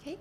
Okay?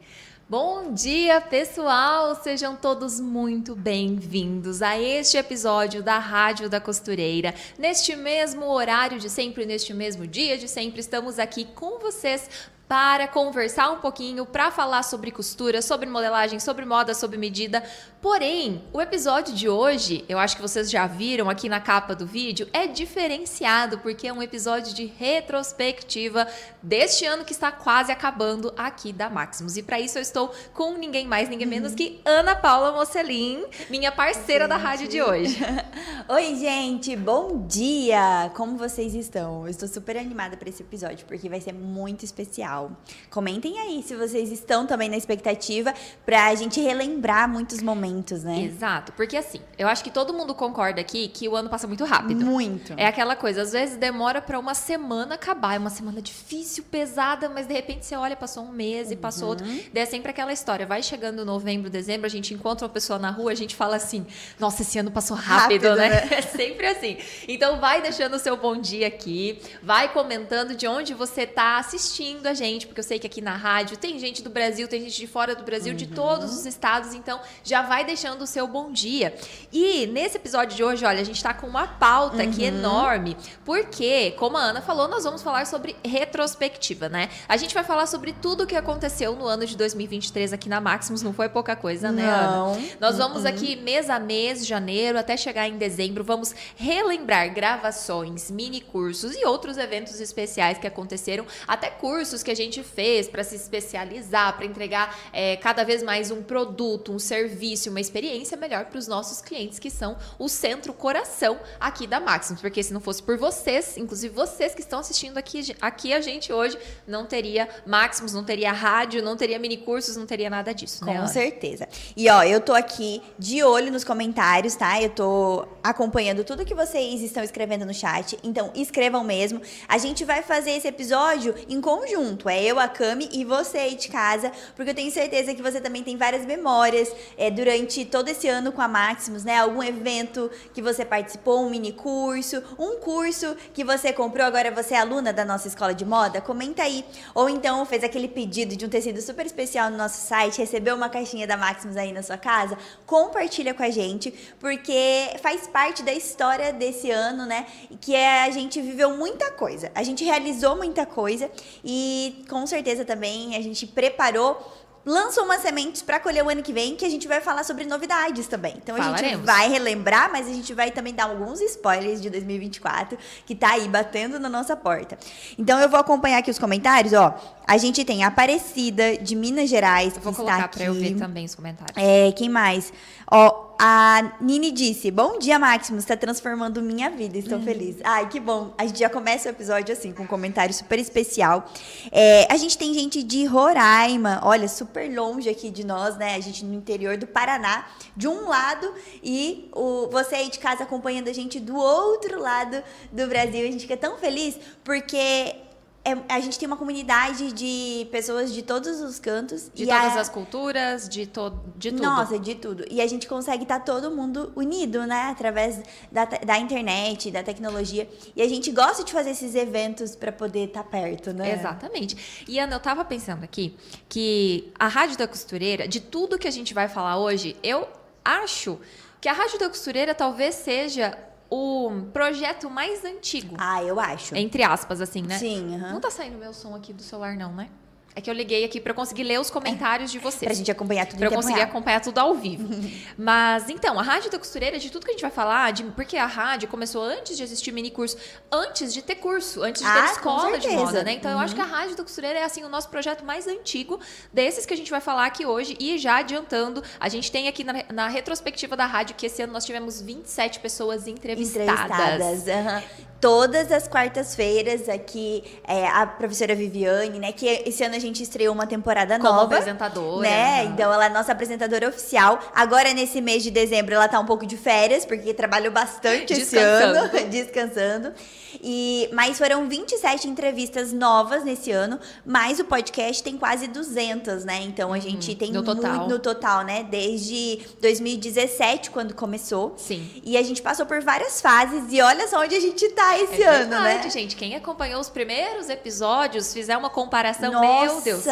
Bom dia, pessoal! Sejam todos muito bem-vindos a este episódio da Rádio da Costureira. Neste mesmo horário de sempre, neste mesmo dia de sempre, estamos aqui com vocês para conversar um pouquinho, para falar sobre costura, sobre modelagem, sobre moda, sobre medida. Porém, o episódio de hoje, eu acho que vocês já viram aqui na capa do vídeo, é diferenciado porque é um episódio de retrospectiva deste ano que está quase acabando aqui da Maximus. E para isso eu estou com ninguém mais, ninguém menos que Ana Paula Mocelin, minha parceira gente. da rádio de hoje. Oi, gente, bom dia! Como vocês estão? Eu estou super animada para esse episódio porque vai ser muito especial. Comentem aí se vocês estão também na expectativa pra gente relembrar muitos momentos, né? Exato, porque assim, eu acho que todo mundo concorda aqui que o ano passa muito rápido. Muito. É aquela coisa, às vezes demora para uma semana acabar, é uma semana difícil, pesada, mas de repente você olha, passou um mês e uhum. passou outro. Daí é sempre aquela história, vai chegando novembro, dezembro, a gente encontra uma pessoa na rua, a gente fala assim, nossa, esse ano passou rápido, rápido né? né? É sempre assim. Então vai deixando o seu bom dia aqui, vai comentando de onde você tá assistindo a gente gente, porque eu sei que aqui na rádio tem gente do Brasil, tem gente de fora do Brasil, uhum. de todos os estados, então já vai deixando o seu bom dia. E nesse episódio de hoje, olha, a gente está com uma pauta uhum. aqui enorme, porque, como a Ana falou, nós vamos falar sobre retrospectiva, né? A gente vai falar sobre tudo o que aconteceu no ano de 2023 aqui na Maximus, não foi pouca coisa, né, não. Ana? Nós vamos uhum. aqui mês a mês, janeiro, até chegar em dezembro, vamos relembrar gravações, mini cursos e outros eventos especiais que aconteceram, até cursos que a gente fez para se especializar, para entregar é, cada vez mais um produto, um serviço, uma experiência melhor para os nossos clientes, que são o centro coração aqui da Maximus. Porque se não fosse por vocês, inclusive vocês que estão assistindo aqui, aqui a gente hoje, não teria Maximus, não teria rádio, não teria mini cursos, não teria nada disso. Né, Com né, certeza. E ó, eu tô aqui de olho nos comentários, tá? Eu tô acompanhando tudo que vocês estão escrevendo no chat. Então, escrevam mesmo. A gente vai fazer esse episódio em conjunto é eu, a Cami e você aí de casa, porque eu tenho certeza que você também tem várias memórias é, durante todo esse ano com a Maximus, né? Algum evento que você participou, um mini curso, um curso que você comprou, agora você é aluna da nossa escola de moda, comenta aí. Ou então fez aquele pedido de um tecido super especial no nosso site, recebeu uma caixinha da Maximus aí na sua casa, compartilha com a gente, porque faz parte da história desse ano, né? Que é a gente viveu muita coisa, a gente realizou muita coisa e com certeza também a gente preparou lançou umas sementes para colher o ano que vem, que a gente vai falar sobre novidades também. Então a Falaremos. gente vai relembrar, mas a gente vai também dar alguns spoilers de 2024 que tá aí batendo na nossa porta. Então eu vou acompanhar aqui os comentários, ó. A gente tem a Aparecida de Minas Gerais, eu vou colocar para eu ver também os comentários. É, quem mais? Ó, a Nini disse: Bom dia, Maximus, está transformando minha vida, estou uhum. feliz. Ai, que bom. A gente já começa o episódio assim, com um comentário super especial. É, a gente tem gente de Roraima, olha, super longe aqui de nós, né? A gente no interior do Paraná, de um lado, e o, você aí de casa acompanhando a gente do outro lado do Brasil. A gente fica tão feliz porque é, a gente tem uma comunidade de pessoas de todos os cantos. De todas a... as culturas, de, to... de tudo. Nossa, de tudo. E a gente consegue estar tá todo mundo unido, né? Através da, da internet, da tecnologia. E a gente gosta de fazer esses eventos para poder estar tá perto, né? Exatamente. E Ana, eu tava pensando aqui que a Rádio da Costureira, de tudo que a gente vai falar hoje, eu acho que a Rádio da Costureira talvez seja o projeto mais antigo. Ah, eu acho. Entre aspas, assim, né? Sim. Uhum. Não tá saindo meu som aqui do celular, não, né? É que eu liguei aqui para conseguir ler os comentários é, de vocês. Pra gente acompanhar tudo Pra eu conseguir acompanhar tudo ao vivo. Mas, então, a Rádio da Costureira, de tudo que a gente vai falar, de, porque a rádio começou antes de existir mini curso, antes de ter curso, antes de ah, ter escola de moda, né? Então, uhum. eu acho que a uhum. Rádio da Costureira é, assim, o nosso projeto mais antigo desses que a gente vai falar aqui hoje. E já adiantando, a gente tem aqui na, na retrospectiva da rádio que esse ano nós tivemos 27 pessoas entrevistadas. Entrevistadas, uhum todas as quartas-feiras aqui é, a professora Viviane, né? Que esse ano a gente estreou uma temporada Como nova. Como apresentadora. Né? Então ela é nossa apresentadora oficial. Agora, nesse mês de dezembro, ela tá um pouco de férias, porque trabalhou bastante esse ano, descansando. E, mas foram 27 entrevistas novas nesse ano, mas o podcast tem quase 200, né? Então a uhum. gente tem no total. muito no total, né? Desde 2017, quando começou. Sim. E a gente passou por várias fases e olha só onde a gente tá esse é ano, verdade, né? gente. Quem acompanhou os primeiros episódios, fizer uma comparação, Nossa, Meu Deus.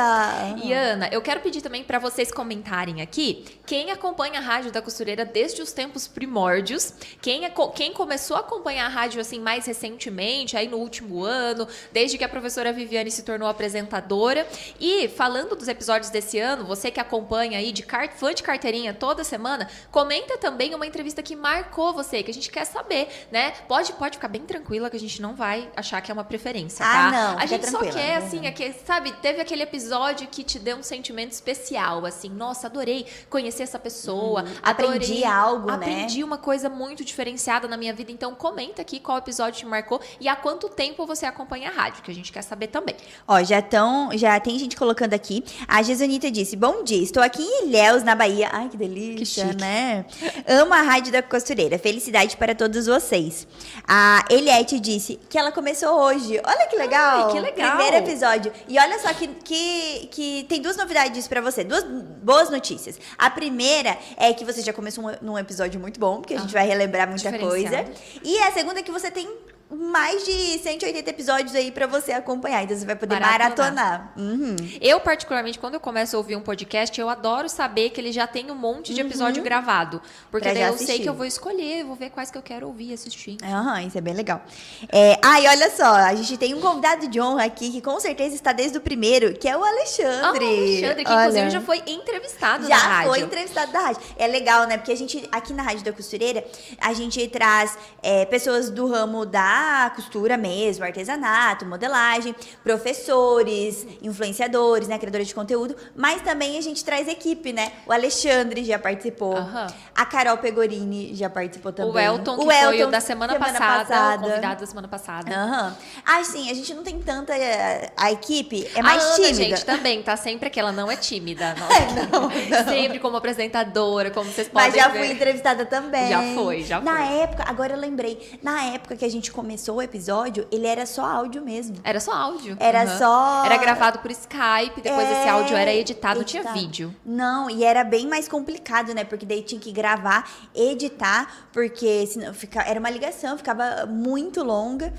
E Ana, eu quero pedir também para vocês comentarem aqui quem acompanha a rádio da costureira desde os tempos primórdios, quem, é, quem começou a acompanhar a rádio assim mais recentemente, aí no último ano, desde que a professora Viviane se tornou apresentadora. E falando dos episódios desse ano, você que acompanha aí de cart, fã de carteirinha toda semana, comenta também uma entrevista que marcou você, que a gente quer saber, né? Pode, pode ficar bem tranquila que a gente não vai achar que é uma preferência, ah, tá? não. A gente só quer, assim, aqui, sabe, teve aquele episódio que te deu um sentimento especial, assim, nossa, adorei conhecer essa pessoa, hum, adorei, aprendi algo, aprendi né? Aprendi uma coisa muito diferenciada na minha vida, então comenta aqui qual episódio te marcou e há quanto tempo você acompanha a rádio, que a gente quer saber também. Ó, já tão, já tem gente colocando aqui. A Gesonita disse: "Bom dia, estou aqui em Ilhéus, na Bahia. Ai, que delícia, que né? Amo a rádio da costureira. Felicidade para todos vocês." A Eliette disse que ela começou hoje. Olha que legal. Ai, que legal. Primeiro episódio. E olha só que, que, que tem duas novidades para você, duas boas notícias. A primeira é que você já começou num episódio muito bom, porque a gente vai relembrar muita coisa. E a segunda é que você tem mais de 180 episódios aí para você acompanhar. Então você vai poder maratonar. maratonar. Uhum. Eu, particularmente, quando eu começo a ouvir um podcast, eu adoro saber que ele já tem um monte de episódio uhum. gravado. Porque daí eu assistir. sei que eu vou escolher, vou ver quais que eu quero ouvir e assistir. Aham, uhum, isso é bem legal. É, ah, e olha só, a gente tem um convidado de honra aqui que com certeza está desde o primeiro, que é o Alexandre. Ah, o Alexandre, que olha. inclusive já foi entrevistado já na rádio. Já foi entrevistado da rádio. É legal, né? Porque a gente, aqui na Rádio da Costureira, a gente traz é, pessoas do ramo da costura mesmo, artesanato, modelagem, professores, influenciadores, né, criadores de conteúdo, mas também a gente traz equipe, né? O Alexandre já participou, uhum. a Carol Pegorini já participou também. O Elton, que o Elton, foi o da semana, semana passada, passada, o convidado da semana passada. Uhum. Ah, sim, a gente não tem tanta... Eh, a equipe é mais a Ana, tímida. gente, também, tá sempre que ela não é tímida. Não, não, não. Sempre como apresentadora, como vocês podem ver. Mas já ver. fui entrevistada também. Já foi, já na foi. Na época, agora eu lembrei, na época que a gente começou o episódio, ele era só áudio mesmo. Era só áudio. Era uhum. só. Era gravado por Skype, depois é... esse áudio era editado, editado, tinha vídeo. Não, e era bem mais complicado, né? Porque daí tinha que gravar, editar, porque senão fica... era uma ligação, ficava muito longa.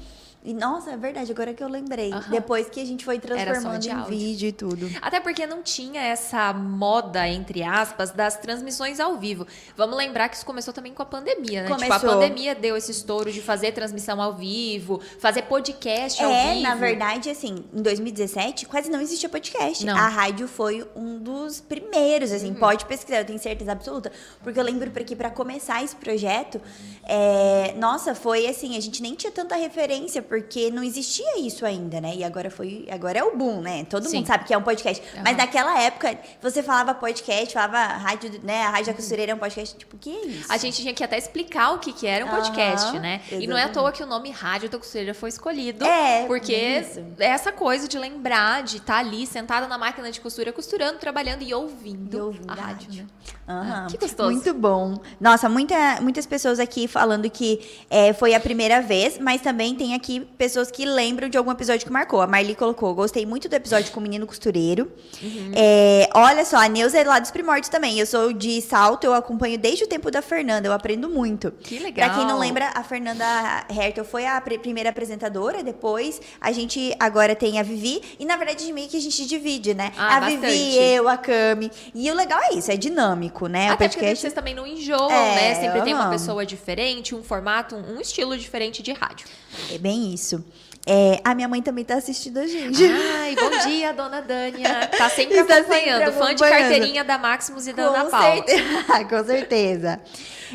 E, nossa, é verdade, agora que eu lembrei. Uhum. Depois que a gente foi transformando em áudio. vídeo e tudo. Até porque não tinha essa moda, entre aspas, das transmissões ao vivo. Vamos lembrar que isso começou também com a pandemia, né? Começou. Tipo, a pandemia deu esse estouro de fazer transmissão ao vivo, fazer podcast é, ao vivo. É, na verdade, assim, em 2017 quase não existia podcast. Não. A rádio foi um dos primeiros, assim, uhum. pode pesquisar, eu tenho certeza absoluta. Porque eu lembro que para começar esse projeto, é, nossa, foi assim, a gente nem tinha tanta referência porque não existia isso ainda, né? E agora foi, agora é o boom, né? Todo Sim. mundo sabe que é um podcast. Uhum. Mas naquela época, você falava podcast, falava rádio, né? A Rádio uhum. Costureira é um podcast, tipo, o que é isso? A gente tinha que até explicar o que, que era um podcast, uhum. né? Exatamente. E não é à toa que o nome Rádio da Costureira foi escolhido. É, porque isso. é essa coisa de lembrar de estar tá ali sentada na máquina de costura, costurando, trabalhando e ouvindo, e ouvindo a rádio, né? Uhum. que gostoso. Muito bom. Nossa, muita, muitas pessoas aqui falando que é, foi a primeira vez, mas também tem aqui pessoas que lembram de algum episódio que marcou. A Marli colocou: gostei muito do episódio com o menino costureiro. Uhum. É, olha só, a Neuza é lá dos primórdios também. Eu sou de salto, eu acompanho desde o tempo da Fernanda, eu aprendo muito. Que legal. Pra quem não lembra, a Fernanda Hertel foi a primeira apresentadora, depois a gente agora tem a Vivi, e na verdade meio que a gente divide, né? Ah, a bastante. Vivi, eu, a Cami. E o legal é isso, é dinâmico, né? Até o podcast. vocês também não enjoam, é, né? Sempre tem uma pessoa diferente, um formato, um, um estilo diferente de rádio. É bem isso. É, a minha mãe também está assistindo a gente. Ai, bom dia, dona Dânia. Tá sempre Está acompanhando. Sempre Fã de carteirinha da Maximus e da Com Ana Paula. Certeza. Com certeza.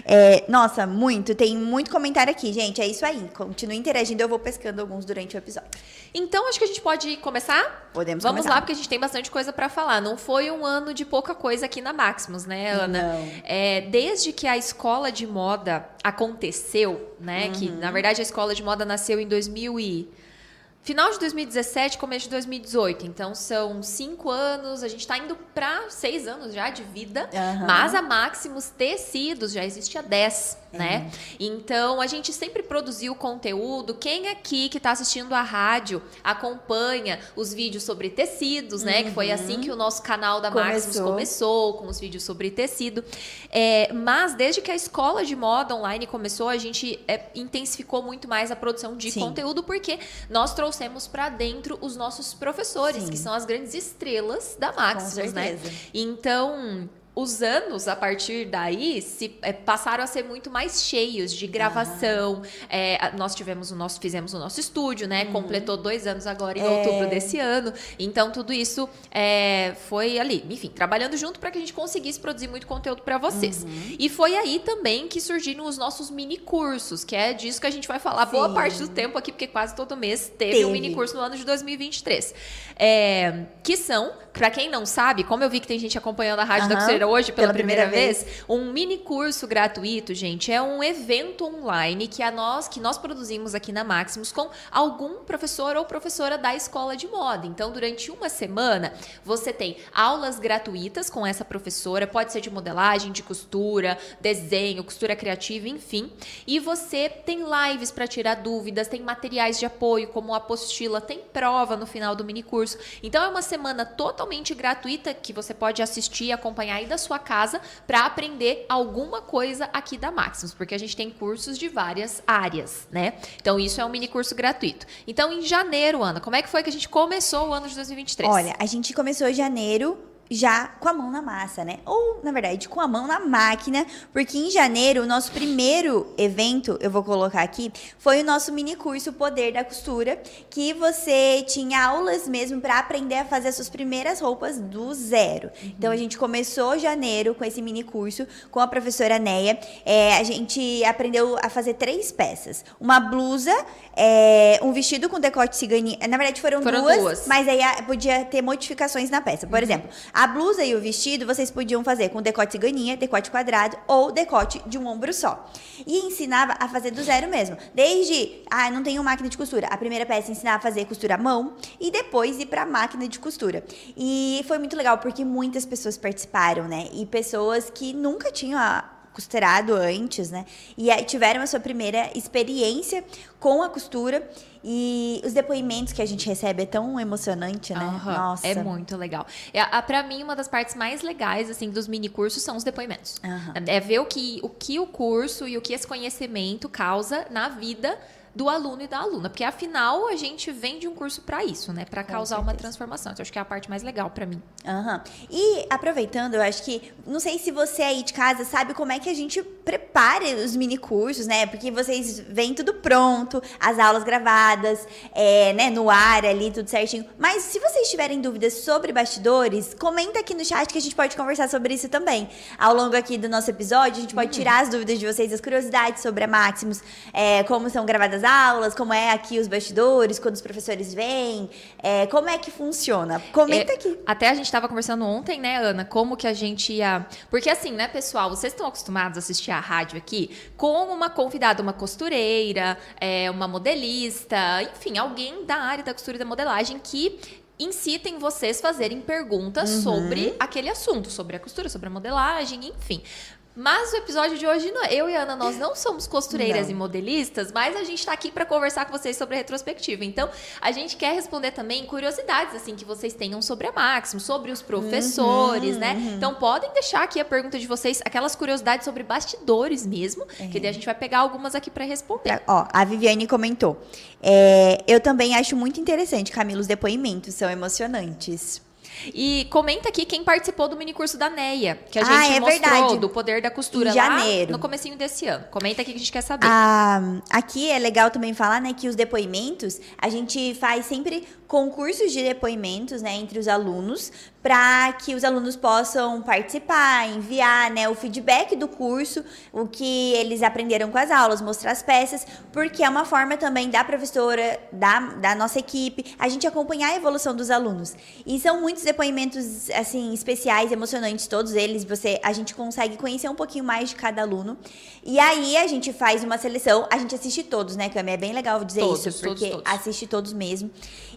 É, nossa, muito. Tem muito comentário aqui, gente. É isso aí. Continue interagindo. Eu vou pescando alguns durante o episódio. Então, acho que a gente pode começar? Podemos Vamos começar. lá, porque a gente tem bastante coisa para falar. Não foi um ano de pouca coisa aqui na Maximus, né, Ana? Não. É, desde que a escola de moda aconteceu, né? Uhum. Que, na verdade, a escola de moda nasceu em 2000 e... Final de 2017, começo de 2018. Então, são cinco anos, a gente está indo para seis anos já de vida. Uhum. Mas a Maximus Tecidos já existe há dez. Né? Então a gente sempre produziu conteúdo. Quem aqui que está assistindo a rádio acompanha os vídeos sobre tecidos, né? Uhum. Que foi assim que o nosso canal da começou. Maximus começou, com os vídeos sobre tecido. É, mas desde que a escola de moda online começou, a gente é, intensificou muito mais a produção de Sim. conteúdo, porque nós trouxemos para dentro os nossos professores, Sim. que são as grandes estrelas da Maximus, né? Então os anos a partir daí se é, passaram a ser muito mais cheios de gravação. É, nós tivemos o nosso, fizemos o nosso estúdio, né? Uhum. Completou dois anos agora em é. outubro desse ano. Então tudo isso é, foi ali, enfim, trabalhando junto para que a gente conseguisse produzir muito conteúdo para vocês. Uhum. E foi aí também que surgiram os nossos mini cursos, que é disso que a gente vai falar Sim. boa parte do tempo aqui, porque quase todo mês teve, teve. um mini curso no ano de 2023, é, que são para quem não sabe, como eu vi que tem gente acompanhando a Rádio uhum. da Costureira hoje pela, pela primeira, primeira vez, vez, um mini curso gratuito, gente, é um evento online que a nós que nós produzimos aqui na Maximus com algum professor ou professora da escola de moda. Então, durante uma semana, você tem aulas gratuitas com essa professora, pode ser de modelagem, de costura, desenho, costura criativa, enfim. E você tem lives para tirar dúvidas, tem materiais de apoio como apostila, tem prova no final do mini curso. Então, é uma semana totalmente totalmente gratuita que você pode assistir e acompanhar aí da sua casa para aprender alguma coisa aqui da Maximus, porque a gente tem cursos de várias áreas, né? Então isso é um mini curso gratuito. Então em janeiro, Ana, como é que foi que a gente começou o ano de 2023? Olha, a gente começou em janeiro já com a mão na massa, né? Ou, na verdade, com a mão na máquina, porque em janeiro, o nosso primeiro evento, eu vou colocar aqui, foi o nosso mini curso Poder da Costura, que você tinha aulas mesmo para aprender a fazer as suas primeiras roupas do zero. Uhum. Então, a gente começou janeiro com esse mini curso com a professora Neia. É, a gente aprendeu a fazer três peças: uma blusa, é, um vestido com decote ciganinha. Na verdade, foram, foram duas, duas, mas aí podia ter modificações na peça. Por uhum. exemplo, a blusa e o vestido vocês podiam fazer com decote ciganinha, decote quadrado ou decote de um ombro só. E ensinava a fazer do zero mesmo. Desde, ah, não tenho máquina de costura. A primeira peça ensinava a fazer costura à mão e depois ir para a máquina de costura. E foi muito legal porque muitas pessoas participaram, né? E pessoas que nunca tinham a costurado antes, né? E aí tiveram a sua primeira experiência com a costura e os depoimentos que a gente recebe é tão emocionante, né? Uhum, Nossa. É muito legal. É, para mim, uma das partes mais legais, assim, dos mini cursos são os depoimentos. Uhum. É ver o que, o que o curso e o que esse conhecimento causa na vida do aluno e da aluna, porque afinal a gente vende um curso para isso, né, para causar uma transformação. Então acho que é a parte mais legal para mim. Uhum. E aproveitando, eu acho que não sei se você aí de casa sabe como é que a gente prepara os mini cursos, né? Porque vocês vêm tudo pronto, as aulas gravadas, é, né, no ar ali, tudo certinho. Mas se vocês tiverem dúvidas sobre bastidores, comenta aqui no chat que a gente pode conversar sobre isso também. Ao longo aqui do nosso episódio, a gente pode uhum. tirar as dúvidas de vocês, as curiosidades sobre a Maximus, é, como são gravadas aulas, como é aqui os bastidores, quando os professores vêm, é, como é que funciona? Comenta é, aqui. Até a gente estava conversando ontem, né, Ana, como que a gente ia. Porque assim, né, pessoal, vocês estão acostumados a assistir a rádio aqui com uma convidada, uma costureira, é, uma modelista, enfim, alguém da área da costura e da modelagem que incitem vocês fazerem perguntas uhum. sobre aquele assunto, sobre a costura, sobre a modelagem, enfim. Mas o episódio de hoje, eu e a Ana, nós não somos costureiras não. e modelistas, mas a gente está aqui para conversar com vocês sobre a retrospectiva. Então, a gente quer responder também curiosidades assim que vocês tenham sobre a Máximo, sobre os professores, uhum, né? Uhum. Então, podem deixar aqui a pergunta de vocês, aquelas curiosidades sobre bastidores mesmo, é. que daí a gente vai pegar algumas aqui para responder. Ó, a Viviane comentou. É, eu também acho muito interessante, Camila, os depoimentos são emocionantes. E comenta aqui quem participou do mini curso da NEA, que a ah, gente ah, é mostrou verdade. do poder da costura em janeiro. no comecinho desse ano. Comenta aqui que a gente quer saber. Ah, aqui é legal também falar, né, que os depoimentos, a gente faz sempre concursos de depoimentos, né, entre os alunos, para que os alunos possam participar, enviar, né, o feedback do curso, o que eles aprenderam com as aulas, mostrar as peças, porque é uma forma também da professora, da, da nossa equipe, a gente acompanhar a evolução dos alunos. E são muitos depoimentos assim especiais, emocionantes, todos eles. Você, a gente consegue conhecer um pouquinho mais de cada aluno. E aí a gente faz uma seleção. A gente assiste todos, né, Cami? É bem legal dizer todos, isso, porque todos, todos. assiste todos mesmo.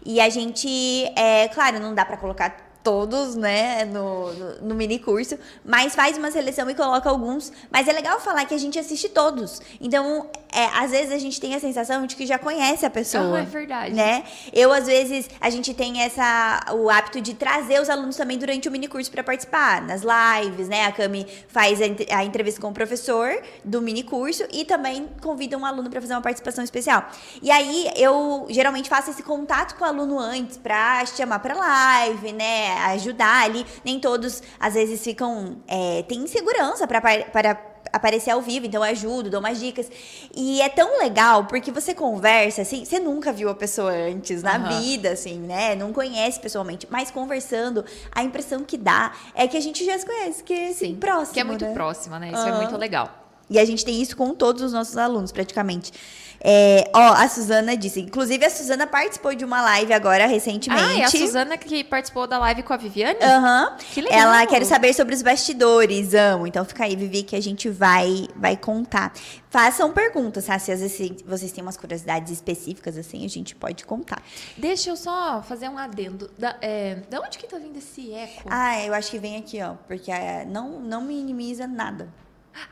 E a gente, é claro, não dá para colocar todos, né, no, no, no, mini curso, mas faz uma seleção e coloca alguns. Mas é legal falar que a gente assiste todos. Então, é, às vezes a gente tem a sensação de que já conhece a pessoa. Ah, é verdade. Né? Eu, às vezes, a gente tem essa, o hábito de trazer os alunos também durante o mini curso para participar, nas lives, né? A Cami faz a, a entrevista com o professor do mini curso e também convida um aluno para fazer uma participação especial. E aí, eu geralmente faço esse contato com o aluno antes para chamar para live, né? Ajudar ali. Nem todos, às vezes, ficam. É, tem insegurança para aparecer ao vivo, então eu ajudo, dou umas dicas. E é tão legal porque você conversa assim, você nunca viu a pessoa antes na uhum. vida, assim, né? Não conhece pessoalmente, mas conversando, a impressão que dá é que a gente já se conhece, que é assim, Sim, próximo. Que é muito né? próxima, né? Isso uhum. é muito legal. E a gente tem isso com todos os nossos alunos, praticamente. É, ó, a Suzana disse. Inclusive, a Suzana participou de uma live agora recentemente. Ah, é a Suzana que participou da live com a Viviane? Aham. Uhum. Que legal. Ela quer saber sobre os bastidores, amo. Então fica aí, Vivi, que a gente vai, vai contar. Façam perguntas, tá? Se às vezes vocês têm umas curiosidades específicas, assim, a gente pode contar. Deixa eu só fazer um adendo. Da, é, da onde que tá vindo esse eco? Ah, eu acho que vem aqui, ó. Porque é, não, não minimiza nada.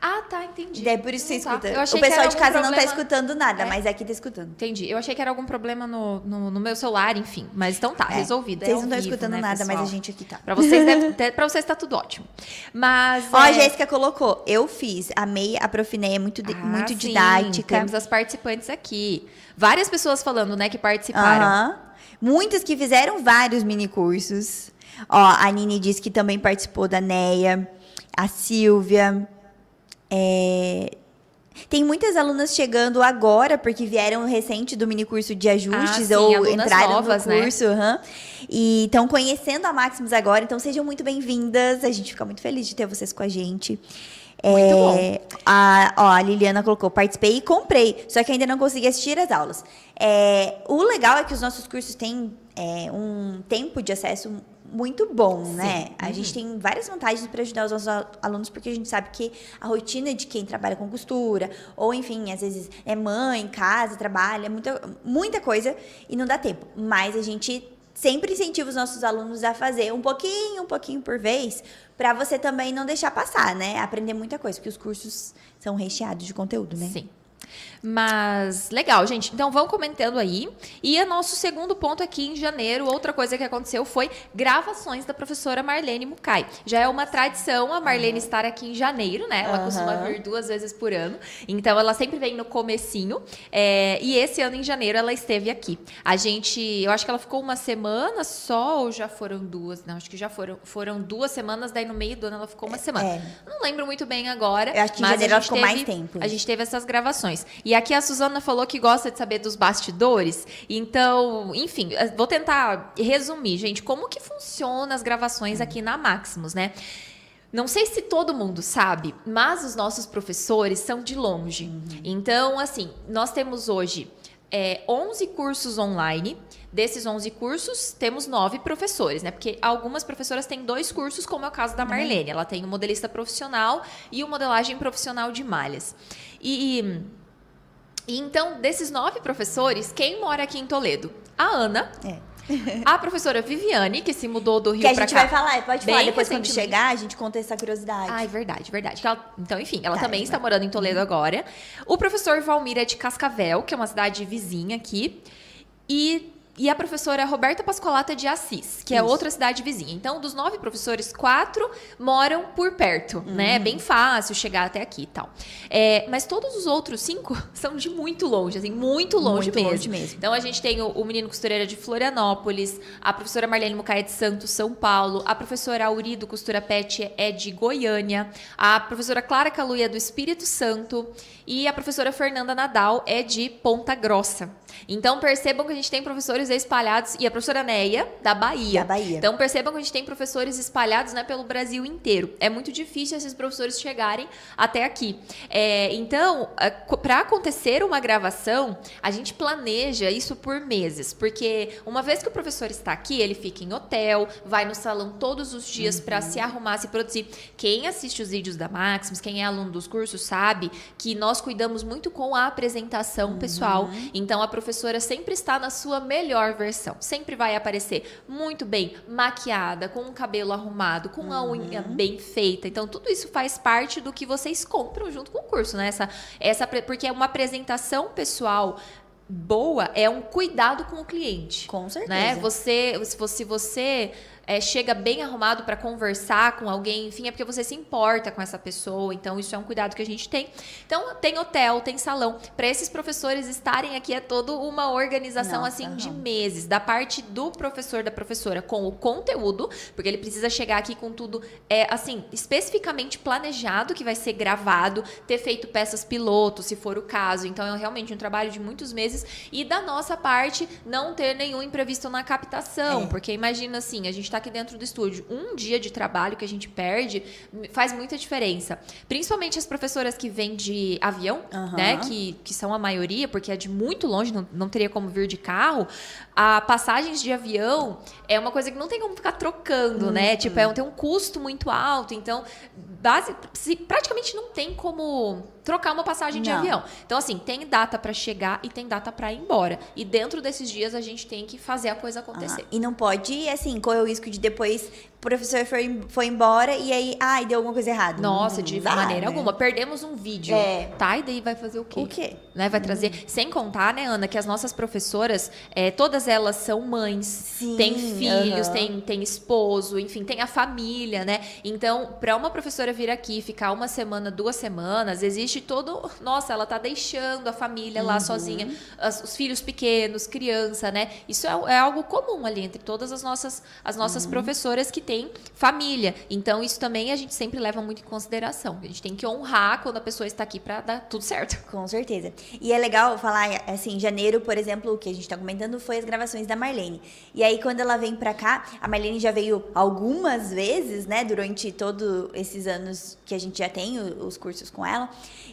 Ah, tá, entendi. É por isso que você tá. escuta. O pessoal de casa problema... não tá escutando nada, é. mas aqui tá escutando. Entendi. Eu achei que era algum problema no, no, no meu celular, enfim. Mas então tá, é. resolvido. É vocês é não estão escutando né, nada, pessoal? mas a gente aqui tá. Pra vocês, deve, pra vocês tá tudo ótimo. Mas. Ó, é... a Jéssica colocou. Eu fiz. Amei a Profineia, é muito, ah, muito sim. didática. Temos as participantes aqui. Várias pessoas falando, né, que participaram. Uh -huh. Muitas que fizeram vários mini cursos. Ó, a Nini disse que também participou da NEA. A Silvia. É, tem muitas alunas chegando agora, porque vieram recente do mini curso de ajustes ah, sim, ou entraram novas, no né? curso. Né? Uhum, e estão conhecendo a Maximus agora, então sejam muito bem-vindas. A gente fica muito feliz de ter vocês com a gente. Muito é, bom. A, ó, a Liliana colocou, participei e comprei, só que ainda não consegui assistir as aulas. É, o legal é que os nossos cursos têm é, um tempo de acesso muito bom, Sim. né? A uhum. gente tem várias vantagens para ajudar os nossos alunos, porque a gente sabe que a rotina de quem trabalha com costura, ou enfim, às vezes é mãe, casa, trabalha, muita, muita coisa e não dá tempo. Mas a gente sempre incentiva os nossos alunos a fazer um pouquinho, um pouquinho por vez, para você também não deixar passar, né? Aprender muita coisa, porque os cursos são recheados de conteúdo, né? Sim. Mas legal, gente. Então vão comentando aí. E o nosso segundo ponto aqui em janeiro, outra coisa que aconteceu foi gravações da professora Marlene Mukai. Já é uma tradição a Marlene estar aqui em janeiro, né? Ela uhum. costuma vir duas vezes por ano. Então ela sempre vem no comecinho. É, e esse ano em janeiro ela esteve aqui. A gente, eu acho que ela ficou uma semana só ou já foram duas? Não, acho que já foram, foram duas semanas. Daí no meio do ano ela ficou uma semana. É. Não lembro muito bem agora. Eu acho que em janeiro ela ficou teve, mais tempo. A gente teve essas gravações. E aqui a Suzana falou que gosta de saber dos bastidores. Então, enfim, eh, vou tentar resumir, gente, como que funciona as gravações aqui na Maximus, né? Não sei se todo mundo sabe, mas os nossos professores são de longe. Uhum. Então, assim, nós temos hoje é, 11 cursos online. Desses 11 cursos, temos nove professores, né? Porque algumas professoras têm dois cursos, como é o caso da uhum. Marlene. Ela tem o modelista profissional e o modelagem profissional de malhas. E e então, desses nove professores, quem mora aqui em Toledo? A Ana. É. A professora Viviane, que se mudou do Rio para cá. Que a gente vai falar, pode falar. Depois, quando chegar, a gente conta essa curiosidade. Ai, verdade, verdade. Ela, então, enfim, ela tá, também está morando em Toledo agora. O professor Valmir é de Cascavel, que é uma cidade vizinha aqui. E e a professora Roberta Pascolata de Assis, que é Isso. é outra cidade vizinha. Então, dos nove professores, quatro moram por perto, uhum. né? É bem fácil chegar até aqui e tal. É, mas todos os outros cinco são de muito longe, assim, muito longe, muito mesmo. longe mesmo. Então, a gente tem o, o, menino costureira de Florianópolis, a professora Marlene Mucaia de Santos, São Paulo, a professora Aurido Costura Pet é de Goiânia, a professora Clara Caluia é do Espírito Santo e a professora Fernanda Nadal é de Ponta Grossa. Então percebam que a gente tem professores espalhados e a professora Neia da Bahia. Da Bahia. Então percebam que a gente tem professores espalhados, né, pelo Brasil inteiro. É muito difícil esses professores chegarem até aqui. É, então, para acontecer uma gravação, a gente planeja isso por meses, porque uma vez que o professor está aqui, ele fica em hotel, vai no salão todos os dias uhum. para se arrumar, se produzir. Quem assiste os vídeos da Maximus, quem é aluno dos cursos sabe que nós cuidamos muito com a apresentação uhum. pessoal. Então a professora sempre está na sua melhor melhor versão. Sempre vai aparecer muito bem maquiada, com o cabelo arrumado, com a unha Uhum. bem feita. Então, tudo isso faz parte do que vocês compram junto com o curso, né? Essa, essa, porque é uma apresentação pessoal boa, é um cuidado com o cliente. Com certeza. Né? Você, se você, se você é, chega bem arrumado para conversar com alguém, enfim, é porque você se importa com essa pessoa. Então, isso é um cuidado que a gente tem. Então, tem hotel, tem salão. Para esses professores estarem aqui é toda uma organização Nossa, assim de aham. meses, da parte do professor da professora com o conteúdo, porque ele precisa chegar aqui com tudo é assim, especificamente planejado que vai ser gravado, ter feito peças piloto, se for o caso. Então é realmente um trabalho de muitos meses e da nossa parte não ter nenhum imprevisto na captação, É. porque imagina assim, a gente tá aqui dentro do estúdio, um dia de trabalho que a gente perde faz muita diferença. Principalmente as professoras que vêm de avião, Aham. né, que, que são a maioria, porque é de muito longe, não, não teria como vir de carro. A passagens de avião é uma coisa que não tem como ficar trocando, Uhum. né? Tipo, é um, tem um custo muito alto, então base, se- praticamente não tem como trocar uma passagem de Não. avião. Então, assim, tem data para chegar e tem data para ir embora. E dentro desses dias a gente tem que fazer a coisa acontecer. Ah, e não pode, assim, correr o risco de depois professor foi, foi embora e aí, ai, deu alguma coisa errada. Nossa, de dá, maneira né? alguma. Perdemos um vídeo. É. Tá? E daí vai fazer o quê? O quê? Né? Vai trazer. Sem contar, né, Ana, que as nossas professoras, é, todas elas são mães, Sim, têm filhos, aham. têm, têm esposo, enfim, tem a família, né? Então, para uma professora vir aqui ficar uma semana, duas semanas, existe todo. Nossa, ela tá deixando a família Uhum. lá sozinha, as- os filhos pequenos, criança, né? Isso é, é algo comum ali entre todas as nossas, as nossas Uhum. professoras que têm família. Então, isso também a gente sempre leva muito em consideração. A gente tem que honrar quando a pessoa está aqui para dar tudo certo. Com certeza. E é legal falar, assim, em janeiro, por exemplo, o que a gente tá comentando foi as gravações da Marlene. E aí, quando ela vem pra cá, a Marlene já veio algumas vezes, né, durante todos esses anos que a gente já tem os cursos com ela.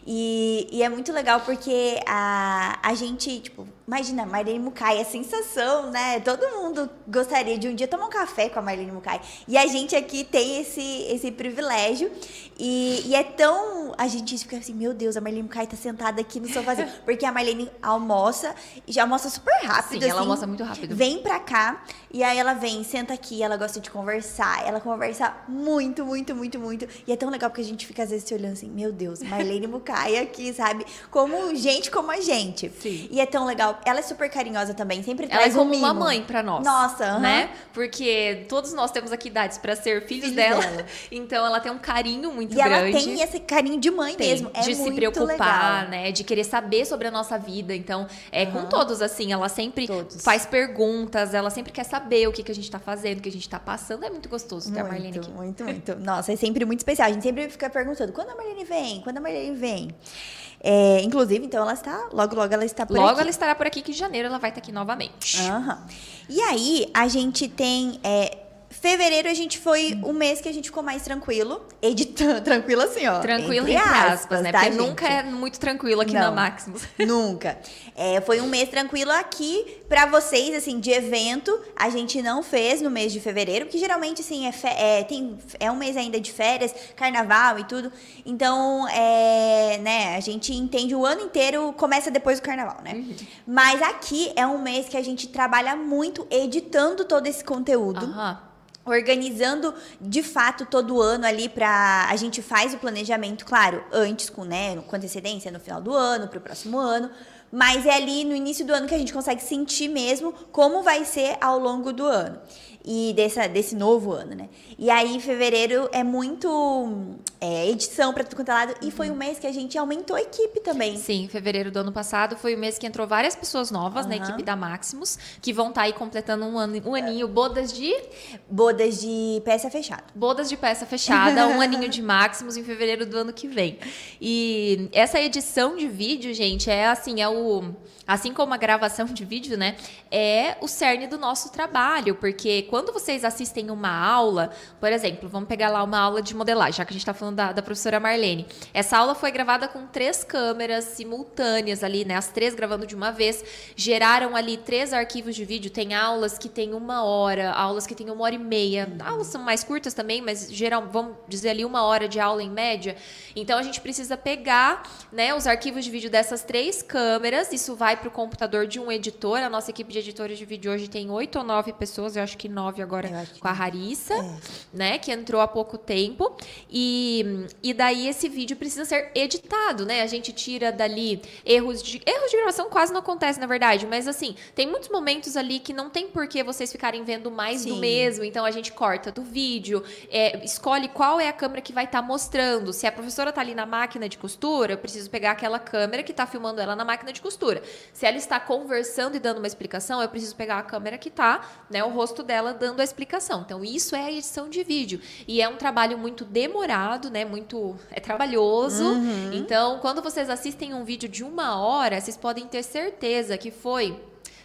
E, e é muito legal porque a, a gente, tipo, imagina, Marlene Mukai, a sensação, né? Todo mundo gostaria de um dia tomar um café com a Marlene Mukai. E a gente aqui tem esse, esse privilégio. E, e é tão. A gente fica assim, meu Deus, a Marlene Mukai tá sentada aqui no sofazinho. Porque a Marlene almoça, e já almoça super rápido. Sim, ela assim, almoça muito rápido. Vem pra cá, e aí ela vem, senta aqui, ela gosta de conversar. Ela conversa muito, muito, muito, muito. E é tão legal porque a gente fica às vezes se olhando assim, meu Deus, Marlene Mukai aqui, sabe? Como gente como a gente. Sim. E é tão legal. Ela é super carinhosa também, sempre Ela é traz um como uma mimo. mãe para nós. Nossa, né? Porque todos nós temos aqui idades para ser filhos, Filhos dela. dela. Então ela tem um carinho muito E ela grande. tem esse carinho de mãe Tem, mesmo. É de se muito preocupar, legal. né? De querer saber sobre a nossa vida. Então, é com todos assim, ela sempre Todos. faz perguntas, ela sempre quer saber o que, que a gente tá fazendo, o que a gente tá passando. É muito gostoso ter a Marlene Muito, aqui. muito, muito. Nossa, é sempre muito especial. A gente sempre fica perguntando, quando a Marlene vem? Quando a Marlene vem? É, inclusive, então, ela está, logo, logo ela está por Logo aqui. ela estará por aqui, que em janeiro ela vai estar aqui novamente. Aham. E aí, a gente tem. é, fevereiro a gente foi o mês que a gente ficou mais tranquilo. Editando. Tranquilo assim, ó. Tranquilo entre aspas, né? tá, Porque gente? nunca é muito tranquilo aqui na Não. Maximus. Nunca. É, foi um mês tranquilo aqui pra vocês, assim, de evento. A gente não fez no mês de fevereiro, que geralmente, assim, é, é, tem, é um mês ainda de férias, carnaval e tudo. Então, é, né, a gente entende o ano inteiro, começa depois do carnaval, né? Uhum. Mas aqui é um mês que a gente trabalha muito editando todo esse conteúdo Aham. Organizando de fato todo ano ali para a gente faz o planejamento, claro, antes com, né, com antecedência no final do ano, para o próximo ano, mas é ali no início do ano que a gente consegue sentir mesmo como vai ser ao longo do ano. E dessa, desse novo ano, né? E aí, fevereiro é muito é, edição para tudo quanto é lado. E foi um mês que a gente aumentou a equipe também. Sim, fevereiro do ano passado foi o mês que entrou várias pessoas novas na Aham. equipe da Maximus, que vão estar aí completando um, ano, um aninho, bodas de Bodas de peça fechada. bodas de peça fechada, um aninho de Maximus em fevereiro do ano que vem. E essa edição de vídeo, gente, é assim, é o assim como a gravação de vídeo, né, é o cerne do nosso trabalho, porque quando vocês assistem uma aula, por exemplo, vamos pegar lá uma aula de modelagem, já que a gente está falando da, da professora Marlene. Essa aula foi gravada com três câmeras simultâneas ali, né, as três gravando de uma vez, geraram ali três arquivos de vídeo. Tem aulas que tem uma hora, aulas que tem uma hora e meia, aulas são mais curtas também, mas geral, vamos dizer ali uma hora de aula em média. Então a gente precisa pegar, né, os arquivos de vídeo dessas três câmeras isso vai para o computador de um editor. A nossa equipe de editores de vídeo hoje tem oito ou nove pessoas, eu acho que nove agora com a Harissa, é. né? Que entrou há pouco tempo. E, e daí esse vídeo precisa ser editado, né? A gente tira dali erros de. Erros de gravação quase não acontece, na verdade, mas assim, tem muitos momentos ali que não tem por que vocês ficarem vendo mais Sim. do mesmo. Então a gente corta do vídeo, é, escolhe qual é a câmera que vai estar tá mostrando. Se a professora está ali na máquina de costura, eu preciso pegar aquela câmera que está filmando ela na máquina de costura. Se ela está conversando e dando uma explicação, eu preciso pegar a câmera que está, né, o rosto dela dando a explicação. Então isso é a edição de vídeo e é um trabalho muito demorado, né, muito é trabalhoso. Uhum. Então quando vocês assistem um vídeo de uma hora, vocês podem ter certeza que foi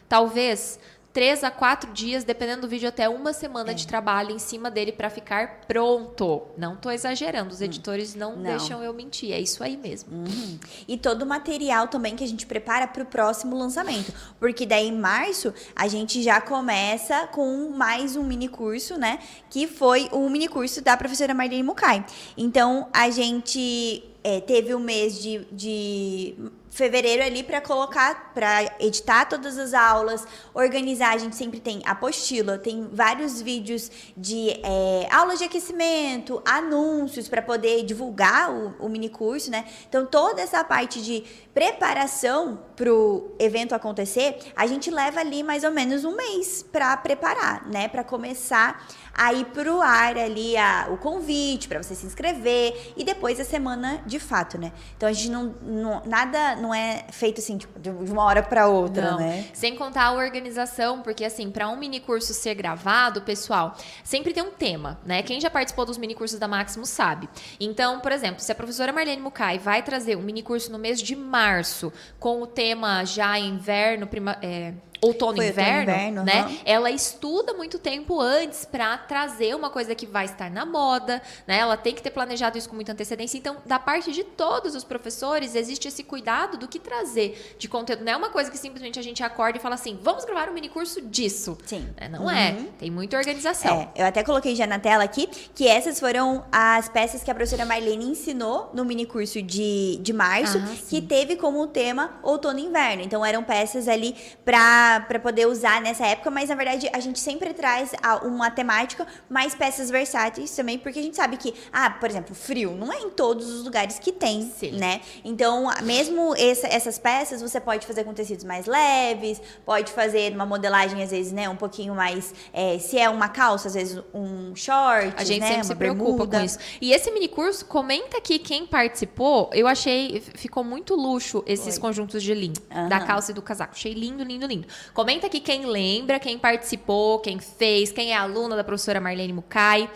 talvez três a quatro dias, dependendo do vídeo, até uma semana é. de trabalho em cima dele para ficar pronto. Não estou exagerando, os hum. editores não, não, deixam eu mentir, é isso aí mesmo. Uhum. E todo o material também que a gente prepara para o próximo lançamento, porque daí em março a gente já começa com mais um mini curso, né? Que foi o mini curso da professora Marlene Mukai. Então a gente é, teve o um mês de, de fevereiro ali para colocar, para editar todas as aulas, organizar. A gente sempre tem apostila, tem vários vídeos de é, aulas de aquecimento, anúncios para poder divulgar o, o mini curso, né? Então toda essa parte de preparação para o evento acontecer, a gente leva ali mais ou menos um mês para preparar, né? Para começar a ir para o ar ali a, o convite para você se inscrever e depois a semana de fato, né? Então a gente não, não nada não é feito assim tipo, de uma hora para outra, não. né? Sem contar a organização, porque assim, para um mini curso ser gravado, pessoal, sempre tem um tema, né? Quem já participou dos mini cursos da Máximo sabe. Então, por exemplo, se a professora Marlene Mukai vai trazer um mini curso no mês de março com o tema já inverno, prima, é, outono e inverno, inverno, né? Uhum. Ela estuda muito tempo antes para trazer uma coisa que vai estar na moda, né? Ela tem que ter planejado isso com muita antecedência. Então, da parte de todos os professores, existe esse cuidado do que trazer de conteúdo. Não é uma coisa que simplesmente a gente acorda e fala assim, vamos gravar um mini curso disso. Sim. É, não é. uhum. é. Tem muita organização. É, eu até coloquei já na tela aqui que essas foram as peças que a professora Marlene ensinou no mini curso de, de março, ah, que teve como tema outono e inverno. Então, eram peças ali para para poder usar nessa época, mas na verdade a gente sempre traz uma temática mais peças versáteis também, porque a gente sabe que, ah, por exemplo, frio não é em todos os lugares que tem, Sim. né? Então, mesmo essa, essas peças você pode fazer com tecidos mais leves, pode fazer uma modelagem às vezes, né, um pouquinho mais, é, se é uma calça, às vezes um short, A gente né, sempre se preocupa bermuda. com isso. E esse mini curso, comenta aqui quem participou. Eu achei, ficou muito luxo esses conjuntos de linho, uhum. da calça e do casaco. Achei lindo, lindo, lindo. Comenta aqui quem lembra, quem participou, quem fez, quem é aluna da professora Marlene Mukai.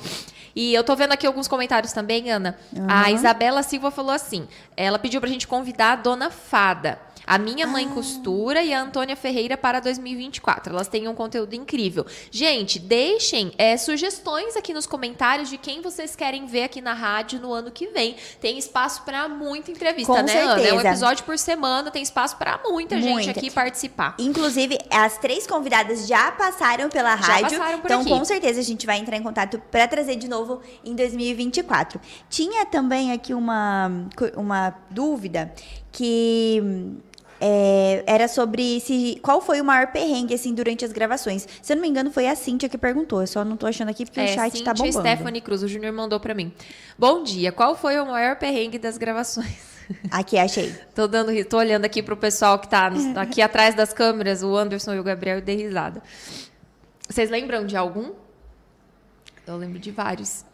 E eu tô vendo aqui alguns comentários também, Ana. Uhum. A Isabela Silva falou assim: ela pediu pra gente convidar a dona Fada. A minha mãe ah. costura e a Antônia Ferreira para 2024. Elas têm um conteúdo incrível. Gente, deixem é, sugestões aqui nos comentários de quem vocês querem ver aqui na rádio no ano que vem. Tem espaço para muita entrevista, Com né, certeza. Ana? É um episódio por semana, tem espaço para muita, muita, gente aqui participar. Inclusive, as três convidadas já passaram pela rádio. Já passaram por então, aqui. com certeza, a gente vai entrar em contato para trazer de novo em 2024. Tinha também aqui uma, uma dúvida que é, era sobre se qual foi o maior perrengue assim durante as gravações. Se eu não me engano, foi a Cíntia que perguntou. Eu só não tô achando aqui porque é, o chat Cíntia tá bombando. Stephanie Cruz, o Júnior mandou para mim. Bom dia. Qual foi o maior perrengue das gravações? Aqui, achei. tô dando, tô olhando aqui pro pessoal que tá aqui atrás das câmeras, o Anderson e o Gabriel, e dei risada. Vocês lembram de algum? Eu lembro de vários.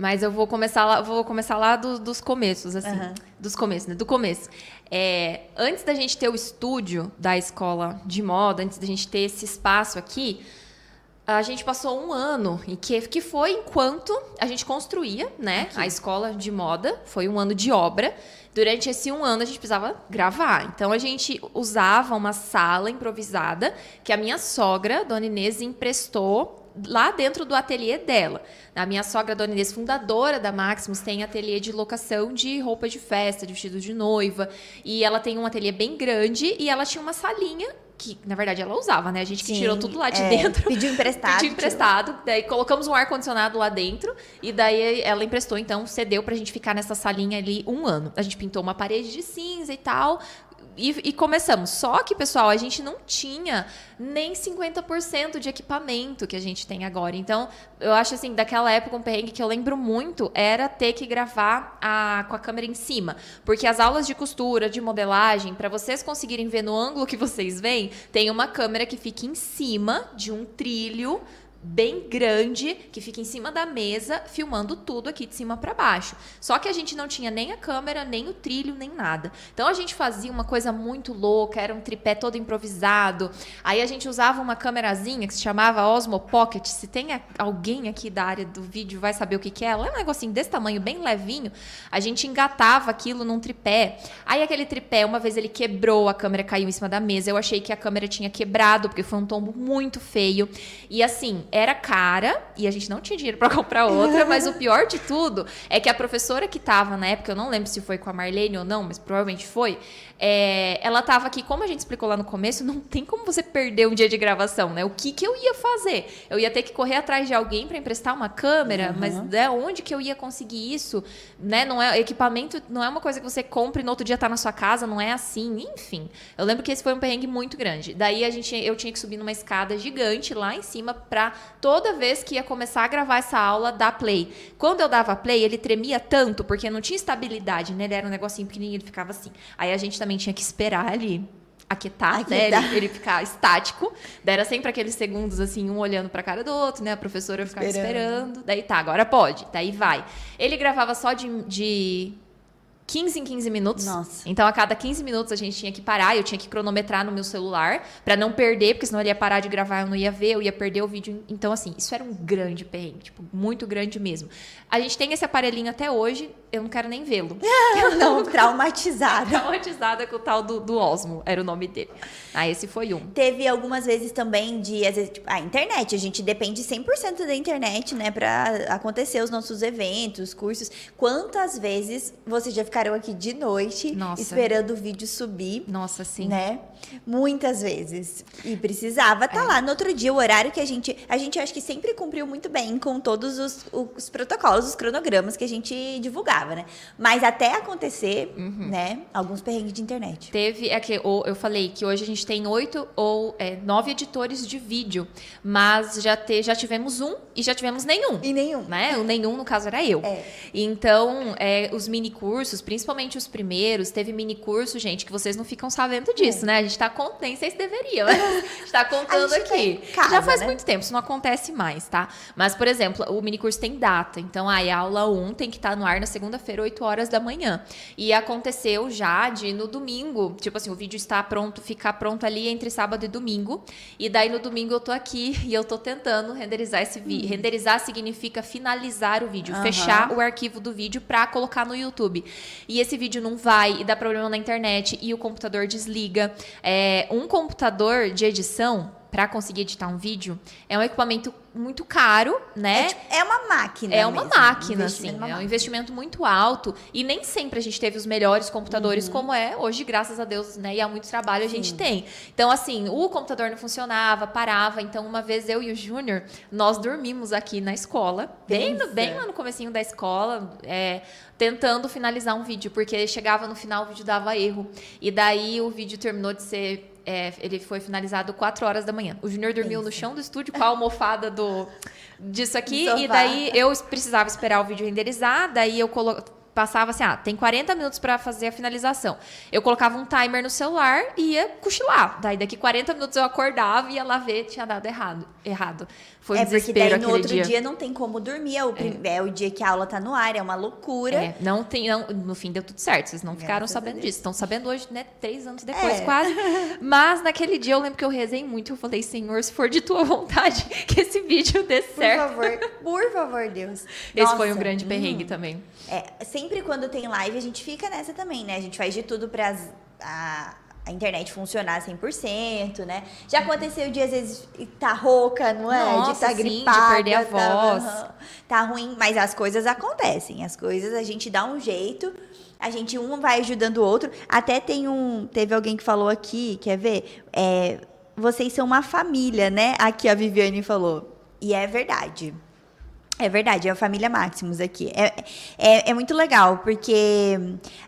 Mas eu vou começar lá, vou começar lá do, dos começos, assim. Uhum. Dos começos, né? Do começo. É, antes da gente ter o estúdio da escola de moda, antes da gente ter esse espaço aqui, a gente passou um ano em que, que foi enquanto a gente construía, né? Aqui. A escola de moda. Foi um ano de obra. Durante esse um ano a gente precisava gravar. Então a gente usava uma sala improvisada que a minha sogra, Dona Inês, emprestou lá dentro do ateliê dela. A minha sogra, Dona Inês, fundadora da Maximus, tem ateliê de locação de roupa de festa, de vestido de noiva. E ela tem um ateliê bem grande e ela tinha uma salinha que na verdade ela usava, né? A gente que tirou tudo lá de é, dentro. Pediu emprestado. Pediu emprestado. Daí colocamos um ar-condicionado lá dentro. E daí ela emprestou, então cedeu pra gente ficar nessa salinha ali um ano. A gente pintou uma parede de cinza e tal e, e, começamos. Só que, pessoal, a gente não tinha nem 50% de equipamento que a gente tem agora. Então, eu acho assim, daquela época, um perrengue que eu lembro muito era ter que gravar a, com a câmera em cima. Porque as aulas de costura, de modelagem, para vocês conseguirem ver no ângulo que vocês veem, tem uma câmera que fica em cima de um trilho bem grande que fica em cima da mesa filmando tudo aqui de cima para baixo. Só que a gente não tinha nem a câmera, nem o trilho, nem nada. Então a gente fazia uma coisa muito louca, era um tripé todo improvisado. Aí a gente usava uma câmerazinha que se chamava Osmo Pocket. Se tem alguém aqui da área do vídeo vai saber o que, que é. Ela é um negocinho desse tamanho, bem levinho. A gente engatava aquilo num tripé. Aí aquele tripé, uma vez ele quebrou, a câmera caiu em cima da mesa. Eu achei que a câmera tinha quebrado, porque foi um tombo muito feio. E assim, era cara e a gente não tinha dinheiro para comprar outra, mas o pior de tudo é que a professora que estava na época, eu não lembro se foi com a Marlene ou não, mas provavelmente foi, é, ela estava aqui, como a gente explicou lá no começo, não tem como você perder um dia de gravação, né? O que, que eu ia fazer? Eu ia ter que correr atrás de alguém para emprestar uma câmera, uhum. mas né, onde que eu ia conseguir isso? Né? Não é equipamento, não é uma coisa que você compra e no outro dia tá na sua casa, não é assim, enfim. Eu lembro que esse foi um perrengue muito grande. Daí a gente, eu tinha que subir numa escada gigante lá em cima para toda vez que ia começar a gravar essa aula dar play. Quando eu dava play, ele tremia tanto porque não tinha estabilidade, né? Ele era um negocinho pequenininho, ele ficava assim. Aí a gente também também tinha que esperar ali aquietar, né? Ele, ele, ficar estático. Daí era sempre aqueles segundos, assim, um olhando pra cara do outro, né? A professora ficava esperando. esperando. Daí tá, agora pode. Daí vai. Ele gravava só de, de 15 em 15 minutos. Nossa. Então, a cada 15 minutos a gente tinha que parar, eu tinha que cronometrar no meu celular para não perder, porque senão ele ia parar de gravar, eu não ia ver, eu ia perder o vídeo. Então, assim, isso era um grande perrengue, tipo, muito grande mesmo. A gente tem esse aparelhinho até hoje, eu não quero nem vê-lo. não, traumatizada. traumatizada com o tal do, do Osmo, era o nome dele. Ah, esse foi um. Teve algumas vezes também de, às vezes, tipo, a internet, a gente depende 100% da internet, né, para acontecer os nossos eventos, cursos. Quantas vezes você já ficaram aqui de noite Nossa. esperando o vídeo subir? Nossa, sim. Né? Muitas vezes. E precisava estar tá é. lá no outro dia, o horário que a gente, a gente acho que sempre cumpriu muito bem com todos os, os protocolos, os cronogramas que a gente divulgava, né? Mas até acontecer, uhum. né, alguns perrengues de internet. Teve, é que eu falei que hoje a gente tem oito ou é, nove editores de vídeo, mas já, te, já tivemos um e já tivemos nenhum. E nenhum. Né? O nenhum, no caso, era eu. É. Então, é, os mini cursos, principalmente os primeiros, teve mini curso, gente, que vocês não ficam sabendo disso, é. né? Gente tá contando, nem sei se deveria, mas a gente tá contando aqui. Casa, já faz né? muito tempo, isso não acontece mais, tá? Mas, por exemplo, o mini curso tem data. Então, aí a aula 1 tem que estar tá no ar na segunda-feira, 8 horas da manhã. E aconteceu já de no domingo, tipo assim, o vídeo está pronto, ficar pronto ali entre sábado e domingo. E daí no domingo eu tô aqui e eu tô tentando renderizar esse vídeo. Hum. Renderizar significa finalizar o vídeo, uhum. fechar o arquivo do vídeo para colocar no YouTube. E esse vídeo não vai e dá problema na internet e o computador desliga. É, um computador de edição para conseguir editar um vídeo é um equipamento muito caro, né? É, tipo, é uma máquina. É uma mesmo. máquina, assim. É, é um investimento muito alto. E nem sempre a gente teve os melhores computadores, uhum. como é hoje, graças a Deus, né? E há muito trabalho a gente tem. Então, assim, o computador não funcionava, parava. Então, uma vez eu e o Júnior, nós dormimos aqui na escola, bem, no, bem lá no comecinho da escola, é, tentando finalizar um vídeo, porque chegava no final, o vídeo dava erro. E daí o vídeo terminou de ser é, ele foi finalizado 4 horas da manhã. O Júnior dormiu Isso. no chão do estúdio com a almofada do, disso aqui. E daí eu precisava esperar o vídeo renderizar. Daí eu colo passava assim, ah, tem 40 minutos para fazer a finalização. Eu colocava um timer no celular e ia cochilar. Daí daqui 40 minutos eu acordava e ia lá ver, tinha dado errado. errado. Foi um é porque daí no outro dia. dia. não tem como dormir, é o, é. é o dia que a aula tá no ar, é uma loucura. É, não tem, não, no fim deu tudo certo, vocês não ficaram Graças sabendo disso. Estão sabendo hoje, né, três anos depois é. quase. Mas naquele dia eu lembro que eu rezei muito, eu falei, Senhor, se for de tua vontade, que esse vídeo dê certo. Por favor, por favor, Deus. Esse Nossa. foi um grande perrengue hum. também. É, sempre quando tem live, a gente fica nessa também, né? A gente faz de tudo pra a, a internet funcionar 100%, né? Já aconteceu de às vezes tá rouca, não é? Nossa, de estar tá gripada. de perder a tá, voz. Tá, tá ruim, mas as coisas acontecem. As coisas a gente dá um jeito. A gente um vai ajudando o outro. Até tem um, teve alguém que falou aqui, quer ver? É, vocês são uma família, né? Aqui a Viviane falou. E é verdade. É verdade, é a família Maximus aqui. É, é, é, muito legal, porque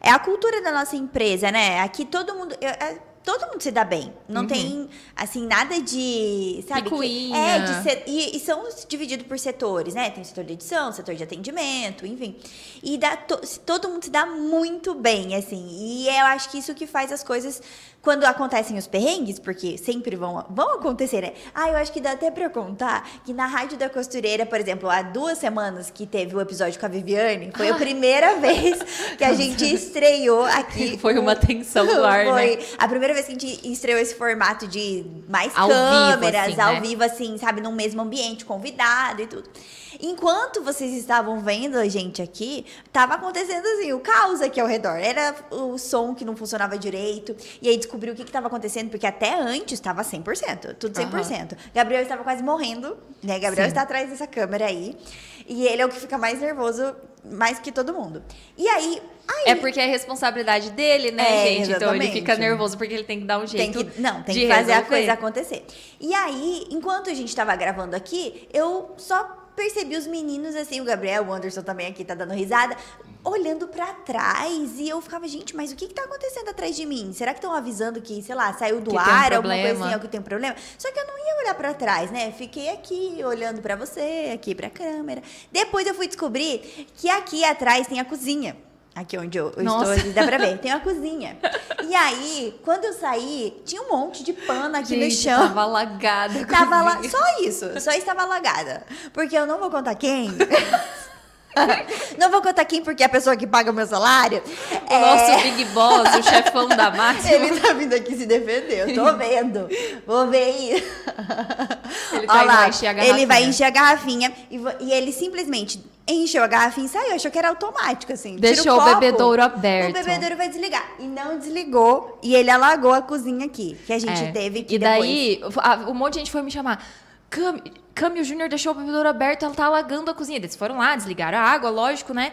é a cultura da nossa empresa, né? Aqui todo mundo. É, todo mundo se dá bem. Não uhum. tem, assim, nada de. Sabe? Que, é, de ser, e, e, são divididos por setores, né? Tem setor de edição, setor de atendimento, enfim. E dá, to, todo mundo se dá muito bem, assim. E eu acho que isso que faz as coisas quando acontecem os perrengues, porque sempre vão, vão acontecer, né? Ah, eu acho que dá até pra contar que na Rádio da Costureira, por exemplo, há duas semanas que teve o episódio com a Viviane, foi ah. a primeira vez que a gente estreou aqui. Foi uma tensão do ar, foi né? a primeira vez que a gente estreou esse formato de mais ao câmeras, vivo, assim, ao né? vivo, assim, sabe? No mesmo ambiente, convidado e tudo. Enquanto vocês estavam vendo a gente aqui, tava acontecendo assim, o caos aqui ao redor. Era o som que não funcionava direito. E aí descobriu o que estava acontecendo, porque até antes estava 100%, tudo 100%. Uhum. Gabriel estava quase morrendo, né? Gabriel Sim. está atrás dessa câmera aí. E ele é o que fica mais nervoso, mais que todo mundo. E aí, Aí. É porque é responsabilidade dele, né, é, gente? Exatamente. Então ele fica nervoso porque ele tem que dar um jeito. Tem que, não, tem que fazer resolver. a coisa acontecer. E aí, enquanto a gente estava gravando aqui, eu só percebi os meninos assim, o Gabriel, o Anderson também aqui tá dando risada, olhando para trás. E eu ficava, gente, mas o que que tá acontecendo atrás de mim? Será que estão avisando que, sei lá, saiu do que ar, um alguma coisa assim, que tem um problema? Só que eu não ia olhar para trás, né? Fiquei aqui olhando para você, aqui pra câmera. Depois eu fui descobrir que aqui atrás tem a cozinha. Aqui onde eu, eu estou, dá pra ver. Tem uma cozinha. E aí, quando eu saí, tinha um monte de pano aqui Gente, no chão. Tava alagada. Tava la... Só isso. Só estava alagada. Porque eu não vou contar quem. Não vou contar quem, porque é a pessoa que paga o meu salário. O é... nosso Big Boss, o chefão da máxima. Ele tá vindo aqui se defender, eu tô vendo. Vou ver aí. Ele, tá lá, vai encher a garrafinha. Ele vai encher a garrafinha e, e ele simplesmente encheu a garrafinha e saiu. Achou que era automático, assim. Deixou o, o, bebedouro aberto. O bebedouro vai desligar. E não desligou. E ele alagou a cozinha aqui, que a gente é. teve que E daí, depois... um monte de gente foi me chamar. Cami, Cami o Júnior deixou o bebedouro aberto, ela tá alagando a cozinha. Eles foram lá, desligaram a água, lógico, né?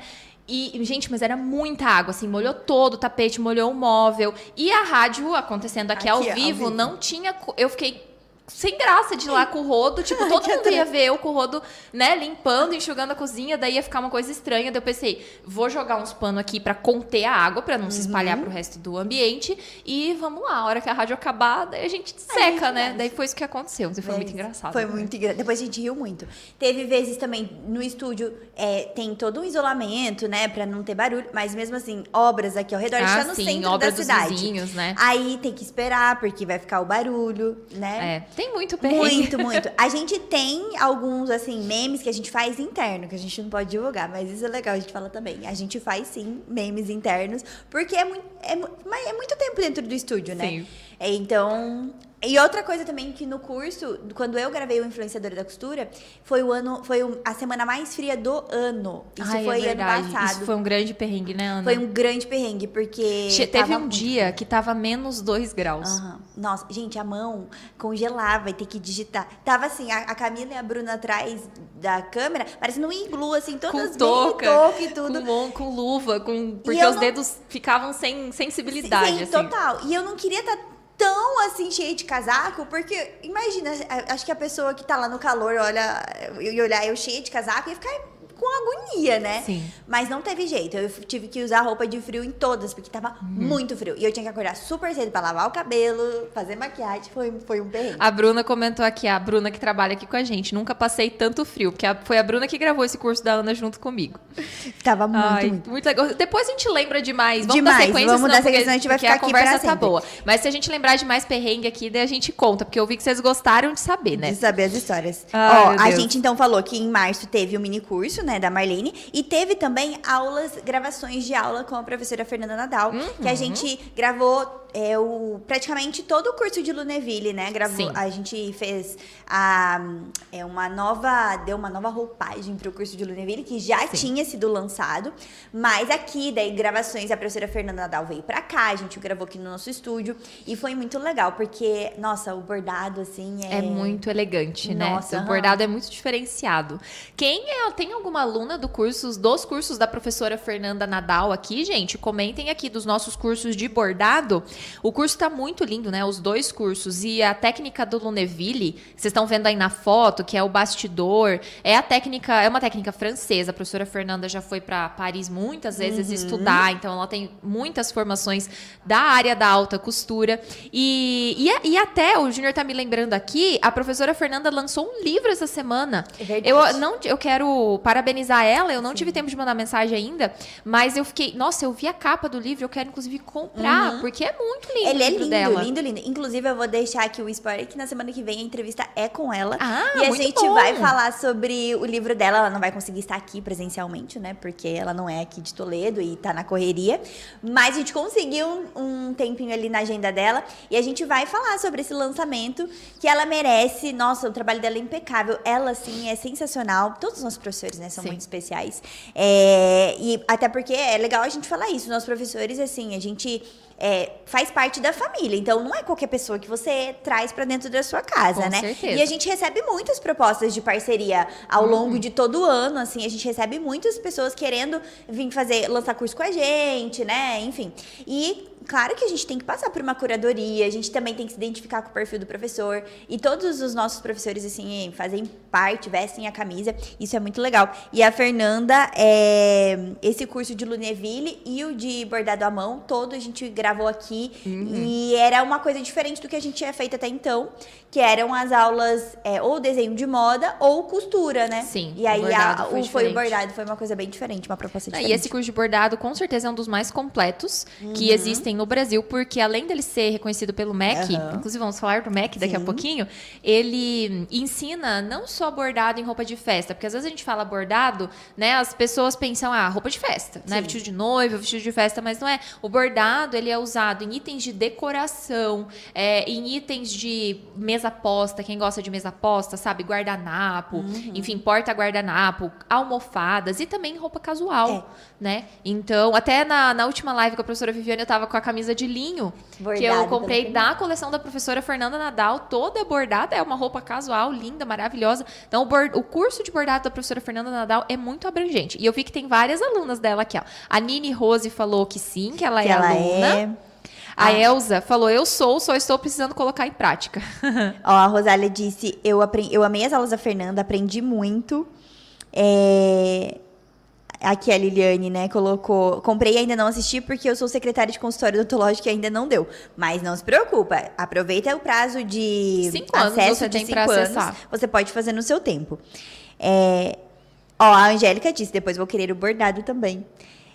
E, gente, mas era muita água, assim, molhou todo o tapete, molhou o móvel. E a rádio acontecendo aqui, aqui ao, vivo, ao vivo, não tinha. Eu fiquei sem graça de ir lá com o rodo. Tipo, todo mundo ia ver eu com o rodo, né, limpando, enxugando a cozinha, daí ia ficar uma coisa estranha. Daí eu pensei, vou jogar uns panos aqui para conter a água, para não uhum. se espalhar pro resto do ambiente. E vamos lá, a hora que a rádio acabar, daí a gente seca, a né? Daí foi isso que aconteceu. Foi muito engraçado. Foi muito engraçado. Depois a gente riu muito. Teve vezes também no estúdio, é, tem todo um isolamento, né, para não ter barulho, mas mesmo assim, obras aqui ao redor, ah, a gente tá no sim, centro obra da dos cidade. Vizinhos, né? Aí tem que esperar, porque vai ficar o barulho, né? É. Tem muito perrengue. Muito, muito. A gente tem alguns, assim, memes que a gente faz interno, que a gente não pode divulgar, mas isso é legal, a gente fala também. A gente faz, sim, memes internos, porque é muito, é, é muito tempo dentro do estúdio, né? Sim. Então, e outra coisa também que no curso, quando eu gravei o Influenciador da Costura, foi o ano, foi a semana mais fria do ano. Isso Ai, é foi é ano passado. Isso foi um grande perrengue, né, Ana? Foi um grande perrengue, porque. Che teve um dia frio. que tava menos 2 graus. Uhum. Nossa, gente, a mão congelava e ter que digitar. Tava assim, a, a, Camila e a Bruna atrás da câmera, parecendo um iglu, assim, todas com touca, e tudo. Com, com luva, com, porque os não... dedos ficavam sem sensibilidade. Sim, assim. total. E eu não queria estar. Tá tão assim cheia de casaco, porque imagina, acho que a pessoa que tá lá no calor olha e olhar eu cheia de casaco e ficar com agonia, né? Sim. Mas não teve jeito. Eu tive que usar roupa de frio em todas, porque tava uhum. muito frio. E eu tinha que acordar super cedo pra lavar o cabelo, fazer maquiagem. Foi, foi um perrengue. A Bruna comentou aqui, a Bruna que trabalha aqui com a gente. Nunca passei tanto frio, porque foi a Bruna que gravou esse curso da Ana junto comigo. Tava muito, Ai, muito. muito. legal. Depois a gente lembra de mais. Vamos demais. dar sequência, Vamos dar sequência, senão a gente vai ficar a conversa tá boa. Mas se a gente lembrar de mais perrengue aqui, daí a gente conta, porque eu vi que vocês gostaram de saber, né? De saber as histórias. Ai, Ó, a gente então falou que em março teve o um mini curso, né, da Marlene. E teve também aulas, gravações de aula com a professora Fernanda Nadal, uhum. que a uhum. gente gravou é o, praticamente todo o curso de Luneville, né? Gravou, Sim. a gente fez a, é uma nova, deu uma nova roupagem para o curso de Luneville, que já Sim. tinha sido lançado, mas aqui, daí, gravações, a professora Fernanda Nadal veio para cá, a gente gravou aqui no nosso estúdio, e foi muito legal, porque, nossa, o bordado, assim, é... É muito elegante, né? nossa? O bordado é muito diferenciado. Quem é, tem alguma aluna do curso, dos cursos da professora Fernanda Nadal aqui, gente, comentem aqui dos nossos cursos de bordado, O curso tá muito lindo, né? Os dois cursos. E a técnica do Luneville, vocês estão vendo aí na foto, que é o bastidor, é a técnica, é uma técnica francesa. A professora Fernanda já foi para Paris muitas vezes uhum. estudar, então ela tem muitas formações da área da alta costura. E, e, e até, o Júnior tá me lembrando aqui, a professora Fernanda lançou um livro essa semana. É eu não eu quero parabenizar ela, eu não Sim. tive tempo de mandar mensagem ainda, mas eu fiquei, nossa, eu vi a capa do livro, eu quero inclusive comprar, uhum. porque é muito lindo. Ele é lindo, dela. lindo, lindo. Inclusive, eu vou deixar aqui o spoiler que na semana que vem a entrevista é com ela. Ah, e a gente bom. vai falar sobre o livro dela. Ela não vai conseguir estar aqui presencialmente, né? Porque ela não é aqui de Toledo e tá na correria. Mas a gente conseguiu um, um tempinho ali na agenda dela e a gente vai falar sobre esse lançamento que ela merece. Nossa, o trabalho dela é impecável. Ela, assim, é sensacional. Todos os nossos professores, né, são Sim. muito especiais. É, e até porque é legal a gente falar isso. Nossos professores, assim, a gente é, faz parte da família. Então, não é qualquer pessoa que você traz para dentro da sua casa, Com né? Certeza. E a gente recebe muitas propostas de parceria ao uhum. longo de todo o ano, assim. A gente recebe muitas pessoas querendo vir fazer, lançar curso com a gente, né? Enfim. E claro que a gente tem que passar por uma curadoria, a gente também tem que se identificar com o perfil do professor. E todos os nossos professores, assim, fazem parte, vestem a camisa. Isso é muito legal. E a Fernanda, é, esse curso de Luneville e o de bordado à mão, todo a gente gravou aqui. Uhum. E era uma coisa diferente do que a gente tinha feito até então, que eram as aulas é, ou desenho de moda ou costura, né? Sim. E aí a, foi, o, foi o bordado, foi uma coisa bem diferente, uma proposta diferente. E esse curso de bordado, com certeza, é um dos mais completos uhum. que existem no Brasil, porque além dele ser reconhecido pelo MEC, uhum. inclusive vamos falar do MEC daqui Sim. a pouquinho, ele ensina não só bordado em roupa de festa, porque às vezes a gente fala bordado, né? As pessoas pensam, ah, roupa de festa, né? Sim. né? Vestido de noiva, vestido de festa, mas não é. O bordado, ele é usado em itens de decoração, é, em itens de mesa posta, quem gosta de mesa posta, sabe? Guardanapo, uhum. enfim, porta-guardanapo, almofadas e também roupa casual, é. né? Então, até na, na última live com a professora Viviane, eu tava com a camisa de linho Bordado que eu comprei da coleção da professora Fernanda Nadal, toda bordada, é uma roupa casual, linda, maravilhosa. Então, o, bord... o curso de bordado da professora Fernanda Nadal é muito abrangente. E eu vi que tem várias alunas dela aqui, ó. A Nini Rose falou que sim, que ela que é ela aluna. É... A. Elza falou: Eu sou, só estou precisando colocar em prática. Ó, a Rosália disse: Eu, aprendi, eu amei as aulas da Fernanda, aprendi muito. É, Aqui a Liliane, né, colocou. Comprei e ainda não assisti porque eu sou secretária de consultório odontológico e ainda não deu. Mas não se preocupa. Aproveita o prazo de cinco acesso anos você de tem cinco anos. Acessar. Você pode fazer no seu tempo. É... Ó, a Angélica disse, depois vou querer o bordado também.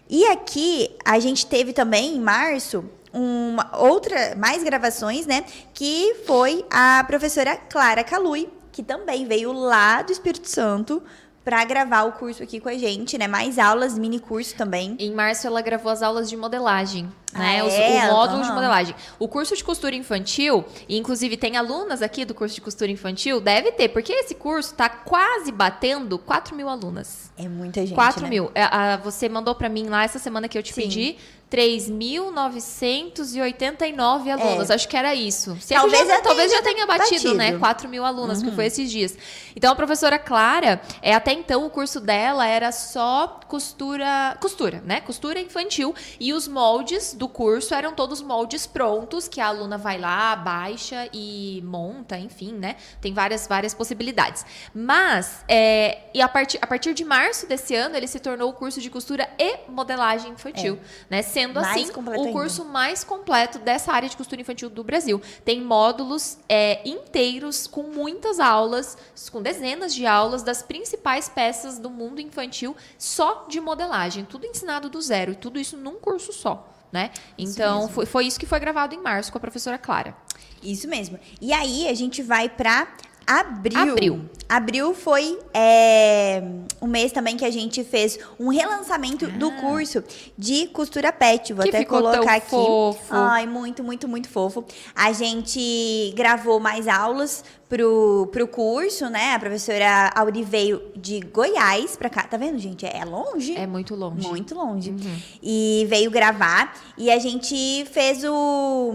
E aqui a gente teve também em março uma outra mais gravações, né? Que foi a professora Clara Calui, que também veio lá do Espírito Santo para gravar o curso aqui com a gente, né? Mais aulas, mini curso também. Em março ela gravou as aulas de modelagem, né? Ah, é? o módulo uhum. de modelagem. O curso de costura infantil, e inclusive tem alunas aqui do curso de costura infantil, deve ter, porque esse curso está quase batendo 4 mil alunas. É muita gente. 4 né? mil. É, você mandou para mim lá essa semana que eu te Sim. pedi 3.989 alunos. É. Acho que era isso. Se talvez já, talvez já tenha batido, batido. né? 4 mil alunos, uhum. que foi esses dias. Então, a professora Clara, é, até então, o curso dela era só costura, costura, né? Costura infantil. E os moldes do curso eram todos moldes prontos, que a aluna vai lá, baixa e monta, enfim, né? Tem várias, várias possibilidades. Mas, é, e a partir, a partir de março desse ano, ele se tornou o curso de costura e modelagem infantil, é. né? Sendo sendo mais assim o curso ainda. mais completo dessa área de costura infantil do Brasil. Tem módulos é, inteiros com muitas aulas, com dezenas de aulas das principais peças do mundo infantil só de modelagem, tudo ensinado do zero e tudo isso num curso só. Né? Então, foi, foi isso que foi gravado em março com a professora Clara. Isso mesmo. E aí, a gente vai para Abril. Abril. Abril foi é, um mês também que a gente fez um relançamento ah. do curso de costura pet. Vou que até colocar aqui. Fofo. Ai, muito, muito, muito fofo. A gente gravou mais aulas pro, pro curso, né? A professora Auri veio de Goiás pra cá. Tá vendo, gente? É longe. É muito longe. Muito longe. Uhum. E veio gravar. E a gente fez o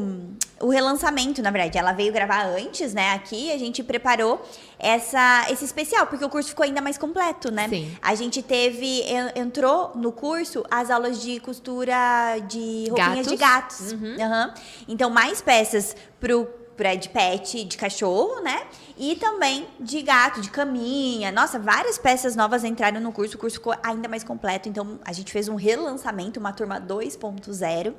o relançamento, na verdade. Ela veio gravar antes, né? Aqui a gente preparou essa, esse especial, porque o curso ficou ainda mais completo, né? Sim. A gente teve, entrou no curso as aulas de costura de roupinhas Gatos. de gatos. Aham. Então, mais peças pro pra- de pet, de cachorro, né? E também de gato, de caminha. Nossa, várias peças novas entraram no curso. O curso ficou ainda mais completo. Então, a gente fez um relançamento, uma turma 2.0.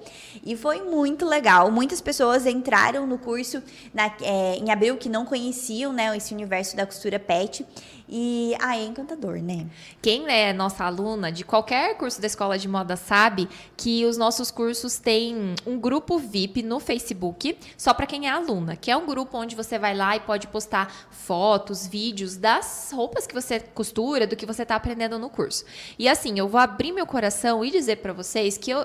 E foi muito legal. Muitas pessoas entraram no curso na- é, em abril que não conheciam, né? Esse universo da costura pet. E, ah, é encantador, né? Quem é nossa aluna de qualquer curso da escola de moda sabe que os nossos cursos têm um grupo VIP no Facebook, só para quem é aluna, que é um grupo onde você vai lá e pode postar fotos, vídeos das roupas que você costura, do que você está aprendendo no curso. E assim, eu vou abrir meu coração e dizer para vocês que eu-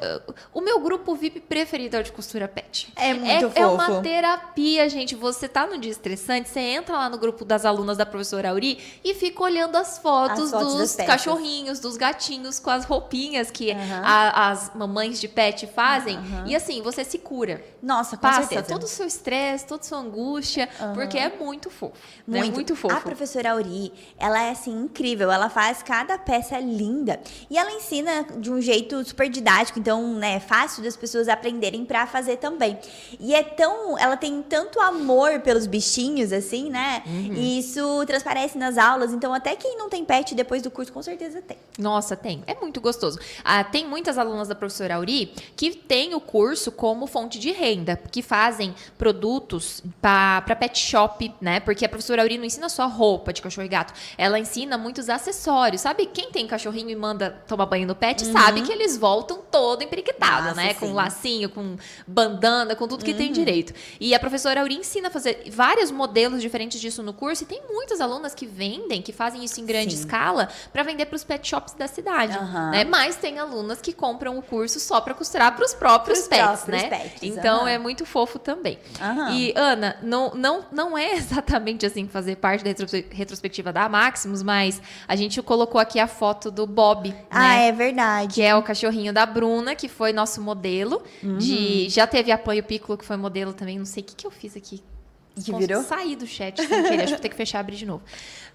o meu grupo VIP preferido é o de costura pet. É muito é, é uma fofo. terapia, gente. Você tá no dia estressante, você entra lá no grupo das alunas da professora Auri e fica olhando as fotos, As fotos dos cachorrinhos, dos gatinhos com as roupinhas que Aham. a- as mamães de pet fazem. E assim, você se cura. Nossa, com Passa certeza. todo o seu estresse, toda a sua angústia, porque é muito fofo. né? Muito. muito fofo. A professora Auri, ela é assim incrível, ela faz cada peça linda e ela ensina de um jeito super didático, então, né, é fácil das pessoas aprenderem pra fazer também. E é tão, ela tem tanto amor pelos bichinhos assim, né? Uhum. E isso transparece nas aulas, então até quem não tem pet depois do curso com certeza tem. Nossa, tem. É muito gostoso. Ah, tem muitas alunas da professora Auri que têm o curso como fonte de renda, que fazem produtos para pet shop, né? Porque a professora Auri não ensina só roupa de cachorro e gato, ela ensina muitos acessórios. Sabe quem tem cachorrinho e manda tomar banho no pet, sabe que eles voltam todo emperiquitado, Nossa, né? sim. Com lacinho, com bandana, com tudo que tem direito. E a professora Auri ensina a fazer vários modelos diferentes disso no curso e tem muitas alunas que vendem, que fazem isso em grande Sim. escala para vender para os pet shops da cidade, Aham. né? Mas tem alunas que compram o curso só para costurar para os próprios Pros pets, próprios né? pets, então aham. é muito fofo também. Aham. E Ana, não, não, não é exatamente assim fazer parte da retro- retrospectiva da Maximus, mas a gente colocou aqui a foto do Bob, Ah, né? é verdade. Que é o cachorrinho da Bruna, que foi nosso modelo. Uhum. De, já teve a Pan e o Piccolo, que foi modelo também. Não sei o que, que eu fiz aqui. Que virou? Saí do chat sem querer. Acho que vou ter que fechar e abrir de novo.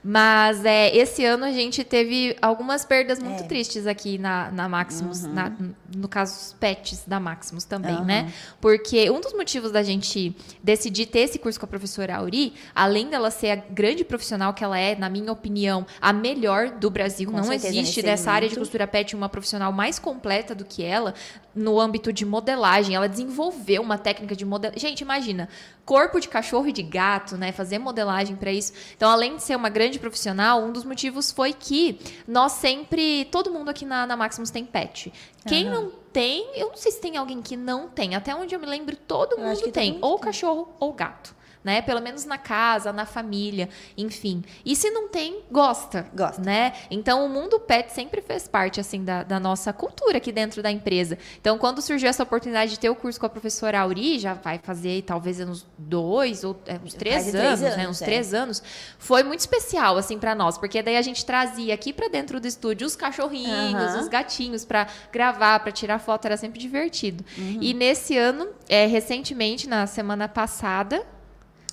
Mas é, esse ano a gente teve algumas perdas muito É. tristes aqui na, na Maximus. na- no caso, os pets da Maximus também, Uhum. né? Porque um dos motivos da gente decidir ter esse curso com a professora Auri, além dela ser a grande profissional que ela é, na minha opinião, a melhor do Brasil, Com não certeza, existe dessa área de costura pet uma profissional mais completa do que ela no âmbito de modelagem. Ela desenvolveu uma técnica de modelagem. Gente, imagina, corpo de cachorro de gato, né? Fazer modelagem para isso. Então, além de ser uma grande profissional, um dos motivos foi que nós sempre, todo mundo aqui na, na Maximus tem pet. Quem não tem, eu não sei se tem alguém que não tem. Até onde eu me lembro, todo Eu mundo tem, todo mundo ou tem. cachorro ou gato. Né? Pelo menos na casa, na família, enfim. E se não tem, gosta. Gosta. Né? Então, o mundo pet sempre fez parte, assim, da, da nossa cultura aqui dentro da empresa. Então, quando surgiu essa oportunidade de ter o curso com a professora Auri, já vai fazer talvez uns dois ou é, uns três anos, três né? anos, Uns é. três anos. Foi muito especial, assim, para nós, porque daí a gente trazia aqui para dentro do estúdio os cachorrinhos, Aham. os gatinhos para gravar, para tirar foto, era sempre divertido. Uhum. E nesse ano, é, recentemente, na semana passada,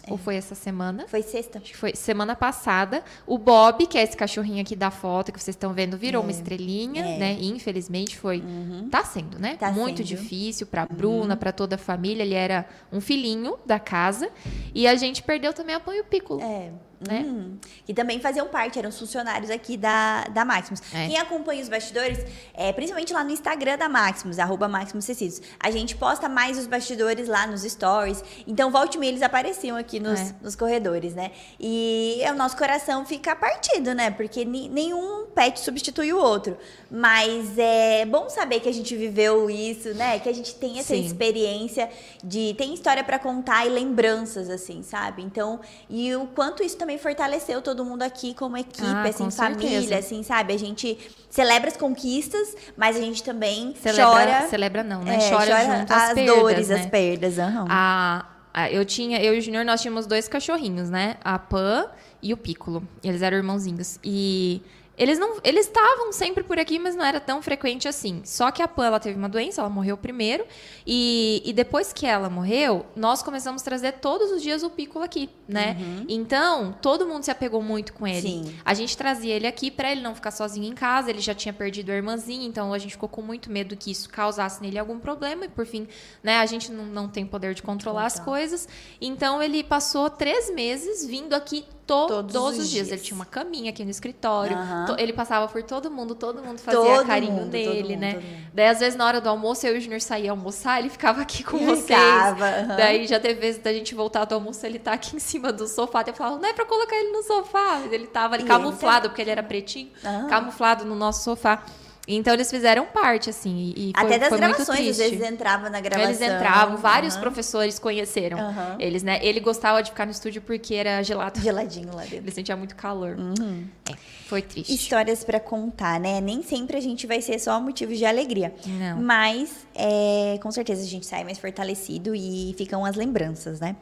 É. ou foi essa semana? Foi sexta. Acho que foi semana passada. O Bob, que é esse cachorrinho aqui da foto que vocês estão vendo, virou uma estrelinha, é. né? Infelizmente foi. Tá sendo, né? Tá Muito sendo. difícil pra Bruna, pra toda a família. Ele era um filhinho da casa. E a gente perdeu também a Põe o Piccolo. É. Né? Uhum. Que também faziam parte, eram os funcionários aqui da, da Maximus. É. Quem acompanha os bastidores, é, principalmente lá no Instagram da Maximus, arroba Maximus Tecidos, a gente posta mais os bastidores lá nos stories. Então, volte meia, eles apareciam aqui nos, É. nos corredores, né? E o nosso coração fica partido, né? Porque nenhum pet substitui o outro. Mas é bom saber que a gente viveu isso, né? Que a gente tem essa Sim. experiência de tem história pra contar e lembranças assim, sabe? Então, e o quanto isso também fortaleceu todo mundo aqui como equipe, Ah, assim, família, certeza. assim, sabe? A gente celebra as conquistas, mas a gente também Celebra, chora, celebra não, né? é, chora, junto às as perdas, dores, né? as perdas, aham. A, a- eu tinha, eu e o Junior, nós tínhamos dois cachorrinhos, né? A Pan e o Piccolo. Eles eram irmãozinhos. E eles não, eles estavam sempre por aqui, mas não era tão frequente assim. Só que a Pan, ela teve uma doença, ela morreu primeiro. E, e depois que ela morreu, nós começamos a trazer todos os dias o Piccolo aqui, né? Uhum. Então, todo mundo se apegou muito com ele. Sim. A gente trazia ele aqui para ele não ficar sozinho em casa. Ele já tinha perdido a irmãzinha, então a gente ficou com muito medo que isso causasse nele algum problema. E por fim, né, a gente não, não tem poder de controlar as coisas. Então, ele passou três meses vindo aqui to todos, todos, os dias. dias. Ele tinha uma caminha aqui no escritório. Uhum. ele passava por todo mundo, todo mundo fazia todo carinho mundo, nele, mundo, né? Daí, às vezes, na hora do almoço, eu e o Junior saía almoçar, ele ficava aqui com ele vocês. Ficava, uhum. Daí já teve vezes da gente voltar do almoço, ele tá aqui em cima do sofá. Daí eu falava, não é pra colocar ele no sofá. Ele tava ali e camuflado, ele... porque ele era pretinho, uhum. camuflado no nosso sofá. Então eles fizeram parte, assim, e foi, Até das foi gravações, às vezes entrava na gravação. Eles entravam, vários uhum. professores conheceram uhum. eles, né? Ele gostava de ficar no estúdio porque era gelado. Geladinho lá dentro. Ele sentia muito calor. Uhum. É, foi triste. Histórias para contar, né? Nem sempre a gente vai ser só motivos de alegria. Não. Mas, é, com certeza, a gente sai mais fortalecido e ficam as lembranças, né?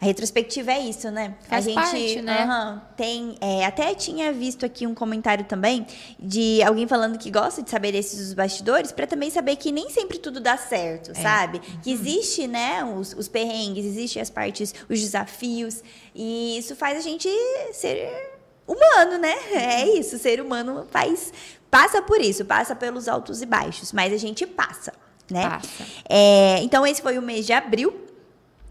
A retrospectiva é isso, né? Faz a gente parte, né? tem, é, até tinha visto aqui um comentário também de alguém falando que gosta de saber desses bastidores para também saber que nem sempre tudo dá certo, é. sabe? Que uhum. existe, né, os, os perrengues, existem as partes, os desafios, e isso faz a gente ser humano, né? É uhum. isso, ser humano faz passa por isso, passa pelos altos e baixos, mas a gente passa, né? Passa. É, então esse foi o mês de abril.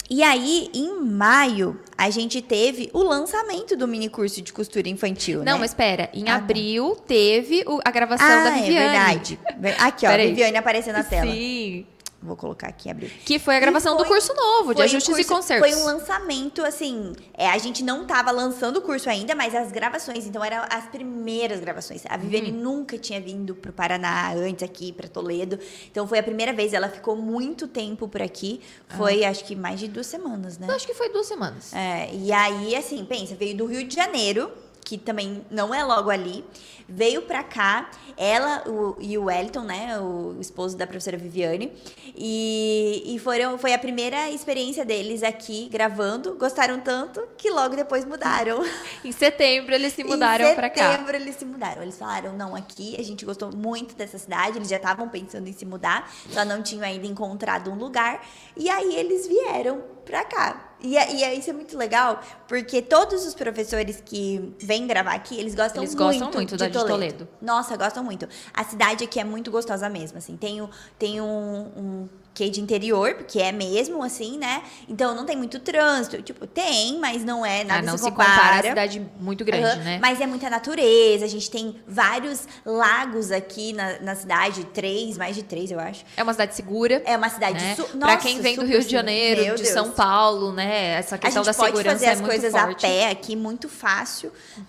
E aí, em maio, a gente teve o lançamento do mini curso de costura infantil. Não, né? mas espera. Em ah, tá. abril tá. teve o, a gravação ah, da é Viviane. É verdade. Aqui, ó, Viviane aparecendo na tela. Sim. Vou colocar aqui, abrir. Que foi a gravação foi, do curso novo, de ajustes curso, e concertos. Foi um lançamento, assim. É, a gente não estava lançando o curso ainda, mas as gravações, então eram as primeiras gravações. A Viviane uhum. nunca tinha vindo para o Paraná antes aqui, para Toledo. Então foi a primeira vez. Ela ficou muito tempo por aqui. Foi, ah. acho que mais de duas semanas, né? Eu acho que foi duas semanas. É, e aí, assim, pensa, veio do Rio de Janeiro que também não é logo ali, veio pra cá, ela o, e o Wellington, né, o esposo da professora Viviane, e, e foram, foi a primeira experiência deles aqui gravando, gostaram tanto que logo depois mudaram. em setembro eles se mudaram para cá. Em setembro eles se mudaram, eles falaram, não, aqui a gente gostou muito dessa cidade, eles já estavam pensando em se mudar, só não tinham ainda encontrado um lugar, e aí eles vieram pra cá. E, e isso é muito legal, porque todos os professores que vêm gravar aqui, eles gostam eles muito, gostam muito de, de Toledo. Toledo. Nossa, gostam muito. A cidade aqui é muito gostosa mesmo, assim. Tem, tem um, um que é de interior, porque é mesmo assim, né? Então não tem muito trânsito. Tipo, tem, mas não é nada ah, não se, se compara. a cidade muito grande, uhum. né? Mas é muita natureza. A gente tem vários lagos aqui na, na cidade, três, mais de três, eu acho. É uma cidade segura. É uma cidade né? Nossa, Pra quem vem do Rio de Janeiro, de. São Paulo, né? Essa questão da segurança pode fazer é as coisas forte. a pé aqui muito fácil, uhum.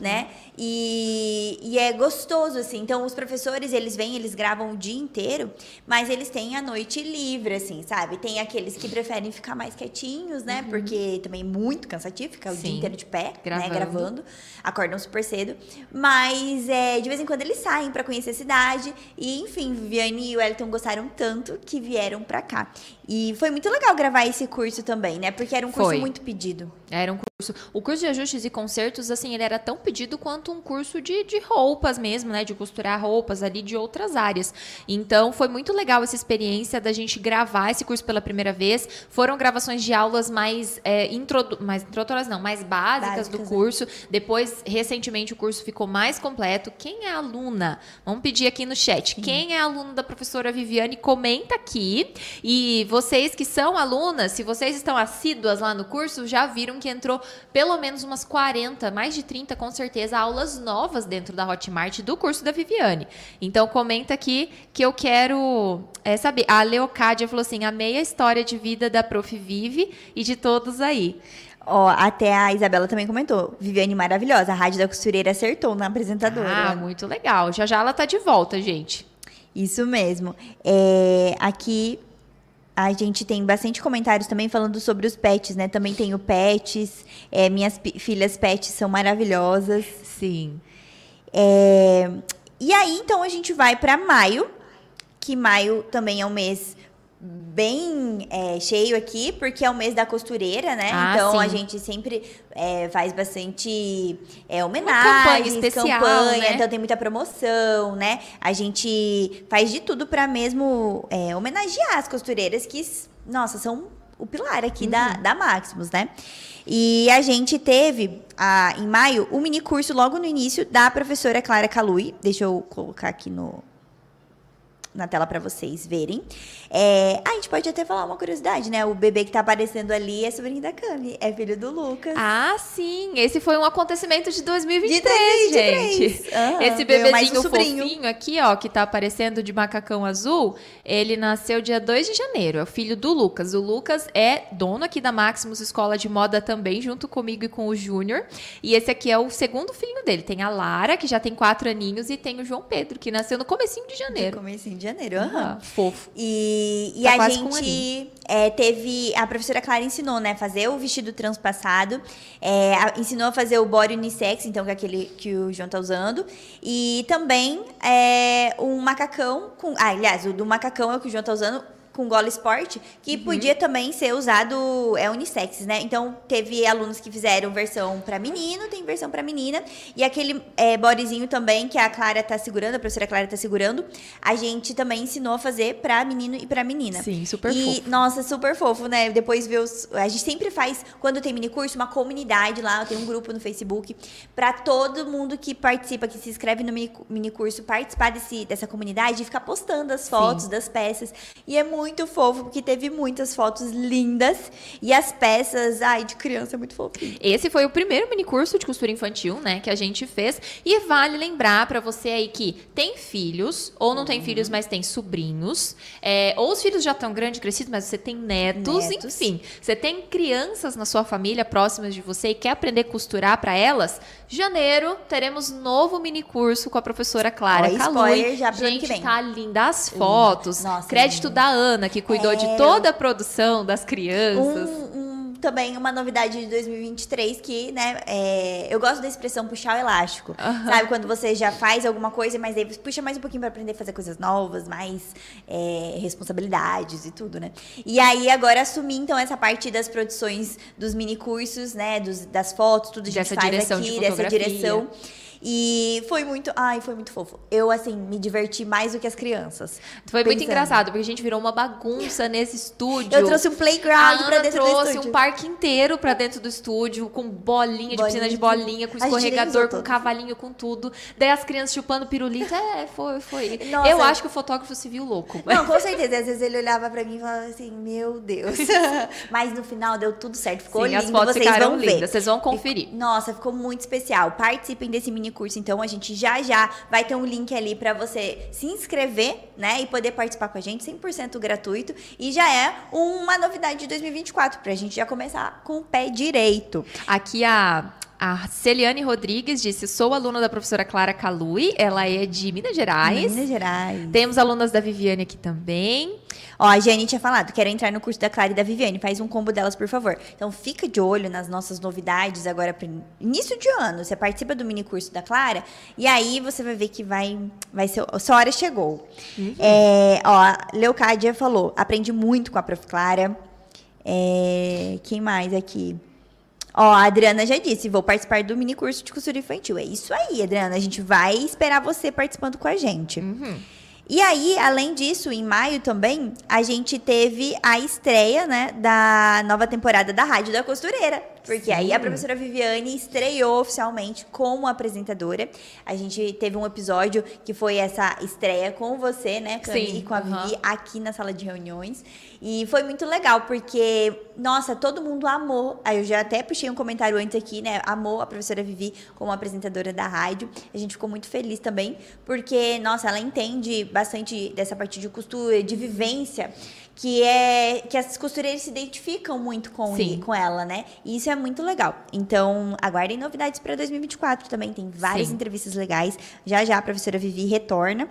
Né? E, e é gostoso, assim. Então, os professores, eles vêm, eles gravam o dia inteiro, mas eles têm a noite livre, assim, sabe? Tem aqueles que preferem ficar mais quietinhos, né? Uhum. Porque também é muito cansativo ficar o Sim. dia inteiro de pé, gravando. né? Gravando. Acordam super cedo. Mas, é, de vez em quando, eles saem para conhecer a cidade. E, enfim, Viviane e o Wellington gostaram tanto que vieram para cá. E foi muito legal gravar esse curso também, né? Porque era um curso foi. muito pedido. Era um curso. O curso de ajustes e concertos, assim, ele era tão pedido quanto um curso de, de roupas mesmo, né? De costurar roupas ali de outras áreas. Então, foi muito legal essa experiência da gente gravar esse curso pela primeira vez. Foram gravações de aulas mais, é, introdu mais introdutórias, não, mais básicas, básicas do né? curso. Depois, recentemente, o curso ficou mais completo. Quem é aluna? Vamos pedir aqui no chat. Sim. Quem é aluno da professora Viviane, comenta aqui. E vocês que são alunas, se vocês estão assíduas lá no curso, já viram que entrou pelo menos umas 40, mais de 30 com certeza, aulas novas dentro da Hotmart do curso da Viviane. Então comenta aqui que eu quero é, saber. A Leocádia falou assim: amei a história de vida da Prof. Vive e de todos aí. Ó, até a Isabela também comentou. Viviane maravilhosa. A Rádio da Costureira acertou na apresentadora. Ah, muito legal. Já já ela tá de volta, gente. Isso mesmo. É, aqui a gente tem bastante comentários também falando sobre os pets, né? Também tenho pets. É, minhas filhas pets são maravilhosas. Sim. É, e aí, então, a gente vai para maio, que maio também é um mês bem é, cheio aqui, porque é o mês da costureira, né? Ah, então sim. a gente sempre é, faz bastante é, campanha homenagem, especial, campanha, né? então tem muita promoção, né? A gente faz de tudo pra mesmo é, homenagear as costureiras que, nossa, são o pilar aqui da, Uhum. da Maximus, né? E a gente teve, ah, em maio, um mini curso logo no início da professora Clara Calui. Deixa eu colocar aqui no, na tela para vocês verem. É, a gente pode até falar uma curiosidade, né? O bebê que tá aparecendo ali é sobrinho da Cami, é filho do Lucas. Ah, sim. Esse foi um acontecimento de 2023, De 2023. gente. Esse bebezinho um sobrinho. fofinho aqui, ó, que tá aparecendo de macacão azul, ele nasceu dia 2 de janeiro. É o filho do Lucas. O Lucas é dono aqui da Maximus Escola de Moda também, junto comigo e com o Júnior. E esse aqui é o segundo filho dele. Tem a Lara, que já tem quatro aninhos, e tem o João Pedro, que nasceu no comecinho de No janeiro. comecinho de janeiro, aham. Ah, fofo. E, e Tá a gente é, teve. A professora Clara ensinou, né? Fazer o vestido transpassado. é, a- ensinou a fazer o body unissex, então, que é aquele que o João tá usando. E também é, um macacão com. Ah, aliás, o do macacão é o que o João tá usando. Com gola esporte, que Uhum. podia também ser usado, é unissex, né? Então, teve alunos que fizeram versão pra menino, tem versão pra menina. E aquele é, bodyzinho também, que a Clara tá segurando, a professora Clara tá segurando, a gente também ensinou a fazer pra menino e pra menina. Sim, super e, fofo. Nossa, super fofo, né? Depois ver os. A gente sempre faz, quando tem mini curso, uma comunidade lá. Eu tenho um grupo no Facebook pra todo mundo que participa, que se inscreve no mini, mini curso, participar desse, dessa comunidade e ficar postando as fotos das peças. E é muito fofo, porque teve muitas fotos lindas. E as peças, ai, de criança, muito fofinho. Esse foi o primeiro mini curso de costura infantil, né, que a gente fez. E vale lembrar pra você aí que tem filhos, ou não tem Uhum. filhos, mas tem sobrinhos, é, ou os filhos já estão grandes, crescidos, mas você tem netos, Netos. enfim. Você tem crianças na sua família próximas de você e quer aprender a costurar pra elas? Janeiro teremos novo mini curso com a professora Clara Calui. spoiler já Gente, que vem. tá linda as fotos. Nossa, Crédito da Ana, que cuidou de É. toda a produção das crianças. Um, um- também uma novidade de 2023 que, né, é, eu gosto da expressão puxar o elástico. Aham. Sabe, quando você já faz alguma coisa, mas aí você puxa mais um pouquinho pra aprender a fazer coisas novas, mais é, responsabilidades e tudo, né? E aí agora assumi então essa parte das produções dos mini cursos, né, dos, das fotos, tudo a gente Dessa faz direção aqui, de dessa direção. E foi muito, ai, foi muito fofo. Eu assim me diverti mais do que as crianças. Foi muito pensando. engraçado, porque a gente virou uma bagunça nesse estúdio. Eu trouxe um a playground pra Ana dentro do trouxe estúdio. um parque inteiro pra dentro do estúdio, com bolinha, de piscina de Bolinha. bolinha, com A escorregador, com cavalinho, com tudo. Daí as crianças chupando pirulito. É, foi, foi. Nossa. Eu acho que o fotógrafo se viu louco. Não, com certeza. Às vezes ele olhava pra mim e falava assim, meu Deus. Mas no final deu tudo certo. Ficou Sim, lindo, as fotos vocês ficaram vão lindas. ver. Vocês vão conferir. Nossa, ficou muito especial. Participem desse mini curso, então. A gente já já vai ter um link ali pra você se inscrever, né? E poder participar com a gente, 100% gratuito. E já é uma novidade de 2024, pra gente já começar com o pé direito. Aqui a. A Celiane Rodrigues disse: sou aluna da professora Clara Calui, ela é de Minas Gerais. Minas Gerais. Temos alunas da Viviane aqui também. Ó, a Jane tinha falado, quero entrar no curso da Clara e da Viviane, faz um combo delas, por favor. Então fica de olho nas nossas novidades agora para início de ano. Você participa do mini curso da Clara e aí você vai ver que vai, vai ser. Sua hora chegou. É, ó, a Leocádia falou, aprendi muito com a Prof. Clara. É, quem mais aqui? Ó, a Adriana já disse, vou participar do mini curso de costura infantil. É isso aí, Adriana. A gente vai esperar você participando com a gente. E aí, além disso, em maio também, a gente teve a estreia, né, da nova temporada da Rádio da Costureira. Porque aí a professora Viviane estreou oficialmente como apresentadora. A gente teve um episódio que foi essa estreia com você, né, Cami, Sim, e com a aham. Vivi aqui na sala de reuniões. E foi muito legal, porque, nossa, todo mundo amou. Aí eu já até puxei um comentário antes aqui, né? Amou a professora Vivi como apresentadora da rádio. A gente ficou muito feliz também, porque, nossa, ela entende bastante dessa parte de costura, de vivência. Que é que as costureiras se identificam muito com, Sim. com ela, né? E isso é muito legal. Então, aguardem novidades para 2024 também. Tem várias Sim. entrevistas legais. Já já a professora Vivi retorna.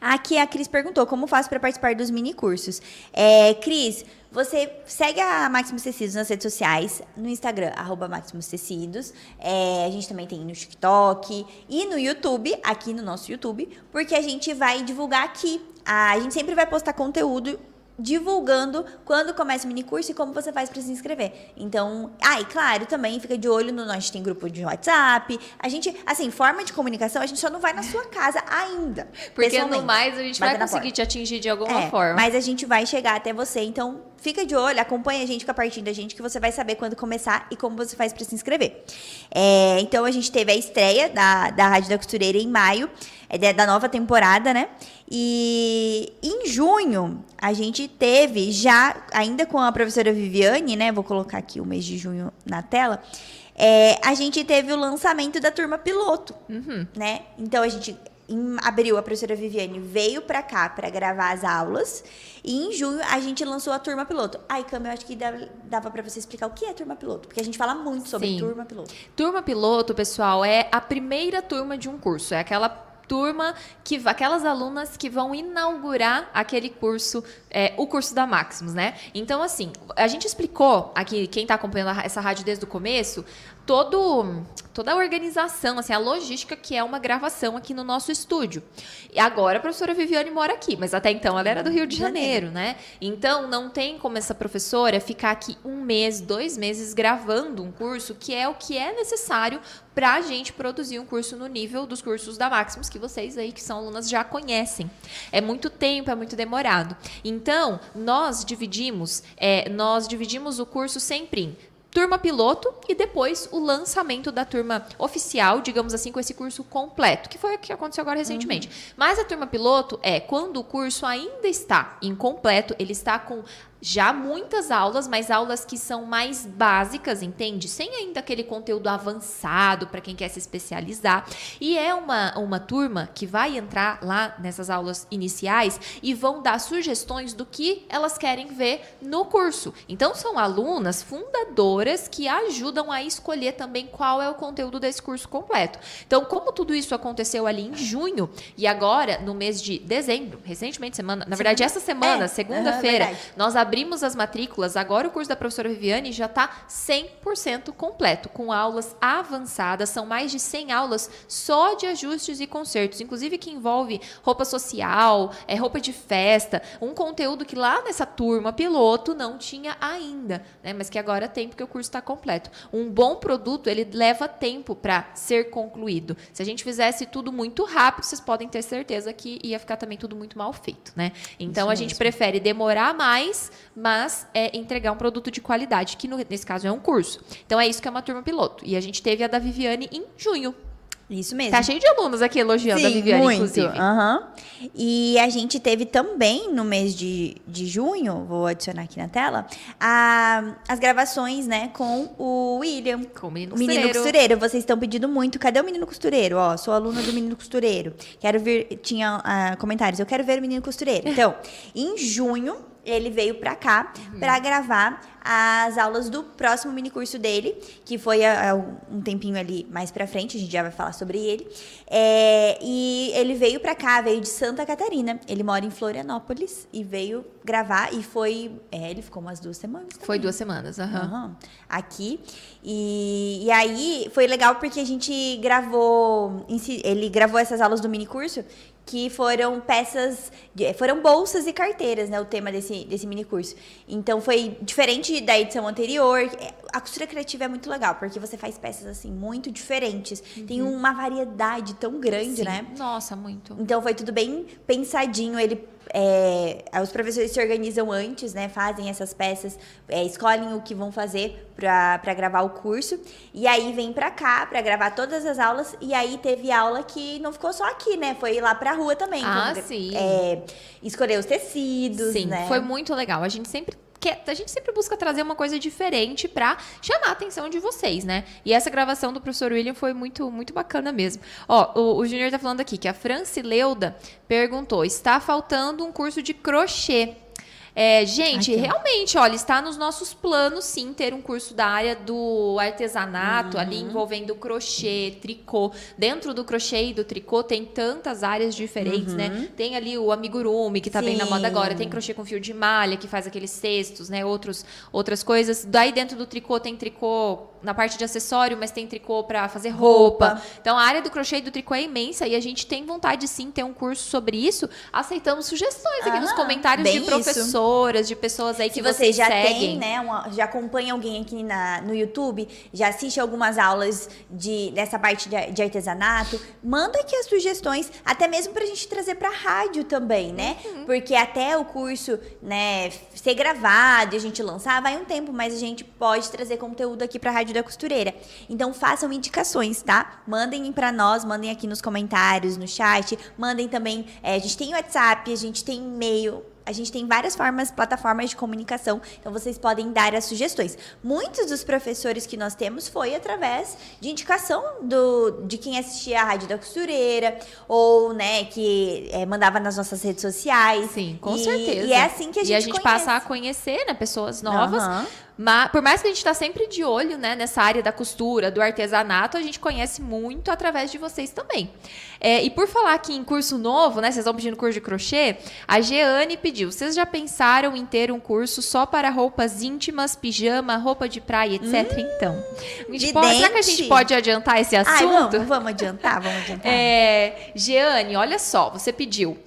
Aqui a Cris perguntou como faço para participar dos mini cursos. É, Cris, você segue a Maximus Tecidos nas redes sociais, no Instagram, arroba Maximus Tecidos. É, a gente também tem no TikTok e no YouTube, aqui no nosso YouTube, porque a gente vai divulgar aqui. A gente sempre vai postar conteúdo divulgando quando começa o mini curso e como você faz para se inscrever. Então, ah, e claro, também fica de olho no nós tem grupo de WhatsApp. A gente, assim, forma de comunicação, a gente só não vai na sua casa ainda. Porque no mais a gente vai conseguir te atingir de alguma é, forma. Mas a gente vai chegar até você, então fica de olho, acompanha a gente, fica partindo da gente que você vai saber quando começar e como você faz para se inscrever. É, então a gente teve a estreia da, da Rádio da Costureira em maio, é, da nova temporada, né? E em junho, a gente teve já, ainda com a professora Viviane, né? Vou colocar aqui o mês de junho na tela. É, a gente teve o lançamento da turma piloto, uhum. né? Então a gente em abril a professora Viviane veio para cá para gravar as aulas e em junho a gente lançou a turma piloto. Ai, Cam, eu acho que dava para você explicar o que é turma piloto, porque a gente fala muito sobre Sim. turma piloto. Turma piloto, pessoal, é a primeira turma de um curso, é aquela turma que aquelas alunas que vão inaugurar aquele curso, é, o curso da Maximus, né? Então, assim, a gente explicou aqui, quem está acompanhando essa rádio desde o começo, todo, toda a organização, assim, a logística que é uma gravação aqui no nosso estúdio. E agora a professora Viviane mora aqui, mas até então ela era do Rio de Janeiro, né? Então não tem como essa professora ficar aqui um mês, dois meses gravando um curso que é o que é necessário para a gente produzir um curso no nível dos cursos da Maximus, que vocês aí que são alunas já conhecem. É muito tempo, é muito demorado. Então, nós dividimos, é, nós dividimos o curso sempre em turma piloto e depois o lançamento da turma oficial, digamos assim, com esse curso completo, que foi o que aconteceu agora recentemente. Uhum. Mas a turma piloto é quando o curso ainda está incompleto, ele está com já muitas aulas, mas aulas que são mais básicas, entende? Sem ainda aquele conteúdo avançado para quem quer se especializar. E é uma, uma turma que vai entrar lá nessas aulas iniciais e vão dar sugestões do que elas querem ver no curso. Então, são alunas fundadoras que ajudam a escolher também qual é o conteúdo desse curso completo. Então, como tudo isso aconteceu ali em junho e agora no mês de dezembro, recentemente, semana, na verdade, essa semana, é, segunda-feira, nós abrimos abrimos as matrículas, agora o curso da professora Viviane já está 100% completo, com aulas avançadas, são mais de 100 aulas só de ajustes e concertos, inclusive que envolve roupa social, é roupa de festa, um conteúdo que lá nessa turma piloto não tinha ainda, né? mas que agora tem porque o curso está completo. Um bom produto, ele leva tempo para ser concluído. Se a gente fizesse tudo muito rápido, vocês podem ter certeza que ia ficar também tudo muito mal feito, né? Então Isso a gente prefere demorar mais, mas é entregar um produto de qualidade, que no, nesse caso é um curso. Então é isso que é uma turma piloto. E a gente teve a da Viviane em junho. Isso mesmo. Tá cheio de alunos aqui elogiando Sim, a Viviane, muito. inclusive. Uhum. E a gente teve também, no mês de, de junho, vou adicionar aqui na tela, a, as gravações, né, com o William. Com o menino costureiro. O menino costureiro. Vocês estão pedindo muito. Cadê o menino costureiro? Ó, sou aluna do menino costureiro. Quero ver. Tinha uh, comentários. Eu quero ver o menino costureiro. Então, em junho, ele veio para cá uhum. para gravar as aulas do próximo mini curso dele, que foi há, um tempinho ali mais para frente, a gente já vai falar sobre ele. É, e ele veio para cá, veio de Santa Catarina. Ele mora em Florianópolis e veio gravar e foi, é, ele ficou umas duas semanas. Também. Foi duas semanas, aham. Uhum. Aqui e, e aí foi legal porque a gente gravou, ele gravou essas aulas do mini curso que foram peças, foram bolsas e carteiras, né, o tema desse, desse mini curso. Então foi diferente da edição anterior. A costura criativa é muito legal, porque você faz peças assim muito diferentes. Uhum. Tem uma variedade tão grande, Sim. né? Nossa, muito. Então foi tudo bem pensadinho. Ele é, os professores se organizam antes, né? Fazem essas peças, é, escolhem o que vão fazer para gravar o curso. E aí vem para cá para gravar todas as aulas. E aí teve aula que não ficou só aqui, né? Foi lá pra rua também. Ah, sim. É, escolher os tecidos, sim, né? foi muito legal. A gente sempre a gente sempre busca trazer uma coisa diferente para chamar a atenção de vocês, né? E essa gravação do professor William foi muito, muito bacana mesmo. Ó, o, o Júnior tá falando aqui que a Francileuda perguntou: está faltando um curso de crochê. É, gente, realmente, olha, está nos nossos planos, sim, ter um curso da área do artesanato, uhum. ali envolvendo crochê, tricô. Dentro do crochê e do tricô tem tantas áreas diferentes, né? uhum. né? Tem ali o amigurumi, que está bem na moda agora. Tem crochê com fio de malha, que faz aqueles cestos, né? Outros, outras coisas. Daí dentro do tricô tem tricô na parte de acessório, mas tem tricô para fazer roupa. roupa. Então a área do crochê e do tricô é imensa e a gente tem vontade sim ter um curso sobre isso. Aceitamos sugestões ah, aqui nos ah, comentários de professoras, isso. de pessoas aí que Se você já seguem. tem, né, uma, já acompanha alguém aqui na, no YouTube, já assiste algumas aulas de dessa parte de, de artesanato, manda aqui as sugestões, até mesmo pra gente trazer pra rádio também, né? Uhum. Porque até o curso, né, ser gravado e a gente lançar vai um tempo, mas a gente pode trazer conteúdo aqui pra Rádio da Costureira. Então façam indicações, tá? Mandem para nós, mandem aqui nos comentários, no chat, mandem também, é, a gente tem WhatsApp, a gente tem e-mail, a gente tem várias formas, plataformas de comunicação, então vocês podem dar as sugestões. Muitos dos professores que nós temos foi através de indicação do, de quem assistia a Rádio da Costureira, ou, né, que é, mandava nas nossas redes sociais. Sim, com e, certeza. E é assim que a gente E a gente conhece. passa a conhecer, né, pessoas novas. Uhum. Mas, por mais que a gente está sempre de olho né, nessa área da costura, do artesanato, a gente conhece muito através de vocês também. É, e por falar aqui em curso novo, né? Vocês estão pedindo curso de crochê, a Jeane pediu. Vocês já pensaram em ter um curso só para roupas íntimas, pijama, roupa de praia, etc? Hum, então. De pode, será que a gente pode adiantar esse assunto? Ai, vamos, vamos adiantar, vamos adiantar. É, Jeane, olha só, você pediu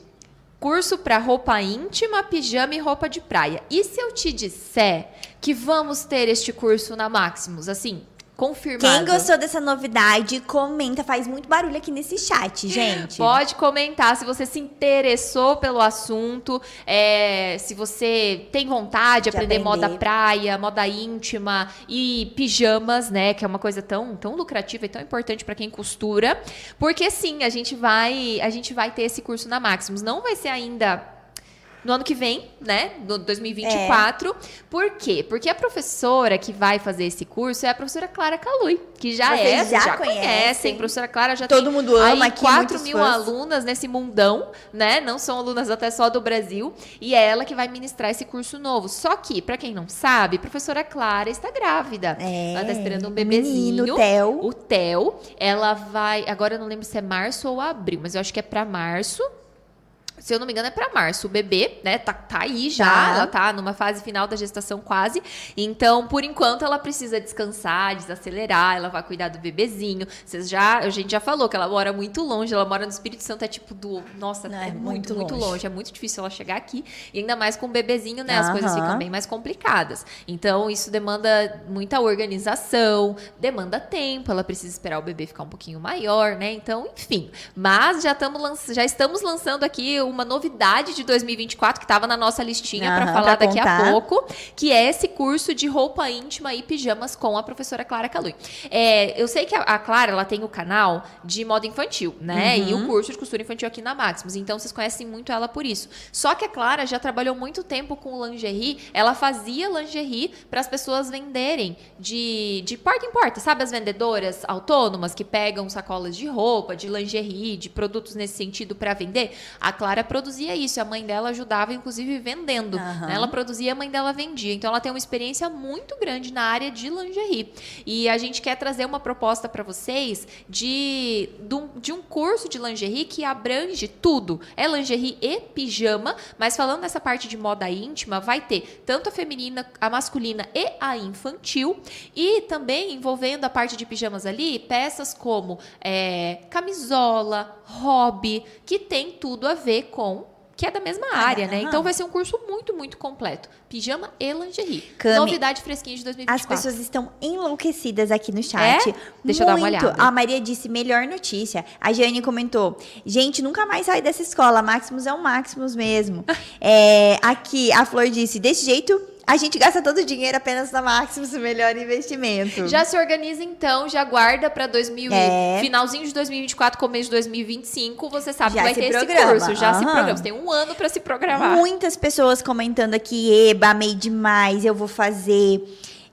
curso para roupa íntima, pijama e roupa de praia. E se eu te disser que vamos ter este curso na Maximus? Assim, confirmado. Quem gostou dessa novidade, comenta, faz muito barulho aqui nesse chat, gente. Pode comentar se você se interessou pelo assunto, é, se você tem vontade de, de aprender, aprender, moda praia, moda íntima e pijamas, né, que é uma coisa tão, tão lucrativa e tão importante para quem costura, porque sim, a gente vai, a gente vai ter esse curso na Maximus. Não vai ser ainda no ano que vem, né? No 2024. É. Por quê? Porque a professora que vai fazer esse curso é a professora Clara Calui, que já Vocês é, já, já conhecem. conhecem. Professora Clara já Todo tem mundo ama aí aqui, 4 mil fãs. alunas nesse mundão, né? Não são alunas até só do Brasil. E é ela que vai ministrar esse curso novo. Só que, para quem não sabe, professora Clara está grávida. É, ela está esperando um bebezinho. Menino, o Theo. O Theo. Ela vai. Agora eu não lembro se é março ou abril, mas eu acho que é para março se eu não me engano, é para março. O bebê, né, tá, tá aí já, tá. ela tá numa fase final da gestação quase. Então, por enquanto, ela precisa descansar, desacelerar, ela vai cuidar do bebezinho. Vocês já, a gente já falou que ela mora muito longe, ela mora no Espírito Santo, é tipo do. Nossa, não, é, é muito, muito longe. longe. É muito difícil ela chegar aqui. E ainda mais com o bebezinho, né? As uhum. coisas ficam bem mais complicadas. Então, isso demanda muita organização, demanda tempo, ela precisa esperar o bebê ficar um pouquinho maior, né? Então, enfim. Mas já, tamo, já estamos lançando aqui uma novidade de 2024 que estava na nossa listinha uhum, para falar pra daqui a pouco, que é esse curso de roupa íntima e pijamas com a professora Clara Calui. É, eu sei que a, a, Clara ela tem o canal de moda infantil, né? Uhum. E o curso de costura infantil aqui na Maximus. Então vocês conhecem muito ela por isso. Só que a Clara já trabalhou muito tempo com lingerie. Ela fazia lingerie para as pessoas venderem de, de porta em porta, sabe? As vendedoras autônomas que pegam sacolas de roupa, de lingerie, de produtos nesse sentido para vender. A Clara Produzia isso. A mãe dela ajudava, inclusive, vendendo. Uhum. Né? Ela produzia, a mãe dela vendia. Então, ela tem uma experiência muito grande na área de lingerie. E a gente quer trazer uma proposta para vocês de, de um curso de lingerie que abrange tudo. É lingerie e pijama, mas falando nessa parte de moda íntima, vai ter tanto a feminina, a masculina e a infantil. E também envolvendo a parte de pijamas ali, peças como é, camisola, hobby, que tem tudo a ver com que é da mesma ah, área, né? Então vai ser um curso muito, muito completo. Pijama e lingerie. Cami, Novidade fresquinha de 2024. As pessoas estão enlouquecidas aqui no chat. É? Deixa muito. eu dar uma olhada. A Maria disse melhor notícia. A Jane comentou: gente, nunca mais sai dessa escola. Maximus é o Maximus mesmo. é, aqui, a Flor disse: desse jeito a gente gasta todo o dinheiro apenas na Maximus, o melhor investimento. Já se organiza então, já guarda para 2000 é. finalzinho de 2024, começo de 2025, você sabe já que vai ter programa. esse curso, já se programa. Você tem um ano para se programar. Muitas pessoas comentando aqui, eba, amei demais, eu vou fazer.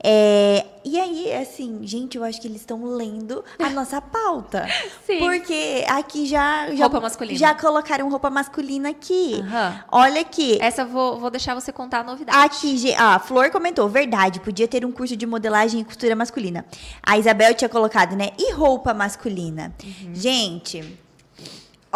É, e aí, assim, gente, eu acho que eles estão lendo a nossa pauta. Sim. Porque aqui já, já. Roupa masculina. Já colocaram roupa masculina aqui. Uhum. Olha aqui. Essa eu vou, vou deixar você contar a novidade. Aqui, a Flor comentou, verdade, podia ter um curso de modelagem e costura masculina. A Isabel tinha colocado, né? E roupa masculina? Uhum. Gente.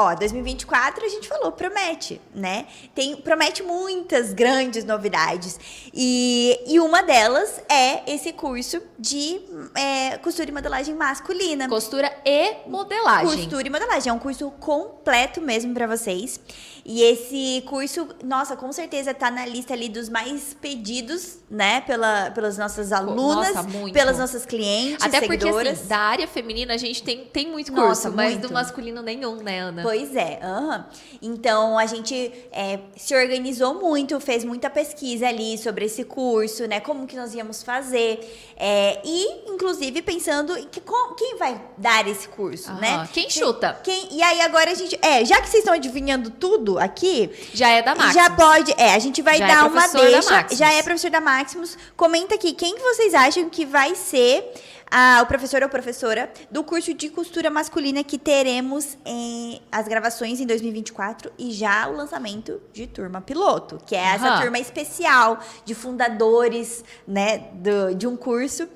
Ó, 2024 a gente falou, promete, né? Tem, promete muitas grandes novidades. E, e uma delas é esse curso de é, costura e modelagem masculina. Costura e modelagem. Costura e modelagem. É um curso completo mesmo para vocês. E esse curso, nossa, com certeza tá na lista ali dos mais pedidos, né? Pela, pelas nossas alunas, Nossa, muito. pelas nossas clientes, Até porque, seguidoras. assim, da área feminina a gente tem, tem muito curso, Nossa, mas muito. do masculino nenhum, né, Ana? Pois é, aham. então a gente é, se organizou muito, fez muita pesquisa ali sobre esse curso, né? Como que nós íamos fazer. é, e, inclusive, pensando em que, com- quem vai dar esse curso, Aham. né? Quem chuta? Quem, e aí agora a gente. É, já que vocês estão adivinhando tudo aqui, Já é da Maximus. já pode. É, a gente vai Já é dar uma professor da deixa. Já é professor da Maximus. Comenta aqui quem que vocês acham que vai ser a, o professor ou professora do curso de costura masculina que teremos em, as gravações em 2024 e já o lançamento de turma piloto, que é essa Aham. turma especial de fundadores, né, do, de um curso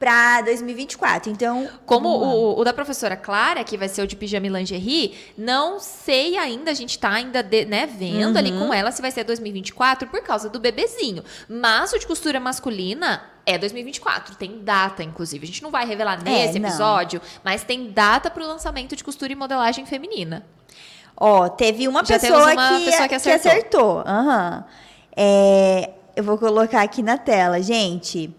para 2024. Então, Como o, o da professora Clara, que vai ser o de pijama e lingerie, não sei ainda, a gente tá ainda de- né, vendo ali Uhum. com ela se vai ser 2024 por causa do bebezinho. Mas o de costura masculina é 2024, tem data, inclusive. A gente não vai revelar nesse É, episódio, mas tem data pro lançamento de costura e modelagem feminina. Ó, teve uma Já pessoa, uma que, pessoa que que acertou. acertou. Aham. É, eu vou colocar aqui na tela, gente.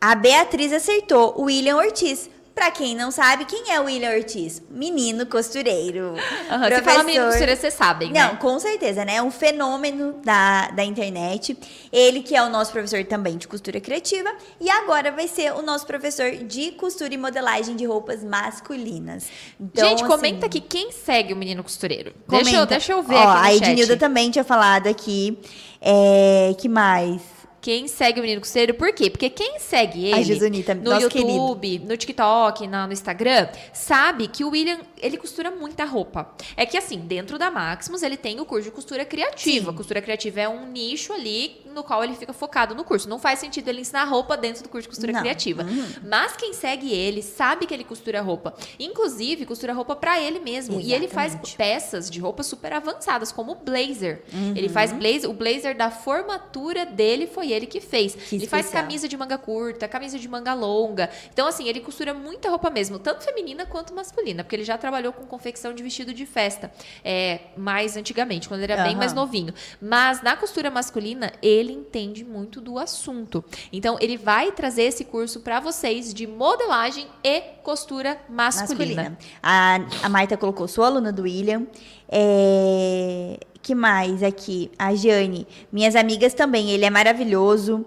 A Beatriz acertou. O William Ortiz. Pra quem não sabe, quem é o William Ortiz? Menino costureiro. Aham, Você fala menino professor- costura, vocês sabem, Não, né? com certeza, né? É um fenômeno da, da internet. Ele que é o nosso professor também de costura criativa. E agora vai ser o nosso professor de costura e modelagem de roupas masculinas. Então, gente, assim, comenta aqui quem segue o menino costureiro. Deixa eu, Comenta. deixa eu ver Ó, aqui a. Ednilda também tinha falado aqui. É, que mais? Quem segue o Menino Costureiro, por quê? Porque quem segue ele Jesunita, no YouTube, no TikTok, na- no Instagram, sabe que o William, ele costura muita roupa. É que assim, dentro da Maximus, ele tem o curso de costura criativa. Sim. Costura criativa é um nicho ali no qual ele fica focado no curso. Não faz sentido ele ensinar roupa dentro do curso de costura Não. criativa. Uhum. Mas quem segue ele sabe que ele costura roupa. Inclusive, costura roupa pra ele mesmo. E ele faz Exatamente. peças de roupa super avançadas, como o blazer. Uhum. Ele faz blazer, o blazer da formatura dele foi ele que fez. Que ele faz camisa de manga curta, camisa de manga longa. Então, assim, ele costura muita roupa mesmo, tanto feminina quanto masculina, porque ele já trabalhou com confecção de vestido de festa, é, mais antigamente, quando ele era bem Aham. mais novinho. Mas na costura masculina, ele entende muito do assunto. Então, ele vai trazer esse curso pra vocês de modelagem e costura masculina. Masculina. A, a Marta colocou, sou aluna do William. É, que mais aqui? A Jane. Minhas amigas também, ele é maravilhoso.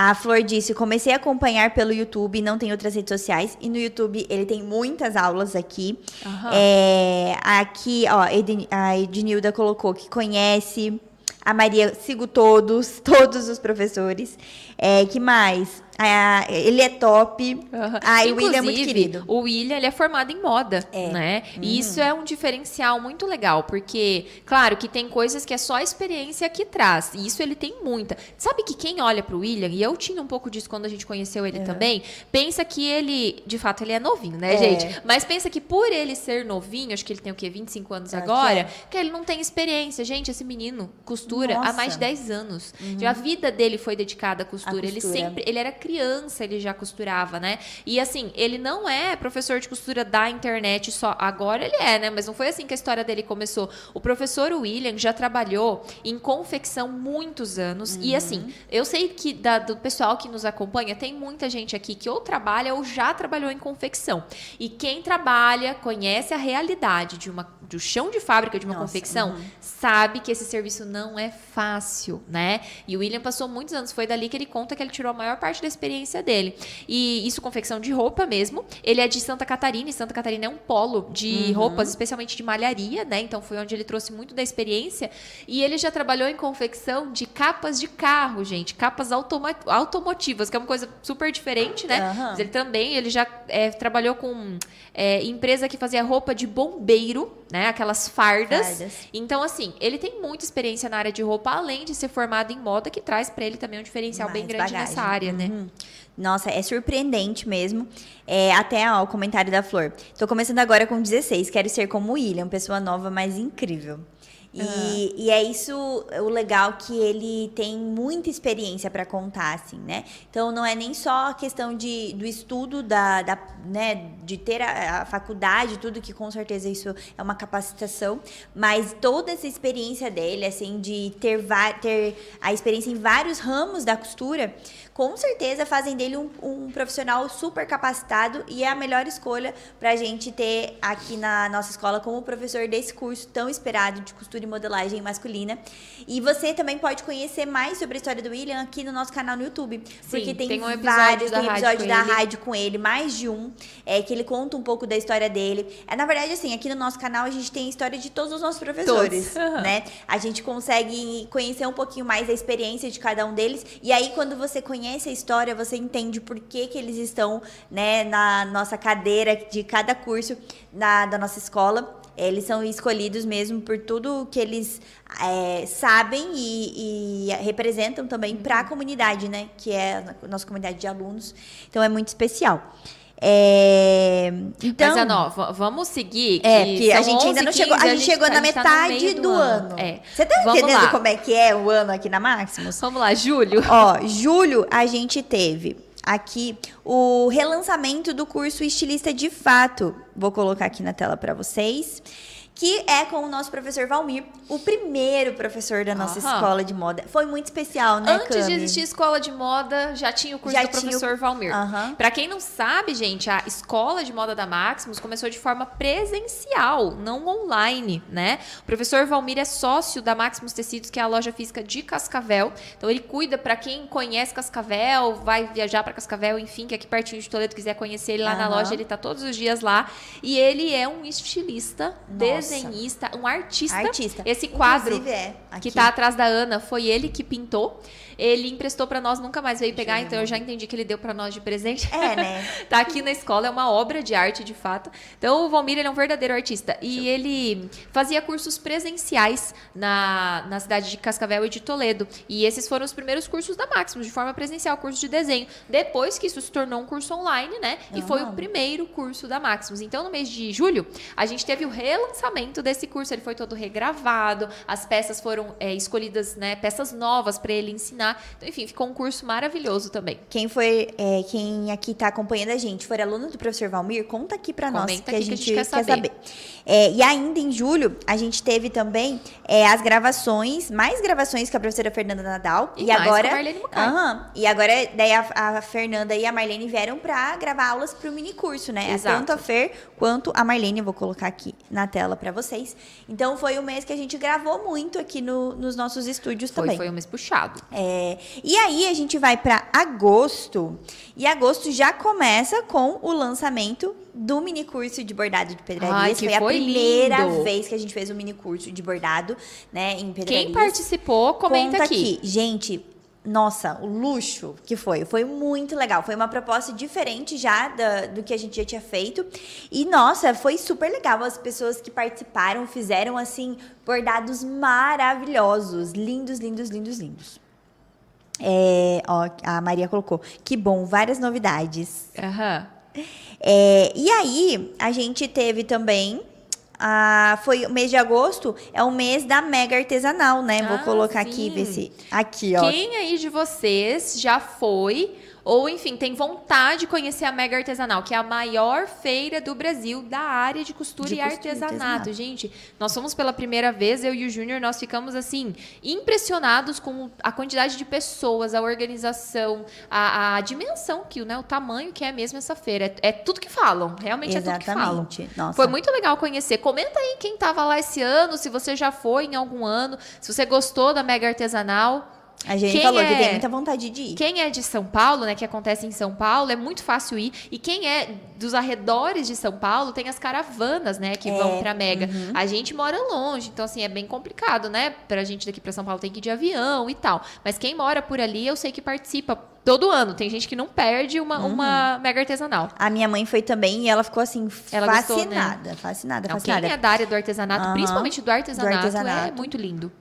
A Flor disse, comecei a acompanhar pelo YouTube, não tem outras redes sociais. E no YouTube ele tem muitas aulas aqui. Aham. É, aqui, ó, a Ednilda colocou que conhece. A Maria, sigo todos, todos os professores. É, que mais? Ah, ele é top. Aham. Ai, o William é muito querido. O William, ele é formado em moda, É. né? E isso é um diferencial muito legal, porque, claro, que tem coisas que é só a experiência que traz. E isso ele tem muita. Sabe que quem olha pro William, e eu tinha um pouco disso quando a gente conheceu ele também, pensa que ele, de fato, ele é novinho, né, É. gente? Mas pensa que por ele ser novinho, acho que ele tem o quê? 25 anos Acho agora, que que ele não tem experiência. Gente, esse menino costura há Nossa. mais de 10 anos. Já a vida dele foi dedicada à costura. Ele costura. sempre ele era criança, ele já costurava, né? E assim, ele não é professor de costura da internet só. Agora ele é, né? Mas não foi assim que a história dele começou. O professor William já trabalhou em confecção muitos anos. E assim, eu sei que da- do pessoal que nos acompanha, tem muita gente aqui que ou trabalha ou já trabalhou em confecção. E quem trabalha, conhece a realidade de uma, do chão de fábrica de uma Nossa, confecção, sabe que esse serviço não é fácil, né? E o William passou muitos anos, foi dali que ele conta que ele tirou a maior parte da experiência dele. E isso confecção de roupa mesmo. Ele é de Santa Catarina, e Santa Catarina é um polo de roupas, especialmente de malharia, né? Então foi onde ele trouxe muito da experiência. E ele já trabalhou em confecção de capas de carro, gente, capas automa automotivas, que é uma coisa super diferente, né? Aham. Mas ele também, ele já é, trabalhou com é, empresa que fazia roupa de bombeiro. Né? Aquelas fardas. Fardas. Então, assim, ele tem muita experiência na área de roupa, além de ser formado em moda, que traz para ele também um diferencial bem Mais grande bagagem. nessa área, né? Uhum. Nossa, é surpreendente mesmo. É, até ó, o comentário da Flor. Tô começando agora com 16, quero ser como William, pessoa nova, mas incrível. E, e é isso o legal que ele tem muita experiência para contar, assim, né? Então não é nem só a questão de, do estudo da, da né, de ter a, a faculdade, tudo que com certeza isso é uma capacitação, mas toda essa experiência dele, assim, de ter, ter a experiência em vários ramos da costura, com certeza fazem dele um, um profissional super capacitado e é a melhor escolha para a gente ter aqui na nossa escola como professor desse curso tão esperado de costura e modelagem masculina. E você também pode conhecer mais sobre a história do William aqui no nosso canal no YouTube, porque tem, tem um episódio vários, da tem episódio da ele. rádio com ele, mais de um, é, que ele conta um pouco da história dele. É, na verdade, assim, aqui no nosso canal a gente tem a história de todos os nossos professores, né? A gente consegue conhecer um pouquinho mais da experiência de cada um deles. E aí, quando você conhece a história, você entende por que, que eles estão, né, na nossa cadeira de cada curso na, da nossa escola. Eles são escolhidos mesmo por tudo que eles é, sabem e, e representam também para a comunidade, né? Que é a nossa comunidade de alunos. Então é muito especial. É, então, Mas, Anó, vamos seguir. é, que porque a gente ainda 11, não chegou. 15, A gente chegou tá- na a gente tá no metade meio do, ano. É. Você tá Vamos entendendo lá. como é que é o ano aqui na Maximus? Vamos lá, Júlio. Ó, julho a gente teve aqui o relançamento do curso Estilista de Fato. Vou colocar aqui na tela para vocês. Que é com o nosso professor Valmir, o primeiro professor da nossa Aham. escola de moda. Foi muito especial, né, Antes de Cami? existir escola de moda, já tinha o curso Já do tinha o- professor Valmir. Aham. Pra quem não sabe, gente, a escola de moda da Maximus começou de forma presencial, não online, né? O professor Valmir é sócio da Maximus Tecidos, que é a loja física de Cascavel. Então ele cuida pra quem conhece Cascavel, vai viajar pra Cascavel, enfim, que é aqui pertinho de Toledo quiser conhecer ele lá na Aham. loja, ele tá todos os dias lá. E ele é um estilista, Nossa. Desenhista, um artista. Artista. Esse quadro é, que aqui. tá atrás da Ana foi ele que pintou. Ele emprestou pra nós, nunca mais veio pegar, então eu já entendi que ele deu pra nós de presente. É, né? tá aqui na escola, é uma obra de arte, de fato. Então, o Valmir ele é um verdadeiro artista. E ele fazia cursos presenciais na, na cidade de Cascavel e de Toledo. E esses foram os primeiros cursos da Maximus, de forma presencial, curso de desenho. Depois que isso se tornou um curso online, né? E foi o primeiro curso da Maximus. Então, no mês de julho, a gente teve o relançamento desse curso. Ele foi todo regravado, as peças foram é, escolhidas, né? Peças novas para ele ensinar. Então, enfim, ficou um curso maravilhoso também. Quem foi, é, quem aqui tá acompanhando a gente, for aluno do professor Valmir, conta aqui pra nós que a aqui gente, quer saber. saber. É, e ainda em julho, a gente teve também é, as gravações, mais gravações com a professora Fernanda Nadal. E E, agora. com a Marlene Mucay. Aham. e agora, daí a, a Fernanda e a Marlene vieram pra gravar aulas pro mini curso, né? Exato. Tanto a Fer quanto a Marlene, eu vou colocar aqui na tela pra vocês. Então foi um mês que a gente gravou muito aqui no- nos nossos estúdios Foi, também. foi um mês puxado. É, e aí a gente vai para agosto. E agosto já começa com o lançamento do mini curso de bordado de pedrarias. Ai, que foi a foi primeira lindo. vez que a gente fez um mini curso de bordado, né, em pedrarias. Quem participou, comenta Conta aqui. Gente, nossa, o luxo que foi. Foi muito legal. Foi uma proposta diferente já do que a gente já tinha feito. E, nossa, foi super legal. As pessoas que participaram fizeram, assim, bordados maravilhosos. Lindos, lindos, lindos, lindos. É, ó, a Maria colocou. Que bom, várias novidades. Aham. É, e aí, a gente teve também. ah, foi o mês de agosto, é o mês da mega artesanal, né? Vou Ah, colocar aqui, sim. ver se. Aqui, ó. Quem aí de vocês já foi ou, enfim, tem vontade de conhecer a Mega Artesanal, que é a maior feira do Brasil da área de costura De e costura artesanato. artesanato. Gente, nós fomos pela primeira vez, eu e o Júnior, nós ficamos, assim, impressionados com a quantidade de pessoas, a organização, a, a dimensão, que, né, o tamanho que é mesmo essa feira. É, é tudo que falam, realmente é tudo que falam. Exatamente. Nossa. Foi muito legal conhecer. Comenta aí quem tava lá esse ano, se você já foi em algum ano, se você gostou da Mega Artesanal. A gente Quem falou que é- tem muita vontade de ir. Quem é de São Paulo, né, que acontece em São Paulo, é muito fácil ir. E quem é dos arredores de São Paulo, tem as caravanas, né, que É, vão pra Mega. uhum. A gente mora longe, então assim, é bem complicado, né? Pra gente daqui pra São Paulo tem que ir de avião e tal. Mas quem mora por ali, eu sei que participa todo ano. Tem gente que não perde uma, Uhum. uma Mega Artesanal. A minha mãe foi também e ela ficou assim, Ela gostou, né? fascinada. Fascinada, Não, fascinada. quem é da área do artesanato, Aham. principalmente do artesanato, é artesanato. muito lindo.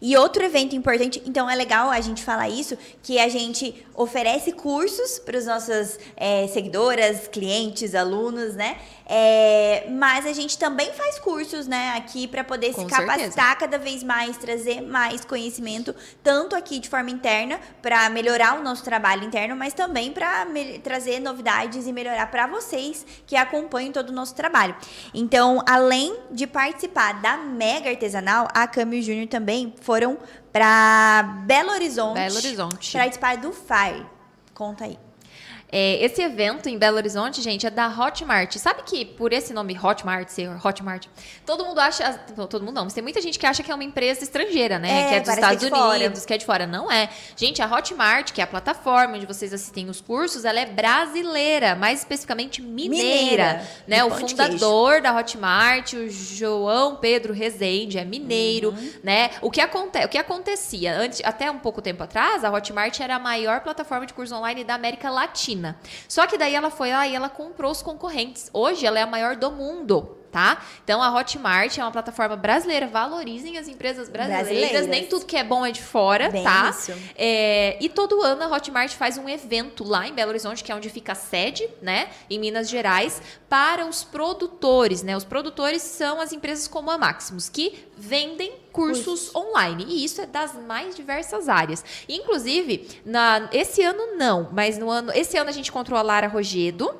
E outro evento importante, então é legal a gente falar isso, que a gente oferece cursos para as nossas é, seguidoras, clientes, alunos, né? É, mas a gente também faz cursos, né, aqui para poder Com se certeza. capacitar cada vez mais, trazer mais conhecimento, tanto aqui de forma interna, para melhorar o nosso trabalho interno, mas também para trazer novidades e melhorar para vocês que acompanham todo o nosso trabalho. Então, além de participar da Mega Artesanal, a Cami e o Júnior também foram para Belo Horizonte. Belo Horizonte. Participar do FIRE. Conta aí. É, esse evento em Belo Horizonte, gente, é da Hotmart. Sabe que por esse nome Hotmart, ser Hotmart, todo mundo acha. Todo mundo não, mas tem muita gente que acha que é uma empresa estrangeira, né? É, que é dos Estados que é de fora. Unidos, que é de fora. Não é. Gente, a Hotmart, que é a plataforma onde vocês assistem os cursos, ela é brasileira, mais especificamente mineira. Mineira, né? O fundador da Hotmart, o João Pedro Rezende, é mineiro, Uhum. né? O que, aconte o que acontecia antes, até um pouco tempo atrás, a Hotmart era a maior plataforma de curso online da América Latina. Só que daí ela foi lá e ela comprou os concorrentes. Hoje ela é a maior do mundo. Tá? Então a Hotmart é uma plataforma brasileira. Valorizem as empresas brasileiras. Brasileiras. Nem tudo que é bom é de fora, Bem tá? isso. É, e todo ano a Hotmart faz um evento lá em Belo Horizonte, que é onde fica a sede, né? Em Minas Gerais, para os produtores, né? Os produtores são as empresas como a Maximus, que vendem cursos online. E isso é das mais diversas áreas. Inclusive, na, esse ano não, mas no ano. Esse ano a gente encontrou a Lara Rogedo,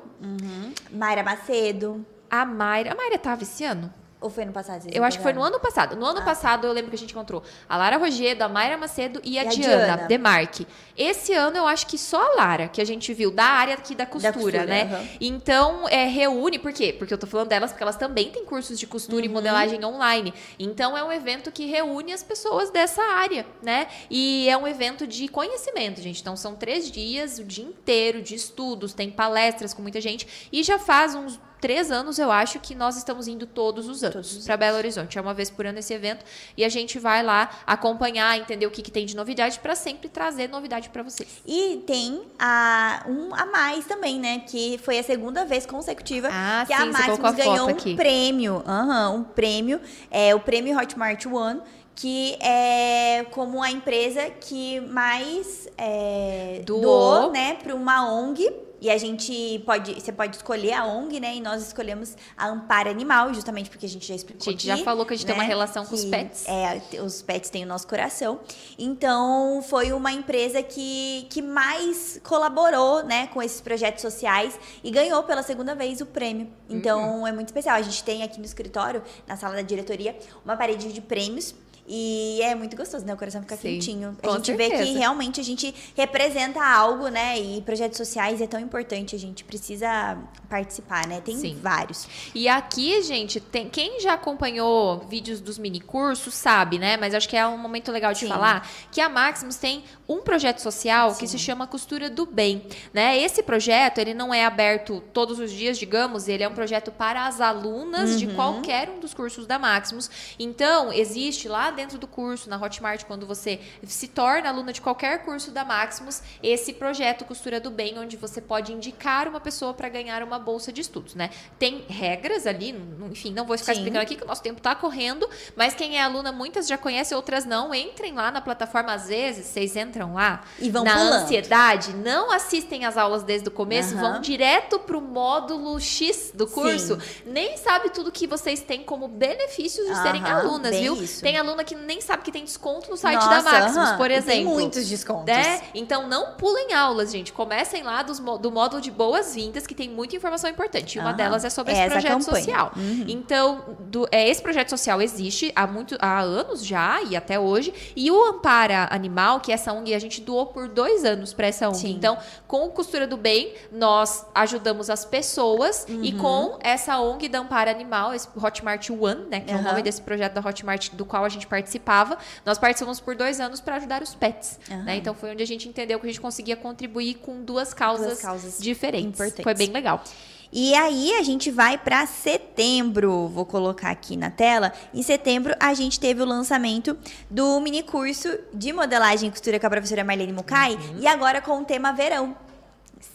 Mayra Macedo. A Mayra. A Mayra tava esse ano? Ou foi no passado? Eu acho que foi no ano passado. No ano Ah. passado eu lembro que a gente encontrou a Lara Rogedo, a Mayra Macedo e a, E a Diana, Diana. Demarque. Esse ano eu acho que só a Lara, que a gente viu da área aqui da costura, costura, né? aham. Então, é, reúne, por quê? Porque eu tô falando delas porque elas também têm cursos de costura Uhum. e modelagem online. Então, é um evento que reúne as pessoas dessa área, né? E é um evento de conhecimento, gente. Então, são três dias, o dia inteiro de estudos, tem palestras com muita gente. E já faz uns três anos, eu acho, que nós estamos indo todos os anos os para Belo Horizonte. É uma vez por ano esse evento. E a gente vai lá acompanhar, entender o que, que tem de novidade, para sempre trazer novidade para vocês. E tem a, um a mais também, né? Que foi a segunda vez consecutiva Ah, que sim, a foto ganhou um aqui. prêmio. Aham, um prêmio. É o prêmio Hotmart One, que é como a empresa que mais é, Doou. doou, né, para uma ONG. E a gente pode, você pode escolher a ONG, né? E nós escolhemos a Amparo Animal, justamente porque a gente já explicou A gente aqui, já falou que a gente tem uma né, relação com os que, pets. É, os pets têm o nosso coração. Então, foi uma empresa que, que mais colaborou, né, com esses projetos sociais e ganhou pela segunda vez o prêmio. Então, Uhum. é muito especial. A gente tem aqui no escritório, na sala da diretoria, uma parede de prêmios. E é muito gostoso, né? O coração fica Sim, quentinho. A gente vê que certeza. realmente a gente representa algo, né? E projetos sociais é tão importante, a gente precisa participar, né? Tem Sim. vários. E aqui, gente, tem quem já acompanhou vídeos dos mini cursos sabe, né? Mas acho que é um momento legal de Sim. falar que a Maximus tem um projeto social que se chama Costura do Bem, né? Esse projeto, ele não é aberto todos os dias, digamos, ele é um projeto para as alunas Uhum. de qualquer um dos cursos da Maximus. Então, existe lá dentro do curso, na Hotmart, quando você se torna aluna de qualquer curso da Maximus, esse projeto Costura do Bem, onde você pode indicar uma pessoa para ganhar uma bolsa de estudos, né? Tem regras ali, enfim, não vou ficar Sim. explicando aqui que o nosso tempo tá correndo, mas quem é aluna, muitas já conhece, outras não. Entrem lá na plataforma, às vezes, vocês entram lá E vão na pulando. ansiedade, não assistem as aulas desde o começo, Aham. vão direto pro módulo X do curso, nem sabe tudo que vocês têm como benefícios de serem Aham, alunas, viu? isso. Tem aluna que nem sabe que tem desconto no site Nossa, da Maximus, aham. por E exemplo. Tem muitos descontos. Né? Então não pulem aulas, gente. Comecem lá dos do módulo de boas-vindas, que tem muita informação importante. E uma Aham. delas é sobre É esse projeto campanha. social. Uhum. Então, do- é, esse projeto social existe há, muito, há anos já e até hoje. E o Ampara Animal, que é essa ONG, a gente doou por dois anos para essa ONG. Sim. Então, com o Costura do Bem, nós ajudamos as pessoas. E Uhum. com essa ONG da Ampara Animal, esse Hotmart One, né? Que é o nome desse projeto da Hotmart, do qual a gente participava. Nós participamos por dois anos para ajudar os pets. Aham. Né? Então foi onde a gente entendeu que a gente conseguia contribuir com duas causas, Duas causas diferentes. importantes. Foi bem legal. E aí a gente vai para setembro, vou colocar aqui na tela. Em setembro a gente teve o lançamento do mini curso de modelagem e costura com a professora Marlene Mukai e agora com o tema verão.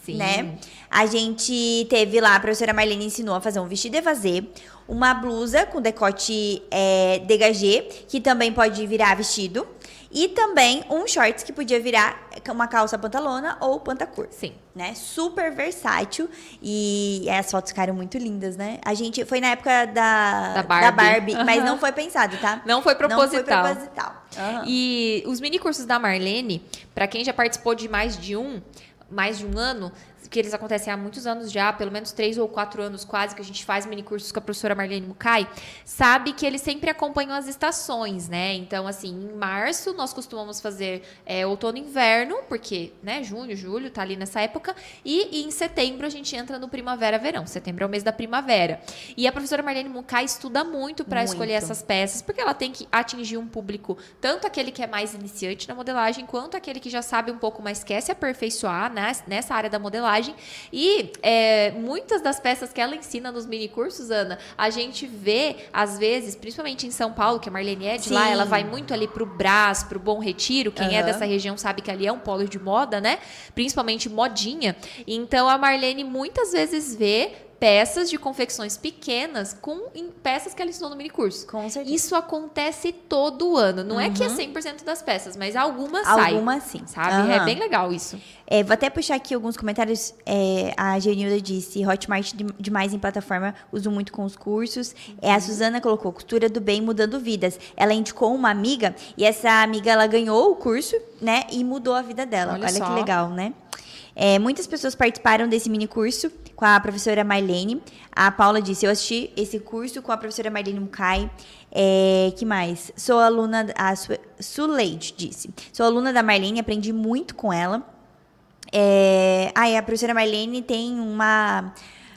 Sim. né? A gente teve lá, a professora Marlene ensinou a fazer um vestido evasê, uma blusa com decote é, dégagé, que também pode virar vestido, e também um shorts que podia virar uma calça pantalona ou pantacur. Sim. Né? Super versátil e as fotos ficaram muito lindas, né? A gente foi na época da, Da Barbie. mas Aham. não foi pensado, tá? Não foi Não foi proposital. proposital. Aham. E os mini cursos da Marlene, para quem já participou de mais de um, mais de um ano, que eles acontecem há muitos anos já, pelo menos três ou quatro anos quase, que a gente faz mini cursos com a professora Marlene Mukai, sabe que eles sempre acompanham as estações, né? Então, assim, em março nós costumamos fazer é, outono e inverno, porque, né, junho, julho, tá ali nessa época, e, e em setembro a gente entra no primavera-verão. Setembro é o mês da primavera. E a professora Marlene Mukai estuda muito para escolher essas peças, porque ela tem que atingir um público, tanto aquele que é mais iniciante na modelagem, quanto aquele que já sabe um pouco mais, quer se aperfeiçoar né, nessa área da modelagem. E é, muitas das peças que ela ensina nos mini cursos, Ana, a gente vê, às vezes, principalmente em São Paulo, que a Marlene é de lá, Sim. ela vai muito ali pro Brás, pro Bom Retiro. Quem é Aham. dessa região sabe que ali é um polo de moda, né? Principalmente modinha. Então a Marlene muitas vezes vê peças de confecções pequenas com peças que ela ensinou no mini curso. Com certeza. Isso acontece todo ano. Não é que é 100% das peças, mas algumas saem. Alguma sim. Sabe? É Aham. bem legal isso. É, vou até puxar aqui alguns comentários. É, a Genilda disse: Hotmart de- demais em plataforma, uso muito com os cursos. É, a Suzana colocou: costura do bem mudando vidas. Ela indicou uma amiga e essa amiga ela ganhou o curso, né? E mudou a vida dela. Olha Olha, que legal, né? É, muitas pessoas participaram desse mini curso com a professora Marlene. A Paula disse: Eu assisti esse curso com a professora Marlene Mukai. É, que mais? Sou aluna. A Su- Suleide disse: Sou aluna da Marlene, aprendi muito com ela. É... Ai, a professora Marlene tem uma.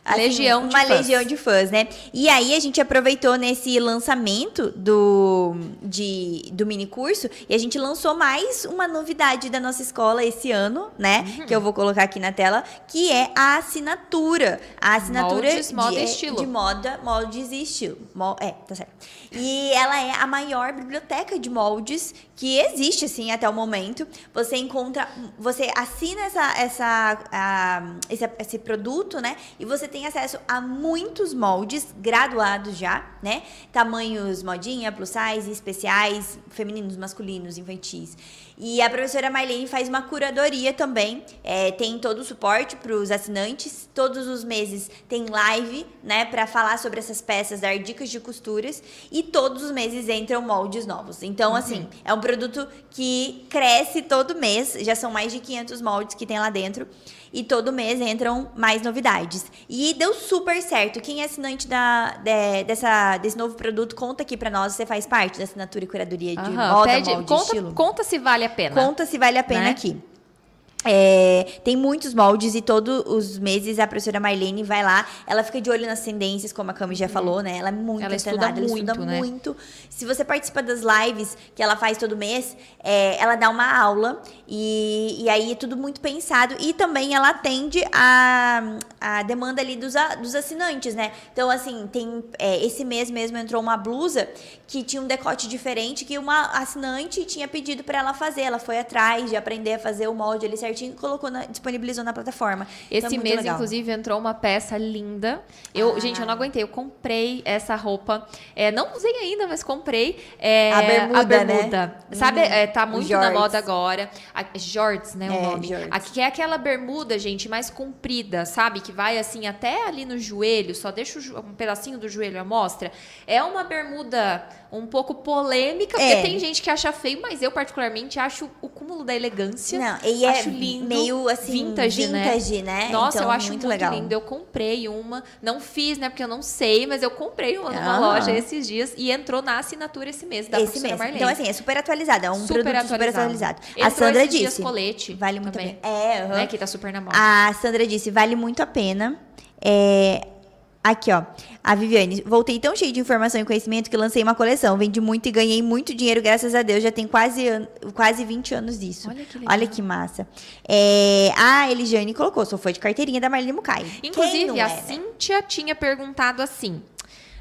Assim, Legião de uma fãs. legião de fãs, né? E aí a gente aproveitou nesse lançamento do, de, do mini curso e a gente lançou mais uma novidade da nossa escola esse ano, né? Uhum. Que eu vou colocar aqui na tela, que é a assinatura. A assinatura Moldes, moda de, e estilo. de moda, moldes e estilo. É, tá certo. E ela é a maior biblioteca de moldes que existe, assim, até o momento. Você encontra, você assina essa, essa, a- esse, esse produto, né? E você tem acesso a muitos moldes graduados já, né? Tamanhos modinha, plus size, especiais, femininos, masculinos, infantis. E a professora Marlene faz uma curadoria também. é, tem todo o suporte para os assinantes. Todos os meses tem live, né, para falar sobre essas peças, dar dicas de costuras. E todos os meses entram moldes novos. Então, assim, é um produto que cresce todo mês. Já são mais de 500 moldes que tem lá dentro. E todo mês entram mais novidades. E deu super certo. Quem é assinante da, de- dessa, desse novo produto, conta aqui pra nós. Você faz parte da assinatura e curadoria de Aham, moda, pede- molde, conta, estilo? conta se vale a pena. Conta se vale a pena Né? aqui. É, tem muitos moldes e todos os meses a professora Marlene vai lá. Ela fica de olho nas tendências, como a Cami já falou, né? Ela é muito Uhum. Ela estuda antenada, ela estuda muito, né? muito. Se você participa das lives que ela faz todo mês, é, ela dá uma aula e, e aí é tudo muito pensado. E também ela atende a, a demanda ali dos, a- dos assinantes, né? Então, assim, tem é, esse mês mesmo entrou uma blusa que tinha um decote diferente que uma assinante tinha pedido pra ela fazer. Ela foi atrás de aprender a fazer o molde ali certinho e colocou na- disponibilizou na plataforma. Então, é Esse muito mês, legal. inclusive, entrou uma peça linda. Eu, Ah. Gente, eu não aguentei. Eu comprei essa roupa. É, não usei ainda, mas comprei. é, A bermuda, a bermuda. né? Sabe, Hum, é, tá muito na moda agora. A, jorts, né? É, o nome. jorts. Aqui, que é aquela bermuda, gente, mais comprida, sabe? Que vai assim até ali no joelho, só deixa o um pedacinho do joelho à mostra. É uma bermuda um pouco polêmica, É. porque tem gente que acha feio, mas eu, particularmente, acho o cúmulo da elegância. Não, e é acho lindo. meio assim vintage, né? vintage, né? Nossa, Então, eu acho muito muito, legal. lindo. Eu comprei uma, não fiz, né? Porque eu não sei, mas eu comprei uma numa Ah. loja esses dias e entrou na assinatura esse mês da esse mês. Marlene. Então, assim, é super atualizado. É um Super produto super atualizado. Entrou a Sandra dias disse. colete Vale muito também, a pena. É, né? Que tá super na moda. A Sandra disse, vale muito a pena. É, Aqui, ó. A Viviane, voltei tão cheio de informação e conhecimento que lancei uma coleção. Vendi muito e ganhei muito dinheiro, graças a Deus. Já tem quase, an quase 20 anos disso. Olha que legal. Olha que massa. É, a Eliane colocou, só foi de carteirinha da Marlene Mucay. Quem Inclusive, a? Cíntia tinha perguntado assim.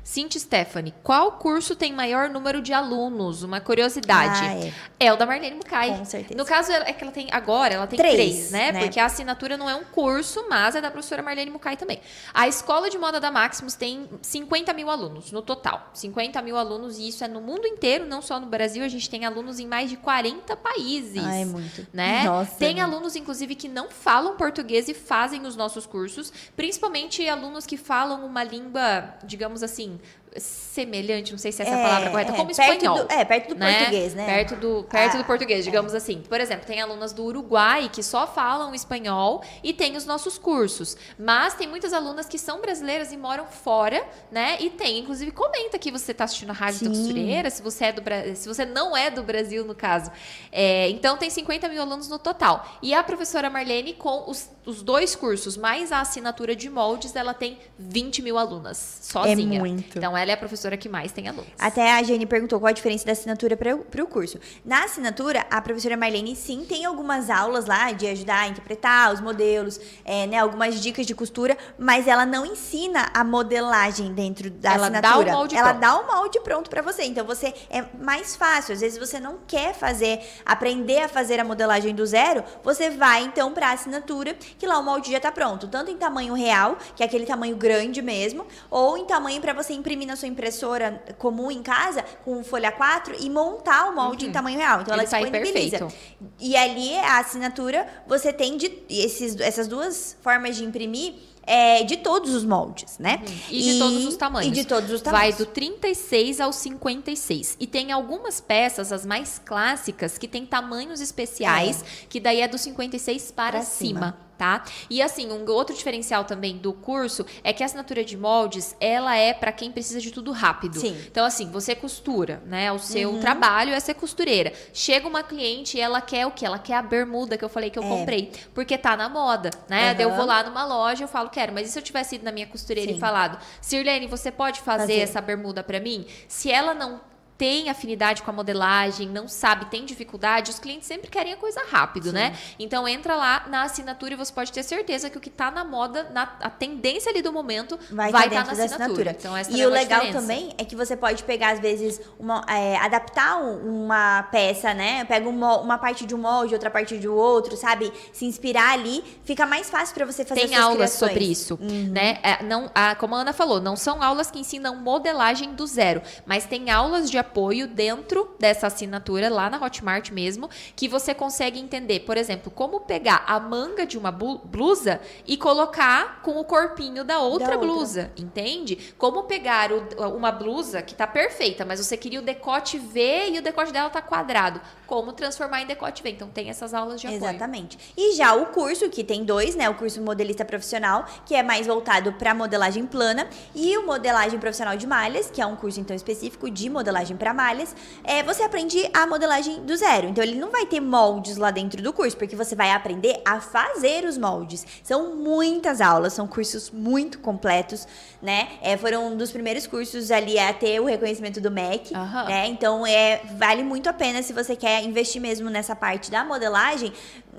Cintia Stephanie, qual curso tem maior número de alunos? Uma curiosidade. Ah, é. é. o da Marlene Mucay. Com certeza. No caso, é que ela tem agora, ela tem Três, três, né? né? Porque a assinatura não é um curso, mas é da professora Marlene Mucay também. A escola de moda da Maximus tem 50 mil alunos no total. 50 mil alunos, e isso é no mundo inteiro, não só no Brasil. A gente tem alunos em mais de 40 países. Ah, é muito. Né? Nossa, tem é alunos, inclusive, que não falam português e fazem os nossos cursos, principalmente alunos que falam uma língua, digamos assim, semelhante, não sei se essa é a palavra correta, como perto espanhol. Do, é, perto do né? português, né? Perto do, perto Ah, do português, digamos assim. Por exemplo, tem alunas do Uruguai que só falam espanhol e tem os nossos cursos. Mas tem muitas alunas que são brasileiras e moram fora, né? E tem, inclusive, comenta que você está assistindo a Rádio da Sim. Costureira, se você, é do, se você não é do Brasil, no caso. É, então, tem 50 mil alunos no total. E a professora Marlene, com os, os dois cursos, mais a assinatura de moldes, ela tem 20 mil alunas, sozinha. muito. Então, ela é a professora que mais tem alunos. Até a Jane perguntou qual a diferença da assinatura para o curso. Na assinatura, a professora Marlene, sim, tem algumas aulas lá de ajudar a interpretar os modelos, é, né, algumas dicas de costura, mas ela não ensina a modelagem dentro da Ela dá assinatura. o molde ela pronto. dá o molde pronto para você. Então, você é mais fácil. Às vezes, você não quer fazer, aprender a fazer a modelagem do zero, você vai, então, para a assinatura, que lá o molde já tá pronto. Tanto em tamanho real, que é aquele tamanho grande mesmo, ou em tamanho para você imprimir na sua impressora comum em casa, com folha 4, e montar o molde em tamanho real. Então, Ele ela sai disponibiliza. perfeito. E ali, a assinatura, você tem de, esses, essas duas formas de imprimir é, de todos os moldes, né? Uhum. E de todos os tamanhos. E de todos os Vai tamanhos. do 36 ao 56. E tem algumas peças, as mais clássicas, que tem tamanhos especiais, que daí é do 56 para Pra cima. cima. Tá? E assim, um outro diferencial também do curso é que a assinatura de moldes, ela é para quem precisa de tudo rápido. Sim. Uhum. Então, assim, você costura, né? O seu trabalho é ser costureira. Chega uma cliente e ela quer o quê? Ela quer a bermuda que eu falei que eu É. comprei. Porque tá na moda, né? Daí Eu vou lá numa loja, eu falo, quero. Mas e se eu tivesse ido na minha costureira Sim. e falado, Sirlene, você pode fazer, Fazer. essa bermuda pra mim? Se ela não tem afinidade com a modelagem, não sabe, tem dificuldade, os clientes sempre querem a coisa rápido, né? Então entra lá na assinatura e você pode ter certeza que o que tá na moda, na, a tendência ali do momento, vai vai estar estar dentro na assinatura. assinatura. Então e é o uma legal diferença. também é que você pode pegar, às vezes, uma, é, adaptar um- uma peça, né? Pega um mo- uma parte de um molde, outra parte de outro, sabe? Se inspirar ali, fica mais fácil pra você fazer Tem as suas aulas criações. sobre isso, né? É, não, a, como a Ana falou, não são aulas que ensinam modelagem do zero, mas tem aulas de apoio dentro dessa assinatura lá na Hotmart mesmo, que você consegue entender, por exemplo, como pegar a manga de uma blusa e colocar com o corpinho da outra, outra. blusa, entende? Como pegar o- uma blusa que tá perfeita, mas você queria o decote V e o decote dela tá quadrado, como transformar em decote V. Então tem essas aulas de apoio. Exatamente. E já o curso, que tem dois, né? O curso modelista profissional, que é mais voltado para modelagem plana, e o modelagem profissional de malhas, que é um curso então específico de modelagem para malhas. É, você aprende a modelagem do zero. Então ele não vai ter moldes lá dentro do curso, porque você vai aprender a fazer os moldes. São muitas aulas, são cursos muito completos, né? É, foram um dos primeiros cursos ali a ter o reconhecimento do MEC, Aham. né? Então, é, vale muito a pena se você quer investir mesmo nessa parte da modelagem.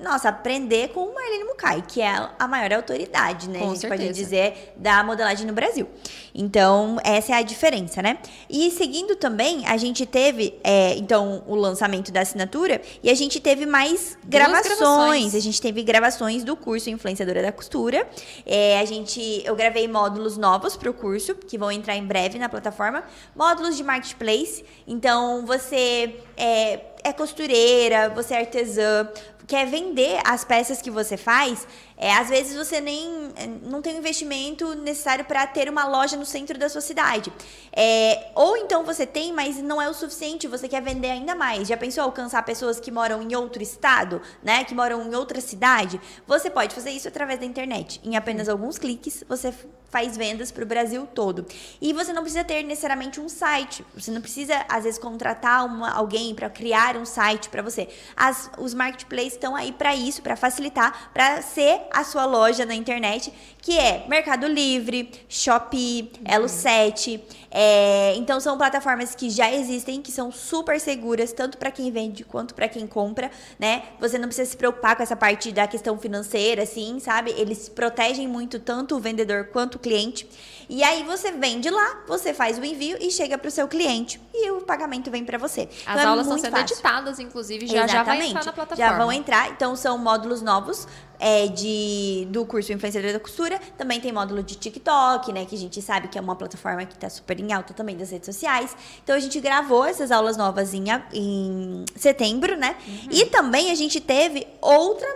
Nossa, aprender com Marlene Mukai, que é a maior autoridade, né? Com a gente pode certeza. dizer da modelagem no Brasil. Então, essa é a diferença, né? E seguindo também, a gente teve, é, então, o lançamento da assinatura e a gente teve mais gravações. gravações. A gente teve gravações do curso Influenciadora da Costura. É, a gente, eu gravei módulos novos para o curso, que vão entrar em breve na plataforma. Módulos de marketplace. Então, você é, é costureira, você é artesã, quer vender as peças que você faz, é, às vezes você nem é, não tem o investimento necessário para ter uma loja no centro da sua cidade. É, ou então você tem, mas não é o suficiente, você quer vender ainda mais. Já pensou alcançar pessoas que moram em outro estado, né? Que moram em outra cidade? Você pode fazer isso através da internet. Em apenas alguns cliques, você faz vendas para o Brasil todo. E você não precisa ter necessariamente um site. Você não precisa, às vezes, contratar uma, alguém para criar criar um site para você. As, os marketplaces estão aí para isso, para facilitar, para ser a sua loja na internet, que é Mercado Livre, Shopee, Elo7. É, então são plataformas que já existem, que são super seguras, tanto para quem vende quanto para quem compra, né? Você não precisa se preocupar com essa parte da questão financeira, assim, sabe? Eles protegem muito tanto o vendedor quanto o cliente. E aí você vende lá, você faz o envio e chega para o seu cliente e o pagamento vem para você. As então, aulas é estão sendo fácil. editadas, inclusive, já, já vai entrar na plataforma. Já vão entrar, então são módulos novos é, de, do curso Influenciador da Costura. Também tem módulo de TikTok, né? Que a gente sabe que é uma plataforma que está super em alta também das redes sociais. Então a gente gravou essas aulas novas em, em setembro, né? Uhum. E também a gente teve outra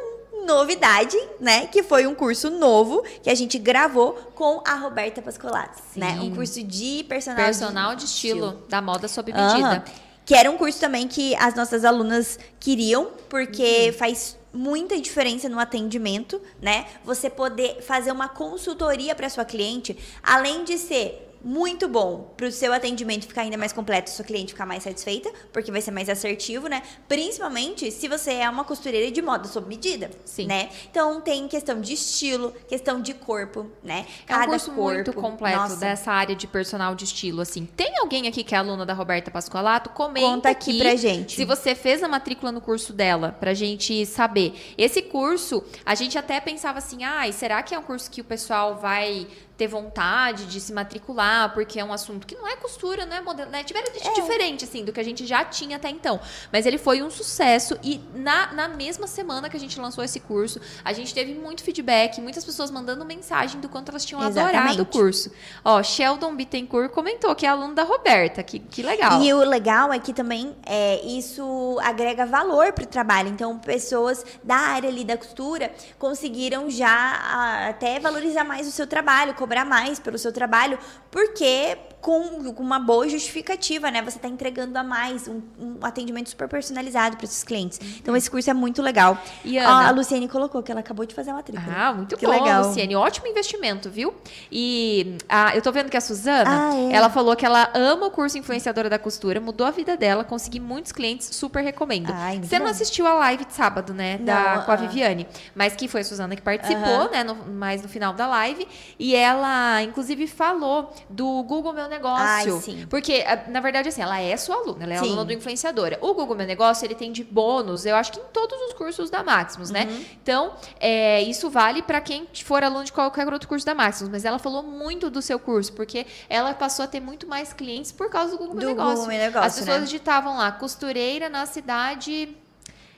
novidade, né? Que foi um curso novo que a gente gravou com a Roberta Pascolato, né? Um curso de personal, personal de, de estilo, estilo, da moda sob medida. Uhum. Que era um curso também que as nossas alunas queriam, porque uhum. faz muita diferença no atendimento, né? Você poder fazer uma consultoria para sua cliente, além de ser muito bom para o seu atendimento ficar ainda mais completo, sua cliente ficar mais satisfeita, porque vai ser mais assertivo, né? Principalmente se você é uma costureira de moda sob medida, Sim. né? Então tem questão de estilo, questão de corpo, né? Cada é um curso corpo, muito completo nossa. dessa área de personal de estilo, assim. Tem alguém aqui que é aluna da Roberta Pascoalato? Comenta Conta aqui, aqui pra gente. Se você fez a matrícula no curso dela, pra gente saber. Esse curso, a gente até pensava assim, ai, ah, será que é um curso que o pessoal vai ter vontade de se matricular, porque é um assunto que não é costura, não é modelo, né? Tiveram é. diferente, assim, do que a gente já tinha até então. Mas ele foi um sucesso e na, na mesma semana que a gente lançou esse curso, a gente teve muito feedback, muitas pessoas mandando mensagem do quanto elas tinham Exatamente. adorado o curso. Ó, Sheldon Bittencourt comentou que é aluno da Roberta, que, que legal. E o legal é que também é, isso agrega valor para o trabalho. Então, pessoas da área ali da costura conseguiram já a, até valorizar mais o seu trabalho, cobrar mais pelo seu trabalho, porque com, com uma boa justificativa, né? Você está entregando a mais, um, um, atendimento super personalizado para esses clientes. Então, esse curso é muito legal. E Ana, a Luciene colocou que ela acabou de fazer a matrícula. Ah, muito que bom, legal. Luciene. Ótimo investimento, viu? E a, eu tô vendo que a Suzana, ah, é. ela falou que ela ama o curso Influenciadora da Costura, mudou a vida dela, consegui muitos clientes, super recomendo. Ai, Você bom. não assistiu a live de sábado, né? Da, não, com a uh Viviane. Mas que foi a Suzana que participou, uh -huh. né? No, mais no final da live. E ela, inclusive, falou do Google Meu Negócio. Ai, sim. Porque, na verdade, assim, ela é sua aluna, ela é sim. aluna do influenciadora. O Google Meu Negócio, ele tem de bônus, eu acho que em todos os cursos da Maximus, né? Uhum. Então, é, isso vale para quem for aluno de qualquer outro curso da Maximus. Mas ela falou muito do seu curso, porque ela passou a ter muito mais clientes por causa do Google do Meu Negócio. Google Meu Negócio As pessoas né? digitavam lá, costureira na cidade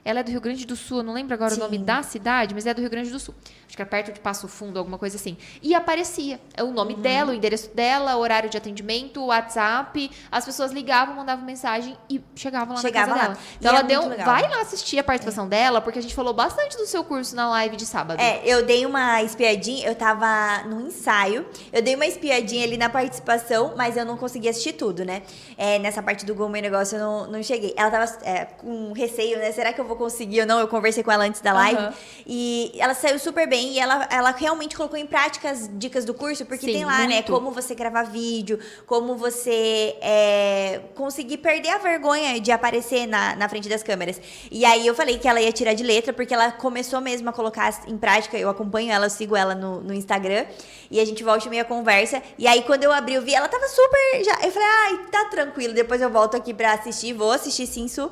ela é do Rio Grande do Sul, eu não lembro agora Sim. o nome da cidade, mas é do Rio Grande do Sul. Acho que é perto de Passo Fundo, alguma coisa assim. E aparecia é o nome uhum. dela, o endereço dela, o horário de atendimento, o WhatsApp. As pessoas ligavam, mandavam mensagem e chegavam lá Chegava na casa lá. dela. Então e ela é deu. Vai lá assistir a participação é. dela, porque a gente falou bastante do seu curso na live de sábado. É, eu dei uma espiadinha, eu tava no ensaio, eu dei uma espiadinha ali na participação, mas eu não consegui assistir tudo, né? É, nessa parte do Google Meu Negócio eu não, não cheguei. Ela tava é, com receio, né? Será que eu vou conseguir ou não. Eu conversei com ela antes da live. Uhum. E ela saiu super bem. E ela, ela realmente colocou em prática as dicas do curso, porque Sim, tem lá, né, muito. né? Como você gravar vídeo, como você é, conseguir perder a vergonha de aparecer na, na frente das câmeras. E aí eu falei que ela ia tirar de letra, porque ela começou mesmo a colocar em prática. Eu acompanho ela, eu sigo ela no, no Instagram. E a gente volta e meia conversa. E aí, quando eu abri o vi, ela tava super. Já, eu falei, ai, tá tranquilo. Depois eu volto aqui pra assistir. Vou assistir sim, Su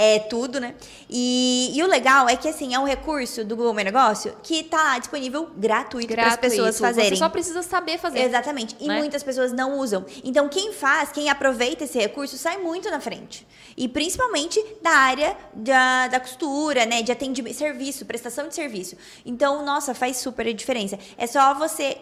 é, tudo, né? E, e, o legal é que, assim, é um recurso do Google Meu Negócio que tá disponível gratuito, para as pessoas fazerem. Você só precisa saber fazer. Exatamente. E né? muitas pessoas não usam. Então, quem faz, quem aproveita esse recurso, sai muito na frente. E principalmente da área da, da costura, né? De atendimento, serviço, prestação de serviço. Então, nossa, faz super a diferença. É só você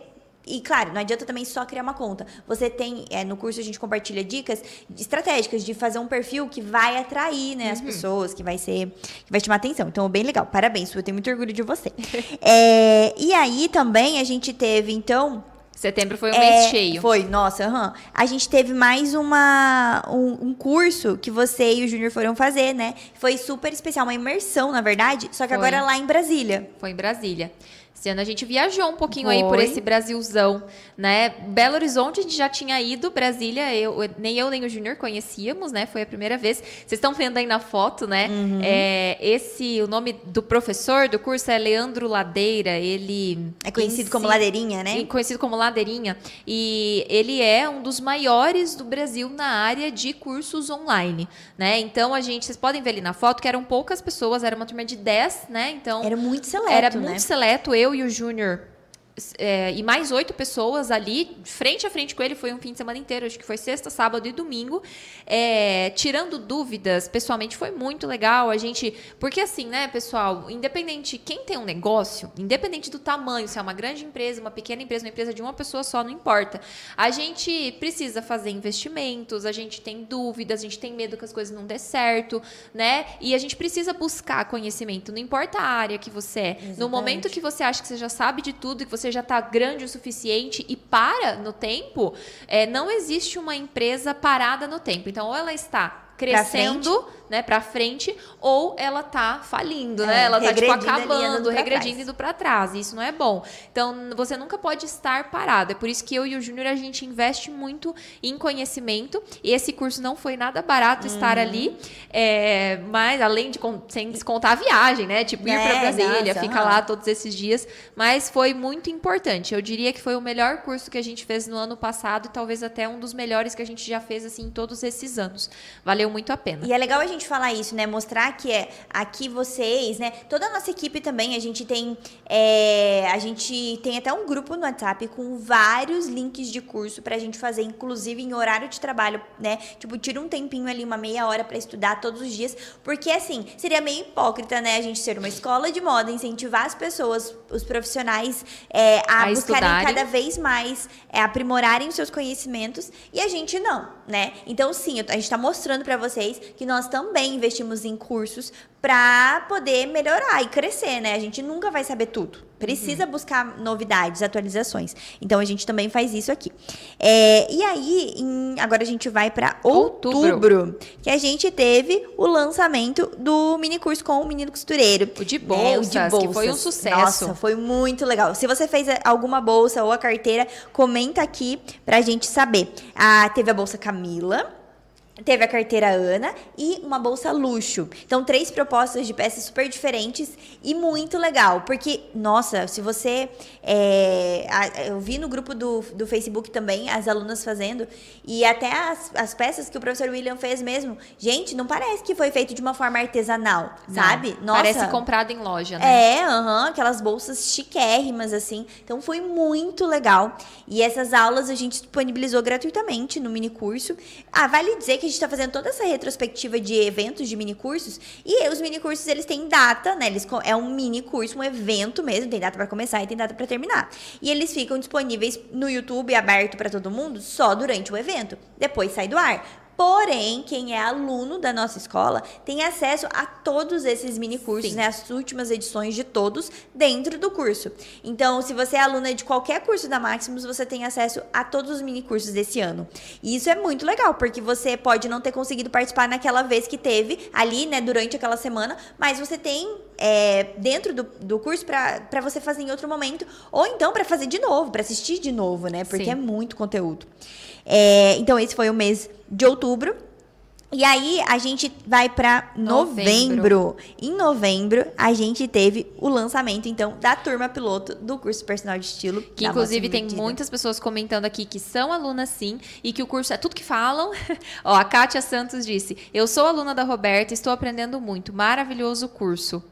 e claro, não adianta também só criar uma conta. Você tem, é, no curso a gente compartilha dicas estratégicas de fazer um perfil que vai atrair né, as uhum. pessoas, que vai ser. que vai chamar atenção. Então, bem legal. Parabéns, eu tenho muito orgulho de você. é, e aí também a gente teve, então. Setembro foi um é, mês cheio. Foi, nossa, uhum. A gente teve mais uma, um, um curso que você e o Júnior foram fazer, né? Foi super especial, uma imersão, na verdade, só que foi. agora lá em Brasília. Foi em Brasília. Esse ano a gente viajou um pouquinho aí por Foi. esse Brasilzão, né? Belo Horizonte a gente já tinha ido, Brasília, eu, nem eu nem o Júnior conhecíamos, né? Foi a primeira vez. Vocês estão vendo aí na foto, né? Uhum. É, esse, o nome do professor do curso é Leandro Ladeira. Ele É conhecido como ensina- Ladeirinha, né? conhecido como Ladeirinha. E ele é um dos maiores do Brasil na área de cursos online, né? Então a gente, vocês podem ver ali na foto que eram poucas pessoas, era uma turma de 10, né? Então Era muito seleto, era né? muito seleto, eu e o Júnior. É, e mais oito pessoas ali, frente a frente com ele, foi um fim de semana inteiro, acho que foi sexta, sábado e domingo, é, tirando dúvidas, pessoalmente foi muito legal, a gente, porque assim, né, pessoal, independente, quem tem um negócio, independente do tamanho, se é uma grande empresa, uma pequena empresa, uma empresa de uma pessoa só, não importa, a gente precisa fazer investimentos, a gente tem dúvidas, a gente tem medo que as coisas não dê certo, né, e a gente precisa buscar conhecimento, não importa a área que você é, no Exatamente. momento que você acha que você já sabe de tudo, que você já está grande o suficiente e para no tempo, é, não existe uma empresa parada no tempo. Então, ou ela está crescendo, né, para frente, ou ela tá falindo, É, né? Ela tá tipo acabando, regredindo indo para trás. E isso não é bom. Então, você nunca pode estar parado. É por isso que eu e o Júnior a gente investe muito em conhecimento. E esse curso não foi nada barato estar Uhum. ali, é, mas além de sem descontar a viagem, né? Tipo ir É, para Brasília, nossa, fica aham. lá todos esses dias, mas foi muito importante. Eu diria que foi o melhor curso que a gente fez no ano passado e talvez até um dos melhores que a gente já fez assim em todos esses anos. Valeu muito a pena. E é legal a gente falar isso, né? Mostrar que é aqui vocês, né? Toda a nossa equipe também, a gente tem. é, a gente tem até um grupo no WhatsApp com vários links de curso pra gente fazer, inclusive em horário de trabalho, né? Tipo, tira um tempinho ali, uma meia hora pra estudar todos os dias. Porque assim, seria meio hipócrita, né? A gente ser uma escola de moda, incentivar as pessoas, os profissionais, é, a, A buscarem estudarem. cada vez mais é, aprimorarem os seus conhecimentos e a gente não, né? Então, sim, a gente está mostrando para vocês que nós também investimos em cursos para poder melhorar e crescer, né? A gente nunca vai saber tudo. Precisa Uhum. buscar novidades, atualizações. Então a gente também faz isso aqui. É, e aí, em- agora a gente vai para Outubro. outubro, que a gente teve o lançamento do mini curso com o menino costureiro. O de né? bolsas, que foi um sucesso. Nossa, foi muito legal. Se você fez alguma bolsa ou a carteira, comenta aqui pra gente saber. Ah, teve a bolsa Camila. Teve a carteira Ana e uma bolsa luxo. Então, três propostas de peças super diferentes e muito legal. Porque, nossa, se você. é, a- eu vi no grupo do, do Facebook também as alunas fazendo. E até as, as peças que o professor William fez mesmo. Gente, não parece que foi feito de uma forma artesanal, Não, sabe? Parece comprado em loja, né? É, aham, aquelas bolsas chiquérrimas, assim. Então foi muito legal. E essas aulas a gente disponibilizou gratuitamente no mini curso. Ah, vale dizer que a gente tá fazendo toda essa retrospectiva de eventos de mini cursos. E os mini cursos, eles têm data, né? Eles, é um mini curso, um evento mesmo. Tem data pra começar e tem data pra terminar. E eles ficam disponíveis no YouTube, aberto pra todo mundo, só durante o evento. Depois sai do ar. Porém, quem é aluno da nossa escola tem acesso a todos esses mini cursos, né? As últimas edições de todos dentro do curso. Então, se você é aluna de qualquer curso da Maximus, você tem acesso a todos os mini cursos desse ano. E isso é muito legal, porque você pode não ter conseguido participar naquela vez que teve ali, né, durante aquela semana, mas você tem é, dentro do, do curso para você fazer em outro momento, ou então para fazer de novo, para assistir de novo, né? Porque Sim. é muito conteúdo. É, então, esse foi o mês de outubro. E aí, a gente vai para novembro. Em novembro, a gente teve o lançamento, então, da turma piloto do curso Personal de Estilo. Que inclusive tem muitas pessoas comentando aqui que são alunas sim e que o curso é tudo que falam. Ó, a Kátia Santos disse: Eu sou aluna da Roberta, estou aprendendo muito. Maravilhoso o curso.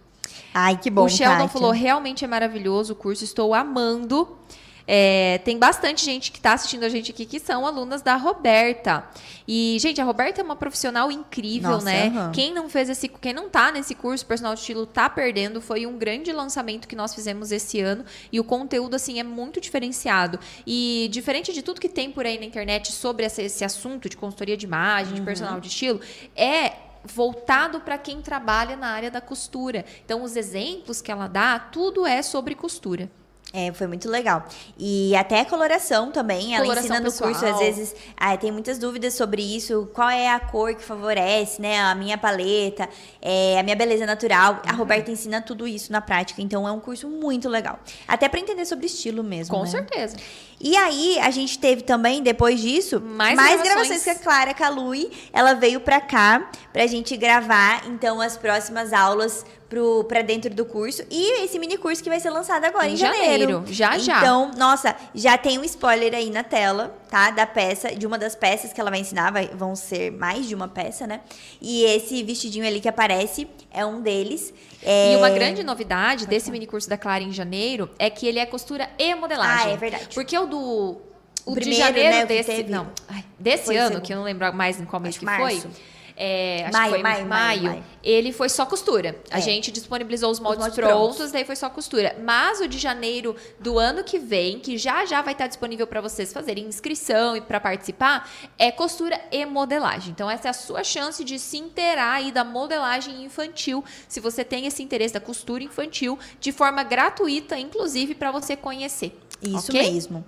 Ai, que bom, o Sheldon Kátia. falou: realmente é maravilhoso o curso, estou amando. É, tem bastante gente que está assistindo a gente aqui que são alunas da Roberta. E, gente, a Roberta é uma profissional incrível, Nossa, né? aham. Quem não fez esse, quem não tá nesse curso personal de estilo tá perdendo. Foi um grande lançamento que nós fizemos esse ano e o conteúdo assim é muito diferenciado. E diferente de tudo que tem por aí na internet sobre esse, esse assunto de consultoria de imagem, de personal de estilo, é voltado para quem trabalha na área da costura. Então, os exemplos que ela dá, tudo é sobre costura. É, foi muito legal. E até coloração também, ela Coloração ensina no pessoal. curso, às vezes ah, tem muitas dúvidas sobre isso, qual é a cor que favorece, né, a minha paleta, é, a minha beleza natural. A Uhum. Roberta ensina tudo isso na prática, então é um curso muito legal. Até pra entender sobre estilo mesmo, Com né? certeza. E aí, a gente teve também, depois disso, Mais mais, gravações. gravações. que a Clara Calui, ela veio pra cá pra gente gravar, então, as próximas aulas pro, pra dentro do curso. E esse mini curso que vai ser lançado agora em, Em janeiro. janeiro, já, já. Então, nossa, já tem um spoiler aí na tela, tá? Da peça, de uma das peças que ela vai ensinar, vai- vão ser mais de uma peça, né? E esse vestidinho ali que aparece é um deles. É... E uma grande novidade desse mini curso da Clara em janeiro é que ele é costura e modelagem. Ah, é verdade. Porque o do. O, O de primeiro, janeiro né, desse. Não, ai, desse Foi ano, que eu não lembro mais em qual mês Acho que que foi. março. É, acho Maio, que foi maio, maio, maio. Ele foi só costura. A É. gente disponibilizou os moldes, moldes prontos, prontos. daí foi só costura. Mas o de janeiro do ano que vem, que já já vai estar disponível para vocês fazerem inscrição e para participar, é costura e modelagem. Então essa é a sua chance de se inteirar aí da modelagem infantil, se você tem esse interesse da costura infantil, de forma gratuita, inclusive para você conhecer. Isso ok? mesmo.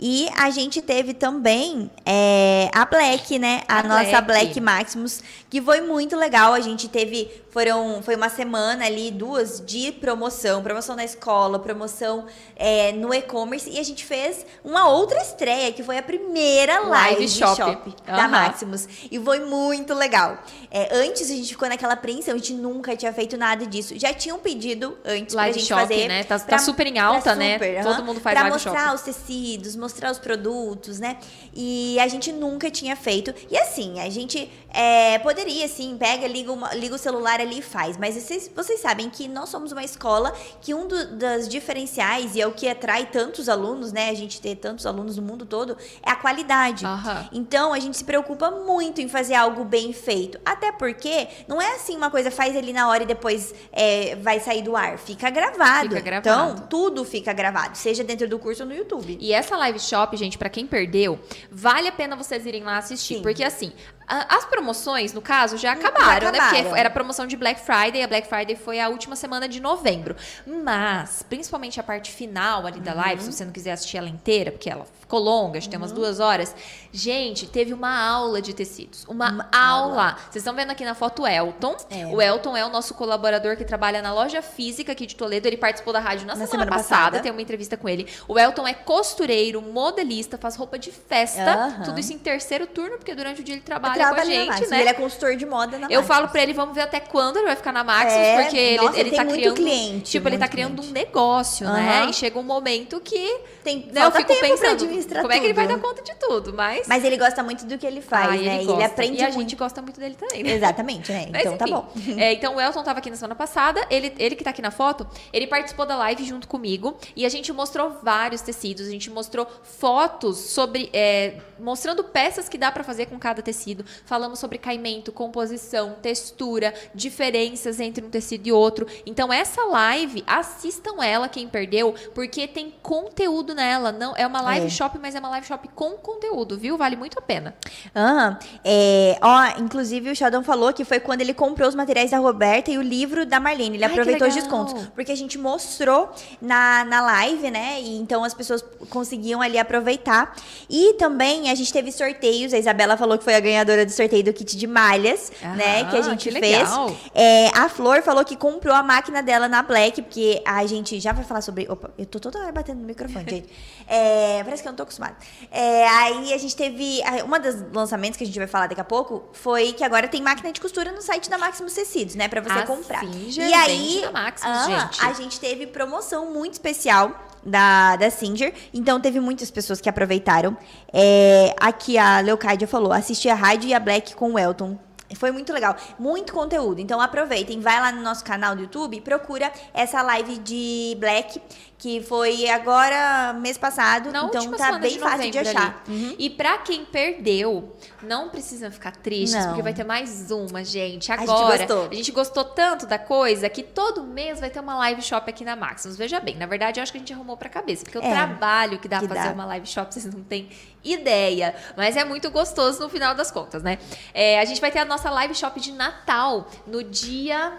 E a gente teve também é, a Black, né? A, A nossa Black. Black Maximus, que foi muito legal. A gente teve, foram, foi uma semana ali, duas de promoção, promoção na escola, promoção é, no e-commerce. E a gente fez uma outra estreia, que foi a primeira live, Live shop. da Aham. Maximus. E foi muito legal. É, antes a gente ficou naquela apreensão, a gente nunca tinha feito nada disso. Já tinham pedido antes pra Live gente shop, fazer. né? Tá- tá pra- super em pra alta, né? super, Todo aham. mundo faz pra live mostrar shop. os tecidos, mostrar os produtos, né? E a gente nunca tinha feito. E assim, a gente é, poderia, assim, pega, liga, uma- liga o celular ali e faz. Mas vocês, vocês sabem que nós somos uma escola que um do- das diferenciais e é o que atrai tantos alunos, né? A gente ter tantos alunos no mundo todo, é a qualidade. Aham. Então, a gente se preocupa muito em fazer algo bem feito. Até porque não é assim uma coisa, faz ali na hora e depois é, vai sair do ar. Fica gravado. Fica gravado. Então, tudo fica gravado, seja dentro do curso ou no YouTube. E essa live shop, gente, pra quem perdeu, vale a pena vocês irem lá assistir. Sim. Porque assim, as promoções, no caso, já acabaram, né? acabaram. Porque era a promoção de Black Friday, a Black Friday foi a última semana de novembro. Mas, principalmente a parte final ali da live, Uhum. se você não quiser assistir ela inteira, porque ela ficou longa, acho que tem umas duas horas. Gente, teve uma aula de tecidos. Uma, Uma aula. aula. Vocês estão vendo aqui na foto o Elton. É. O Elton é o nosso colaborador que trabalha na loja física aqui de Toledo. Ele participou da rádio na, Na semana, semana passada. passada. Tem uma entrevista com ele. O Elton é costureiro, modelista, faz roupa de festa. Aham. Tudo isso em terceiro turno, porque durante o dia ele trabalha Trabalha com a gente, né? Ele é consultor de moda na Eu falo pra ele, vamos ver até quando ele vai ficar na Maximus, É, porque ele, nossa, ele tem tá criando. cliente, tipo, ele tá muito criando cliente. um negócio, né? Aham. E chega um momento que. Tem, Né, eu falta fico tempo pra pensando, administrar como é que ele vai dar conta de tudo? Mas. Mas ele gosta muito do que ele faz, Ah, né? ele, gosta. ele aprende e a gente gosta muito dele também, né? Exatamente, né? Mas, então tá enfim. bom. É, então o Elton tava aqui na semana passada, ele, ele que tá aqui na foto, ele participou da live junto comigo e a gente mostrou vários tecidos, a gente mostrou fotos sobre. é, mostrando peças que dá pra fazer com cada tecido. Falamos sobre caimento, composição, textura, diferenças entre um tecido e outro. Então, essa live, assistam ela, quem perdeu, porque tem conteúdo nela. Não É uma live É. shop, mas é uma live shop com conteúdo, viu? Vale muito a pena. Aham. É, ó, inclusive o Sheldon falou que foi quando ele comprou os materiais da Roberta e o livro da Marlene. Ele Ai, aproveitou os descontos. Porque a gente mostrou na, na live, né? E então as pessoas conseguiam ali aproveitar. E também a gente teve sorteios. A Isabela falou que foi a ganhadora do sorteio do kit de malhas, né? Que a Ah, gente que fez. É, a Flor falou que comprou a máquina dela na Black, porque a gente já vai falar sobre. Opa, eu tô toda hora batendo no microfone, gente. É, parece que eu não tô acostumada. É, aí a gente teve. Uma dos lançamentos que a gente vai falar daqui a pouco foi que agora tem máquina de costura no site da Maximus Tecidos, né? Pra você A comprar. E aí, na Maximus, ah, gente. a gente teve promoção muito especial. Da, da Singer, então teve muitas pessoas que aproveitaram. É, aqui a Leocádia falou: assisti a rádio e a Black com o Elton. Foi muito legal, muito conteúdo. Então aproveitem, vai lá no nosso canal do YouTube e procura essa live de Black, que foi agora mês passado. Na então tá bem fácil de achar. ali. E pra quem perdeu, não precisa ficar triste, porque vai ter mais uma, gente. A gente Agora, gostou. a gente gostou tanto da coisa que todo mês vai ter uma live shop aqui na Maximus. Veja bem, na verdade, eu acho que a gente arrumou pra cabeça, porque o É, trabalho que dá que pra fazer dá. uma live shop, vocês não têm ideia. Mas é muito gostoso no final das contas, né? É, a gente vai ter a nossa live shop de Natal no dia.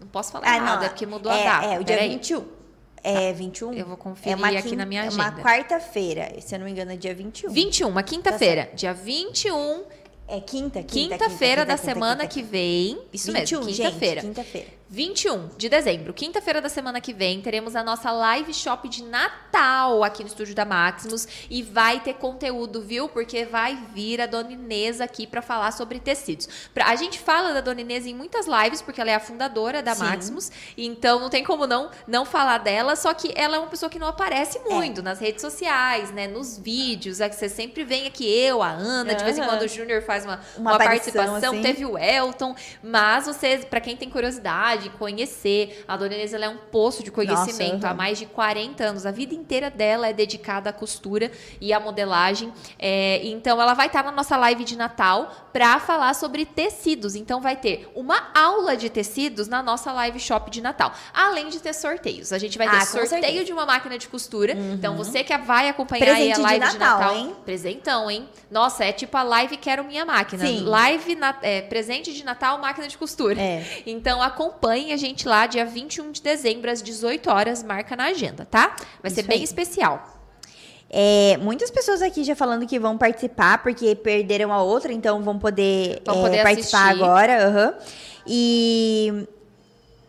Não posso falar Ah, nada, não, porque mudou é, a data. É, o dia Peraí. 21. É 21? Eu vou conferir é uma aqui na minha é agenda. uma quarta-feira, se eu não me engano, é dia 21. 21, uma quinta-feira. Dia 21, É quinta, quinta, quinta-feira quinta, da quinta, semana quinta, que vem. Isso 21, mesmo, quinta-feira. quinta-feira. 21 de dezembro, quinta-feira da semana que vem, teremos a nossa live shop de Natal aqui no estúdio da Maximus e vai ter conteúdo, viu? Porque vai vir a Dona Inês aqui para falar sobre tecidos. Pra- a gente fala da Dona Inês em muitas lives porque ela é a fundadora da Sim. Maximus, então não tem como não não falar dela, só que ela é uma pessoa que não aparece muito nas redes sociais, né, nos vídeos, é que você sempre vem aqui eu, a Ana, de vez em quando o Júnior faz uma, Uma uma, participação, assim. teve o Elton, mas vocês, para quem tem curiosidade, conhecer, a Dona Inês é um poço de conhecimento Nossa, há aham. mais de 40 anos. A vida inteira dela é dedicada à costura e à modelagem. É, então ela vai estar na nossa live de Natal para falar sobre tecidos. Então vai ter uma aula de tecidos na nossa live shop de Natal, além de ter sorteios. A gente vai ter Ah, sorteio. Uhum. de uma máquina de costura. Então você que vai acompanhar aí a de live de Natal, Natal, hein? presentão, hein? Nossa, é tipo a live Quero Minha Máquina. Sim. Live na- é, presente de Natal, máquina de costura. É. Então acompanhe a gente lá dia 21 de dezembro às 18 horas, marca na agenda, tá? Vai ser Isso bem aí. especial. É, muitas pessoas aqui já falando que vão participar porque perderam a outra, então vão poder, Vão é, poder participar agora. aham. E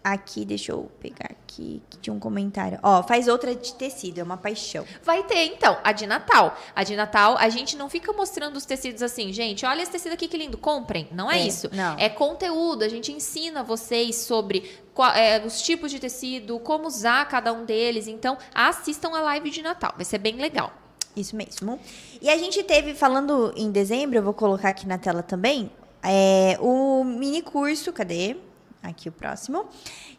aqui, deixa eu pegar aqui, que tinha um comentário. Ó, faz outra de tecido, é uma paixão. Vai ter, então, a de Natal. A de Natal, a gente não fica mostrando os tecidos assim, gente, olha esse tecido aqui que lindo, comprem. Não é, É, isso. não. É conteúdo, a gente ensina vocês sobre qua- é, os tipos de tecido, como usar cada um deles. Então, assistam a live de Natal, vai ser bem legal. Isso mesmo. E a gente teve, falando em dezembro, eu vou colocar aqui na tela também, é, o mini curso, cadê? Aqui o próximo.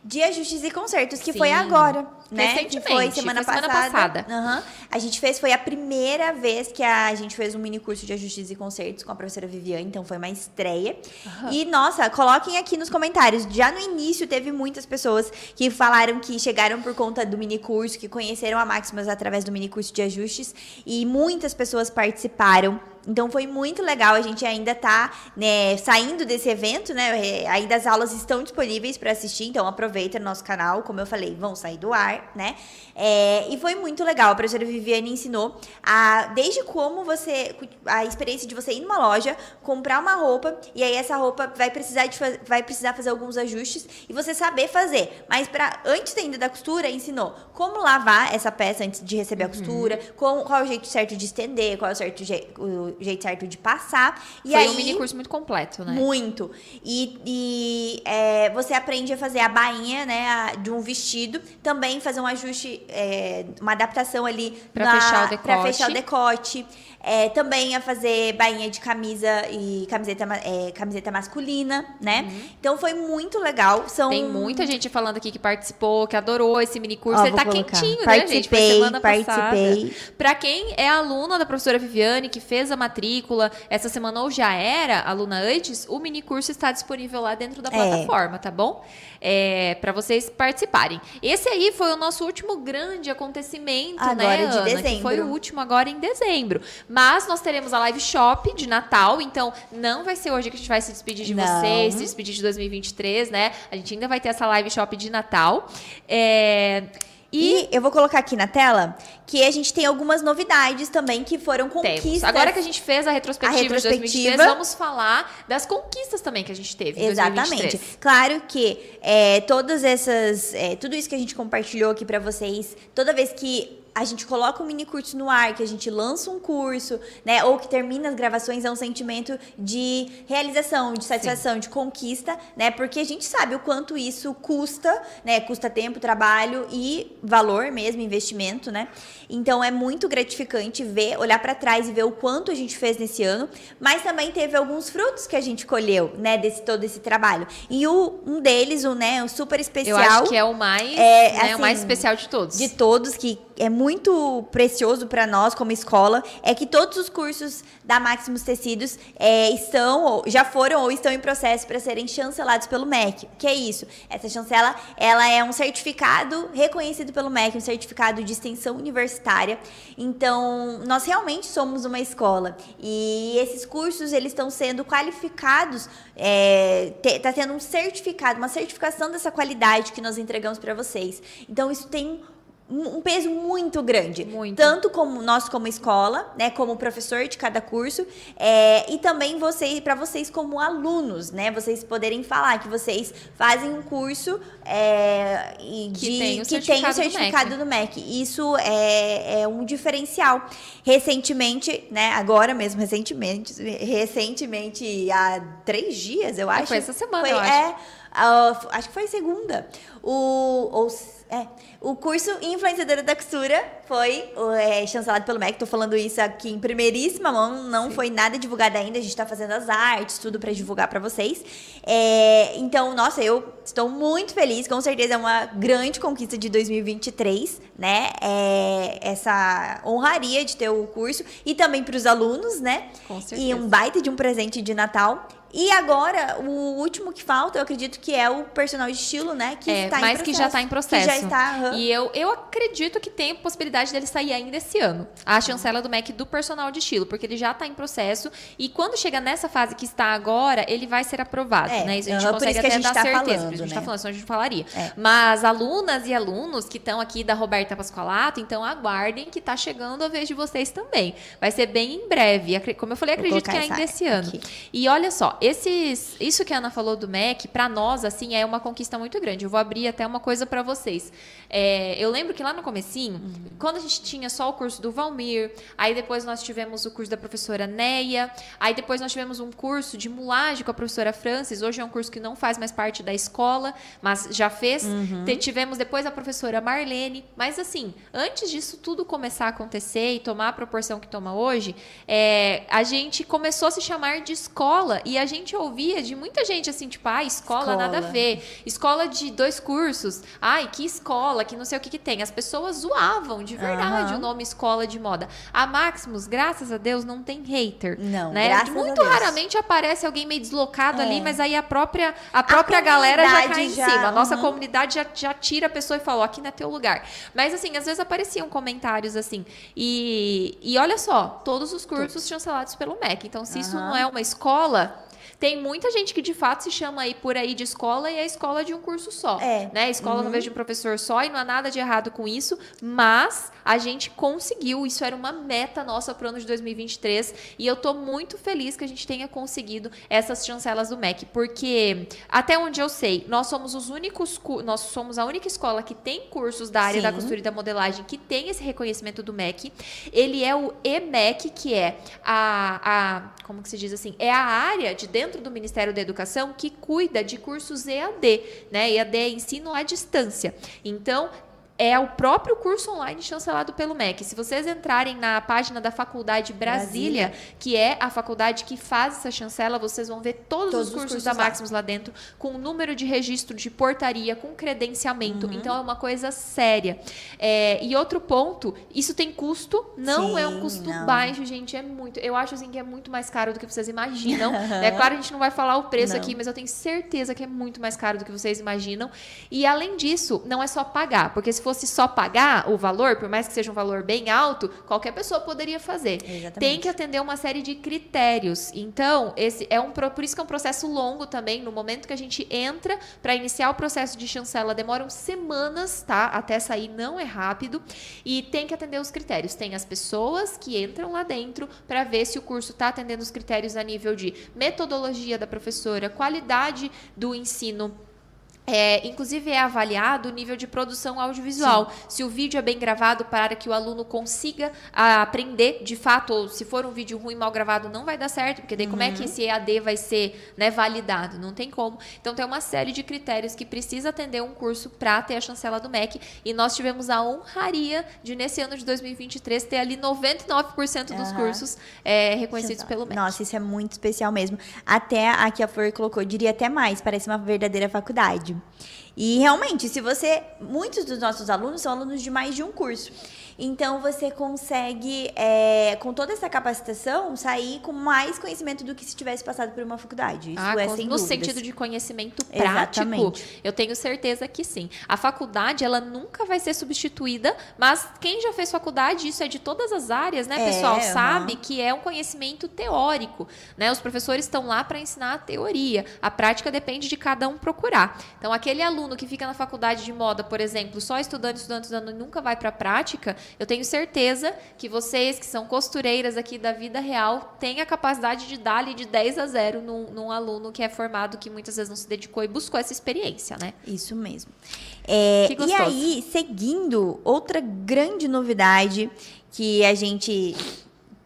De ajustes e consertos, que foi Sim. agora, né? Que Recentemente, foi semana foi semana passada. passada. Aham. A gente fez, foi a primeira vez que a gente fez um mini curso de ajustes e consertos com a professora Viviane, então foi uma estreia. E, nossa, coloquem aqui nos comentários. Já no início teve muitas pessoas que falaram que chegaram por conta do mini curso, que conheceram a Maximus através do mini curso de ajustes. E muitas pessoas participaram. Então foi muito legal. A gente ainda tá né, saindo desse evento, né? É, Ainda as aulas estão disponíveis para assistir, então aproveita no nosso canal. Como eu falei, vão sair do ar, né? É, e foi muito legal. A professora Viviane ensinou a, desde como você. A experiência de você ir numa loja, comprar uma roupa, e aí essa roupa vai precisar, de, vai precisar fazer alguns ajustes e você saber fazer. Mas para antes ainda da costura, ensinou como lavar essa peça antes de receber a costura, como, qual é o jeito certo de estender, qual é o, certo o jeito certo de passar. E foi aí, um mini curso muito completo, né? muito. E, e, é, você aprende a fazer a bainha, né, a- de um vestido. Também fazer um ajuste, é, uma adaptação ali Pra na- fechar o fechar o decote. É, também a fazer bainha de camisa e camiseta, é, camiseta masculina, né? Então foi muito legal. São... Uhum. Tem muita gente falando aqui que participou, que adorou esse mini curso. Ó, Ele tá colocar. quentinho, né, gente? Foi Participei, semana participei. passada. Pra quem é aluna da professora Viviane, que fez a matrícula essa semana ou já era aluna antes, o mini curso está disponível lá dentro da É. plataforma, tá bom? É, para vocês participarem. Esse aí foi o nosso último grande acontecimento, Agora né, de Ana? Que dezembro. foi o último agora em dezembro. Mas nós teremos a live shop de Natal, então não vai ser hoje que a gente vai se despedir de Não. vocês, se despedir de 2023, né? A gente ainda vai ter essa live shop de Natal. É, E, E eu vou colocar aqui na tela que a gente tem algumas novidades também que foram conquistas. temos. Agora que a gente fez a retrospectiva, A de 2023, retrospectiva. vamos falar das conquistas também que a gente teve Exatamente. 2023. Claro que é, todas essas, é, tudo isso que a gente compartilhou aqui pra vocês, toda vez que a gente coloca um mini curso no ar, que a gente lança um curso, né, ou que termina as gravações, é um sentimento de realização, de satisfação, de conquista, né, porque a gente sabe o quanto isso custa, né, custa tempo, trabalho e valor mesmo, investimento, né. Então é muito gratificante ver, olhar pra trás e ver o quanto a gente fez nesse ano, mas também teve alguns frutos que a gente colheu, né, desse todo esse trabalho. E o, um deles, o, né, o super especial Eu acho que é o mais, É, né, assim, o mais especial de todos. de todos que é muito precioso para nós como escola é que todos os cursos da Maximus Tecidos é, estão ou já foram ou estão em processo para serem chancelados pelo MEC. O que é isso? Essa chancela ela é um certificado reconhecido pelo MEC, um certificado de extensão universitária. Então nós realmente somos uma escola e esses cursos eles estão sendo qualificados, é, te- tá tendo um certificado, uma certificação dessa qualidade que nós entregamos para vocês. Então isso tem um peso muito grande. Muito. Tanto como nós como escola, né? Como professor de cada curso. É, e também vocês, para vocês como alunos, né? Vocês poderem falar que vocês fazem um curso é, e Que de, tem o que tem o certificado do MEC. Isso é, é um diferencial. Recentemente, né? Agora mesmo, recentemente, recentemente, há três dias, eu acho. foi essa semana, Foi- eu acho. É, ah, acho que foi segunda. O, ou, é, o curso Influenciadora da Costura foi é, chancelado pelo MEC. Tô falando isso aqui em primeiríssima mão. Não foi nada divulgado ainda. A gente tá fazendo as artes, tudo para divulgar para vocês. É, então, nossa, eu estou muito feliz. Com certeza é uma grande conquista de 2023, né? É, essa honraria de ter o curso. E também para os alunos, né? Com E certeza. um baita de um presente de Natal. E agora, o último que falta, eu acredito que é o personal de estilo, né? Que É, está em mas que já está em processo. Que já está. aham. E eu, eu acredito que tem possibilidade dele sair ainda esse ano. A chancela do MEC do personal de estilo, porque ele já está em processo. E quando chega nessa fase que está agora, ele vai ser aprovado. É, né? Isso a gente por consegue até dar tá certeza. falando, por isso que a gente está né? falando, senão a gente não falaria. É. Mas alunas e alunos que estão aqui da Roberta Pascoalato, então aguardem que está chegando a vez de vocês também. Vai ser bem em breve. Como eu falei, acredito que ainda esse ano. aqui. E olha só, esses, isso que a Ana falou do MEC, para nós, assim, é uma conquista muito grande. Eu vou abrir até uma coisa para vocês. É, eu lembro que lá no comecinho, quando a gente tinha só o curso do Valmir, aí depois nós tivemos o curso da professora Neia, aí depois nós tivemos um curso de mulagem com a professora Francis. Hoje é um curso que não faz mais parte da escola, mas já fez. Te- Tivemos depois a professora Marlene. Mas assim, antes disso tudo começar a acontecer e tomar a proporção que toma hoje, é, a gente começou a se chamar de escola e a gente ouvia de muita gente assim, tipo, ah, escola, Escola. nada a ver. Escola de dois cursos. Ai, que escola, que não sei o que que tem. As pessoas zoavam de verdade Aham. o nome escola de moda. A Maximus, graças a Deus, não tem hater. Não, né? graças a Muito Deus. raramente aparece alguém meio deslocado É. ali, mas aí a própria, a própria galera já cai em já, cima. A nossa uhum. comunidade já, já tira a pessoa e fala, aqui não é teu lugar. Mas assim, às vezes apareciam comentários assim. E, e olha só, todos os cursos chancelados pelo MEC. Então, se isso Aham. não é uma escola. Tem muita gente que de fato se chama aí por aí de escola e é escola de um curso só. É. Né? Escola Uhum. no vez de um professor só e não há nada de errado com isso, mas a gente conseguiu, isso era uma meta nossa para o ano de 2023 e eu tô muito feliz que a gente tenha conseguido essas chancelas do MEC, porque até onde eu sei, nós somos os únicos, nós somos a única escola que tem cursos da área da Sim. costura e da modelagem que tem esse reconhecimento do MEC. Ele é o EMEC, que é a, a como que se diz assim, é a área de dentro do Ministério da Educação que cuida de cursos EAD, né? EAD é ensino à distância. Então, é o próprio curso online chancelado pelo MEC. Se vocês entrarem na página da Faculdade Brasília, que é a faculdade que faz essa chancela, vocês vão ver todos, Todos os os cursos, cursos da. Maximus lá dentro, com número de registro de portaria, com credenciamento. Uhum. Então é uma coisa séria. É, e outro ponto, isso tem custo, não é um Sim, custo não. baixo, gente. É muito. Eu acho assim que é muito mais caro do que vocês imaginam. é claro, a gente não vai falar o preço Não. aqui, mas eu tenho certeza que é muito mais caro do que vocês imaginam. E além disso, não é só pagar, porque se fosse só pagar o valor, por mais que seja um valor bem alto, qualquer pessoa poderia fazer. Exatamente. Tem que atender uma série de critérios. Então, esse é um por isso que é um processo longo também. No momento que a gente entra para iniciar o processo de chancela, demoram semanas, tá? Até sair não é rápido e tem que atender os critérios. Tem as pessoas que entram lá dentro para ver se o curso está atendendo os critérios a nível de metodologia da professora, qualidade do ensino é, inclusive é avaliado o nível de produção audiovisual. Se o vídeo é bem gravado para que o aluno consiga ah, aprender de fato, ou se for um vídeo ruim, mal gravado, não vai dar certo, porque daí como é Uhum. que esse EAD vai ser né, validado? Não tem como. Então tem uma série de critérios que precisa atender um curso para ter a chancela do MEC. E nós tivemos a honraria de, nesse ano de 2023, ter ali 99% dos Aham. cursos é, reconhecidos pelo MEC. Nossa, isso é muito especial mesmo. Até aqui a Flor colocou, diria até mais, parece uma verdadeira faculdade. E realmente, se você. Muitos dos nossos alunos são alunos de mais de um curso. Então você consegue, é, com toda essa capacitação, sair com mais conhecimento do que se tivesse passado por uma faculdade. Isso Ah, é com- sem no dúvidas. sentido de conhecimento prático, Exatamente. eu tenho certeza que sim. A faculdade, ela nunca vai ser substituída, mas quem já fez faculdade, isso é de todas as áreas, né, É, pessoal? Sabe que é um conhecimento teórico, né? Os professores estão lá para ensinar a teoria. A prática depende de cada um procurar. Então, aquele aluno que fica na faculdade de moda, por exemplo, só estudando, estudando, estudando nunca vai para a prática, eu tenho certeza que vocês que são costureiras aqui da vida real têm a capacidade de dar ali de 10 a 0 num, num aluno que é formado, que muitas vezes não se dedicou e buscou essa experiência, né? Isso mesmo. É, e aí, seguindo, outra grande novidade que a gente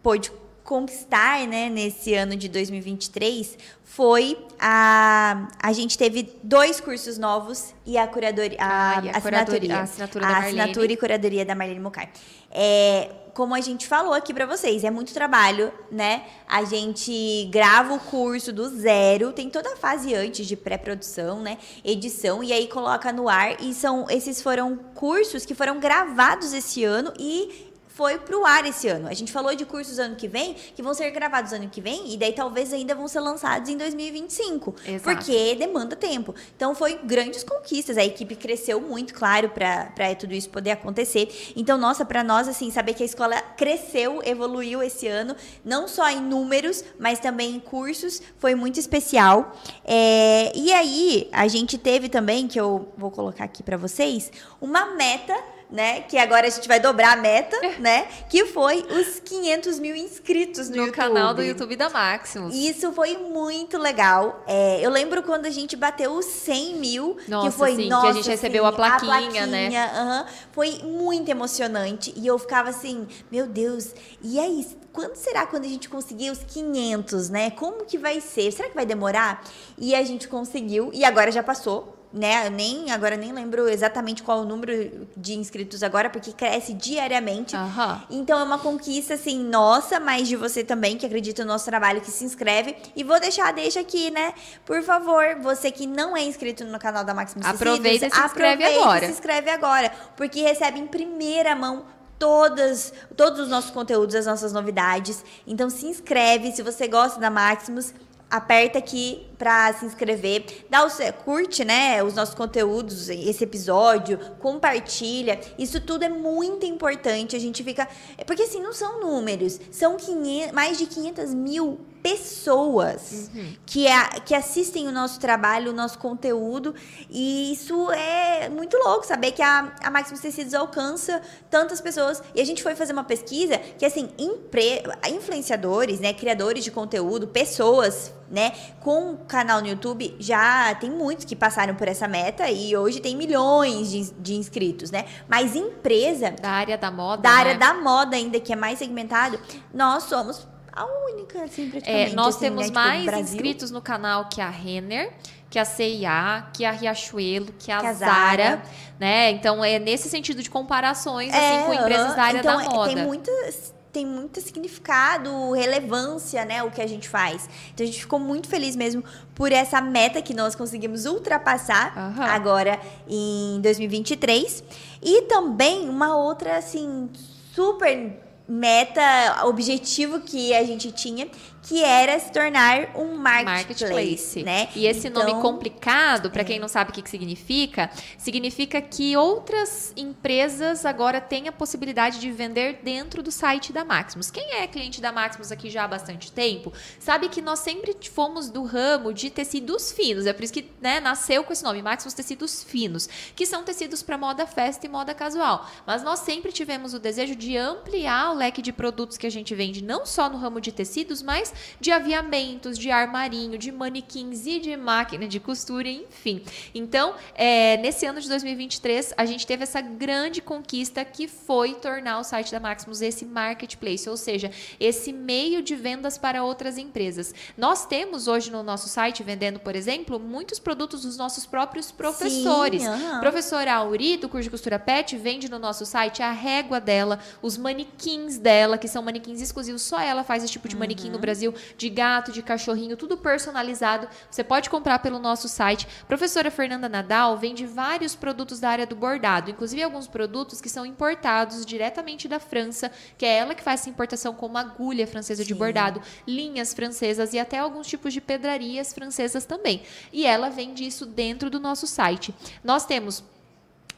pôde conquistar né, nesse ano de 2023 foi a a gente teve dois cursos novos e a curadoria a, ah, a, a assinatura, a assinatura da a assinatura e curadoria da Marlene Mucar. É, como a gente falou aqui para vocês, é muito trabalho, né? A gente grava o curso do zero, tem toda a fase antes de pré-produção, né? Edição e aí coloca no ar e são esses foram cursos que foram gravados esse ano e foi pro ar esse ano. A gente falou de cursos ano que vem, que vão ser gravados ano que vem, e daí talvez ainda vão ser lançados em 2025. Exato. Porque demanda tempo. Então foi grandes conquistas. A equipe cresceu muito, claro, para tudo isso poder acontecer. Então, nossa, para nós, assim, saber que a escola cresceu, evoluiu esse ano, não só em números, mas também em cursos, foi muito especial. É, e aí, a gente teve também, que eu vou colocar aqui para vocês, uma meta né? Que agora a gente vai dobrar a meta, né? Que foi os 500 mil inscritos no, no YouTube. canal do YouTube da Maximus. Isso foi muito legal. É, eu lembro quando a gente bateu os 100 mil, nossa, que foi sim, nossa, que a gente recebeu a plaquinha, a plaquinha né? Uh -huh, foi muito emocionante e eu ficava assim, meu Deus, e aí? Quando será quando a gente conseguir os 500, né? Como que vai ser? Será que vai demorar? E a gente conseguiu e agora já passou né? Nem agora nem lembro exatamente qual o número de inscritos agora, porque cresce diariamente. Uhum. Então é uma conquista assim nossa, mas de você também que acredita no nosso trabalho, que se inscreve. E vou deixar, deixa aqui, né? Por favor, você que não é inscrito no canal da Maximus aproveita e se inscreve agora. Se inscreve agora, porque recebe em primeira mão todas, todos os nossos conteúdos, as nossas novidades. Então se inscreve se você gosta da Maximus aperta aqui para se inscrever, dá o curte, né, os nossos conteúdos, esse episódio, compartilha. Isso tudo é muito importante. A gente fica, porque assim não são números, são 500, mais de 500 mil pessoas uhum. que, é, que assistem o nosso trabalho, o nosso conteúdo. E isso é muito louco, saber que a, a Maximus Tecidos alcança tantas pessoas. E a gente foi fazer uma pesquisa que, assim, impre, influenciadores, né, criadores de conteúdo, pessoas, né, com canal no YouTube, já tem muitos que passaram por essa meta e hoje tem milhões de, de inscritos, né? Mas empresa... Da área da moda, Da né? área da moda ainda, que é mais segmentado, nós somos a única, assim, praticamente. É, nós assim, temos né? tipo, mais Brasil. inscritos no canal que a Renner, que a CIA, que a Riachuelo, que a, Que a Zara, Zara. né? Então é nesse sentido de comparações assim É, com empresas da área então, da é, moda. Tem muitas tem muito significado, relevância, né, o que a gente faz. Então a gente ficou muito feliz mesmo por essa meta que nós conseguimos ultrapassar Aham. agora em 2023 e também uma outra assim super meta, objetivo que a gente tinha, que era se tornar um marketplace, marketplace, né? E esse Então, nome complicado, para é. quem não sabe o que, que significa, significa que outras empresas agora têm a possibilidade de vender dentro do site da Maximus. Quem é cliente da Maximus aqui já há bastante tempo, sabe que nós sempre fomos do ramo de tecidos finos. É por isso que né, nasceu com esse nome, Maximus Tecidos Finos, que são tecidos para moda festa e moda casual. Mas nós sempre tivemos o desejo de ampliar o leque de produtos que a gente vende, não só no ramo de tecidos, mas de aviamentos, de armarinho, de manequins e de máquina de costura, enfim. Então, é, nesse ano de 2023, a gente teve essa grande conquista que foi tornar o site da Maximus esse marketplace, ou seja, esse meio de vendas para outras empresas. Nós temos hoje no nosso site, vendendo, por exemplo, muitos produtos dos nossos próprios professores. aham. Professora Auri, do curso de costura pet, vende no nosso site a régua dela, os manequins dela, que são manequins exclusivos, só ela faz esse tipo de manequim no Brasil, de gato, de cachorrinho, tudo personalizado. Você pode comprar pelo nosso site. Professora Fernanda Nadal vende vários produtos da área do bordado, inclusive alguns produtos que são importados diretamente da França, que é ela que faz essa importação como agulha francesa de Sim. bordado, linhas francesas e até alguns tipos de pedrarias francesas também. E ela vende isso dentro do nosso site. Nós temos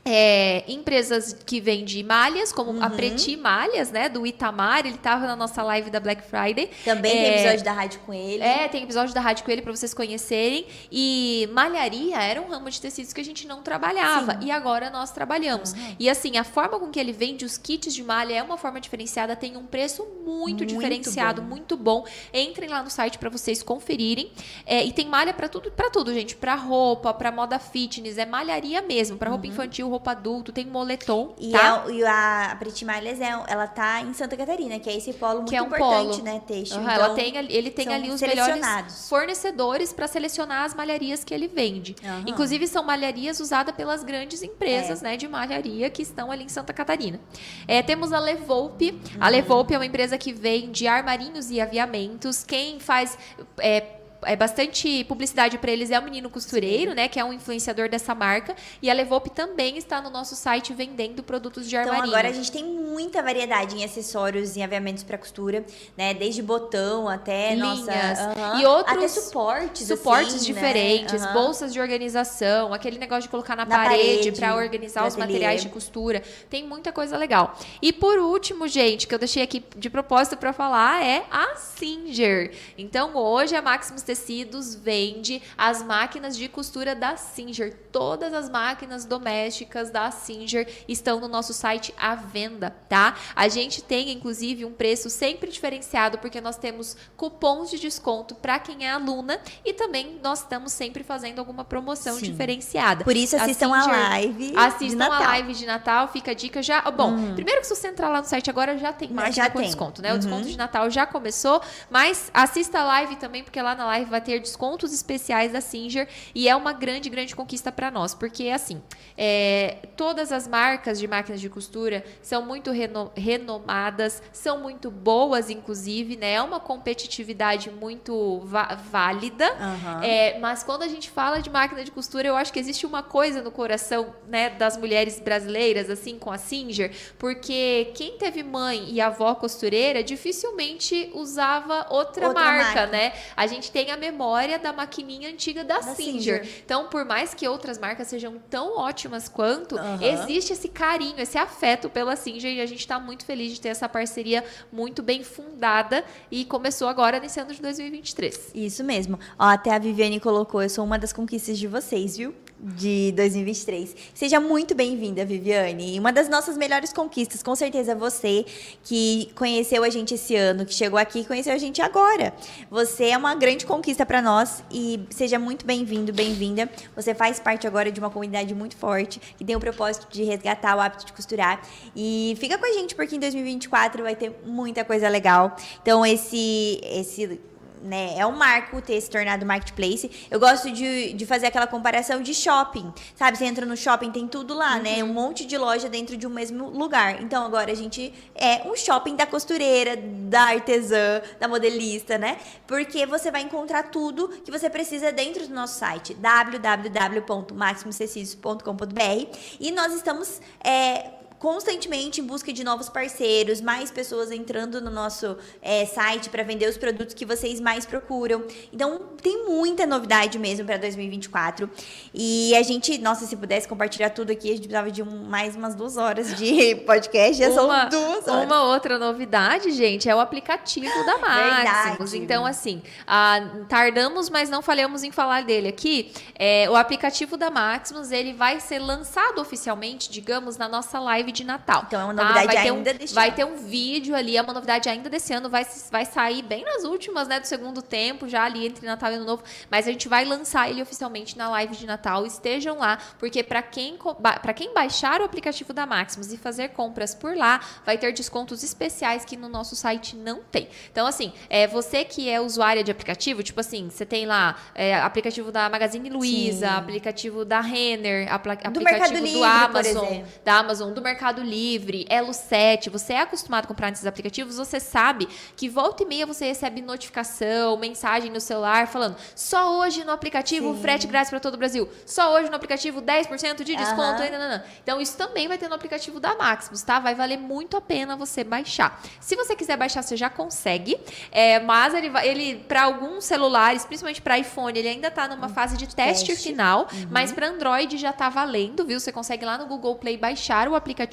É, empresas que vendem malhas, como uhum. a Preti Malhas, né? Do Itamar, ele tava na nossa live da Black Friday. Também é, tem episódio da rádio com ele. É, tem episódio da rádio com ele para vocês conhecerem. E malharia era um ramo de tecidos que a gente não trabalhava. Sim. E agora nós trabalhamos. Uhum. E assim, a forma com que ele vende os kits de malha é uma forma diferenciada, tem um preço muito, muito diferenciado, bom. muito bom. Entrem lá no site para vocês conferirem. É, e tem malha para tudo, para tudo, gente. Para roupa, para moda fitness, é malharia mesmo. Para roupa uhum. infantil, roupa adulto, tem moletom, e tá? É, e a Malhas, é, ela tá em Santa Catarina, que é esse polo muito que é um importante, polo. né, têxtil. Uhum, então, ela tem, ele tem ali os melhores fornecedores para selecionar as malharias que ele vende. Uhum. Inclusive, são malharias usadas pelas grandes empresas, é. né, de malharia que estão ali em Santa Catarina. É, temos a Levolpe. Uhum. A Levolpe é uma empresa que vende armarinhos e aviamentos. Quem faz... É, é bastante publicidade para eles é o Menino Costureiro, Sim. né? Que é um influenciador dessa marca. E a Levop também está no nosso site vendendo produtos de armarinho. Então agora a gente tem muita variedade em acessórios e aviamentos para costura, né? Desde botão até linhas nossa, e outros até suportes, suportes assim, né? diferentes, né? bolsas de organização, aquele negócio de colocar na, na parede, parede para organizar os materiais de costura. Tem muita coisa legal. E por último, gente, que eu deixei aqui de propósito para falar é a Singer. Então hoje a Maximus Tecidos vende as máquinas de costura da Singer. Todas as máquinas domésticas da Singer estão no nosso site à venda, tá? A gente tem inclusive um preço sempre diferenciado porque nós temos cupons de desconto para quem é aluna e também nós estamos sempre fazendo alguma promoção Sim. diferenciada. Por isso assistam a, Singer, a live. Assistam a live de Natal, fica a dica já. Bom, hum. primeiro que se você entrar lá no site agora já tem máquina já com tem. desconto, né? O desconto uhum. de Natal já começou, mas assista a live também porque lá na live vai ter descontos especiais da Singer e é uma grande, grande conquista para nós, porque assim, é, todas as marcas de máquinas de costura são muito reno, renomadas, são muito boas, inclusive, né? É uma competitividade muito válida, uhum. é, mas quando a gente fala de máquina de costura, eu acho que existe uma coisa no coração, né, das mulheres brasileiras, assim, com a Singer, porque quem teve mãe e avó costureira dificilmente usava outra, outra marca, marca, né? A gente tem a memória da maquininha antiga da, da Singer. Singer. Então, por mais que outras marcas sejam tão ótimas quanto, uhum. existe esse carinho, esse afeto pela Singer e a gente está muito feliz de ter essa parceria muito bem fundada e começou agora nesse ano de 2023. Isso mesmo. Ó, até a Viviane colocou, eu sou uma das conquistas de vocês, viu? De 2023. Seja muito bem-vinda, Viviane. Uma das nossas melhores conquistas, com certeza você que conheceu a gente esse ano, que chegou aqui e conheceu a gente agora. Você é uma grande conquista para nós e seja muito bem-vindo, bem-vinda. Você faz parte agora de uma comunidade muito forte que tem o propósito de resgatar o hábito de costurar. E fica com a gente porque em 2024 vai ter muita coisa legal. Então esse esse né, é um marco ter se tornado marketplace. Eu gosto de, de fazer aquela comparação de shopping, sabe? Você entra no shopping, tem tudo lá, né? uhum. né? Um monte de loja dentro de um mesmo lugar. Então agora a gente é um shopping da costureira, da artesã, da modelista, né? Porque você vai encontrar tudo que você precisa dentro do nosso site www.maximustecidos.com.br e nós estamos é, constantemente em busca de novos parceiros, mais pessoas entrando no nosso é, site para vender os produtos que vocês mais procuram. Então, tem muita novidade mesmo para 2024. E a gente, nossa, se pudesse compartilhar tudo aqui, a gente precisava de um, mais umas duas horas de podcast. Já uma, são duas horas. Uma outra novidade, gente, é o aplicativo da Maximus. Então, assim, ah, tardamos, mas não falhamos em falar dele aqui. É, o aplicativo da Maximus, ele vai ser lançado oficialmente, digamos, na nossa live live de Natal. Então é uma tá? novidade tá? ainda um, desse Vai ano. ter um vídeo ali, é uma novidade ainda desse ano, vai, vai sair bem nas últimas, né, do segundo tempo, já ali entre Natal e Ano Novo, mas a gente vai lançar ele oficialmente na live de Natal. Estejam lá, porque para quem para quem baixar o aplicativo da Maximus e fazer compras por lá, vai ter descontos especiais que no nosso site não tem. Então assim, é você que é usuária de aplicativo, tipo assim, você tem lá é, aplicativo da Magazine Luiza, aplicativo da Renner, apl do aplicativo do Livre, Amazon, da Amazon, do Mercado Mercado Livre, Elo 7, você é acostumado a comprar nesses aplicativos, você sabe que volta e meia você recebe notificação, mensagem no celular falando só hoje no aplicativo Sim. frete grátis para todo o Brasil, só hoje no aplicativo 10% de desconto. Não. Então isso também vai ter no aplicativo da Maximus, tá? Vai valer muito a pena você baixar. Se você quiser baixar, você já consegue, é, mas ele, ele para alguns celulares, principalmente para iPhone, ele ainda tá numa fase de teste, teste. final, mas para Android já tá valendo, viu? Você consegue lá no Google Play baixar o aplicativo.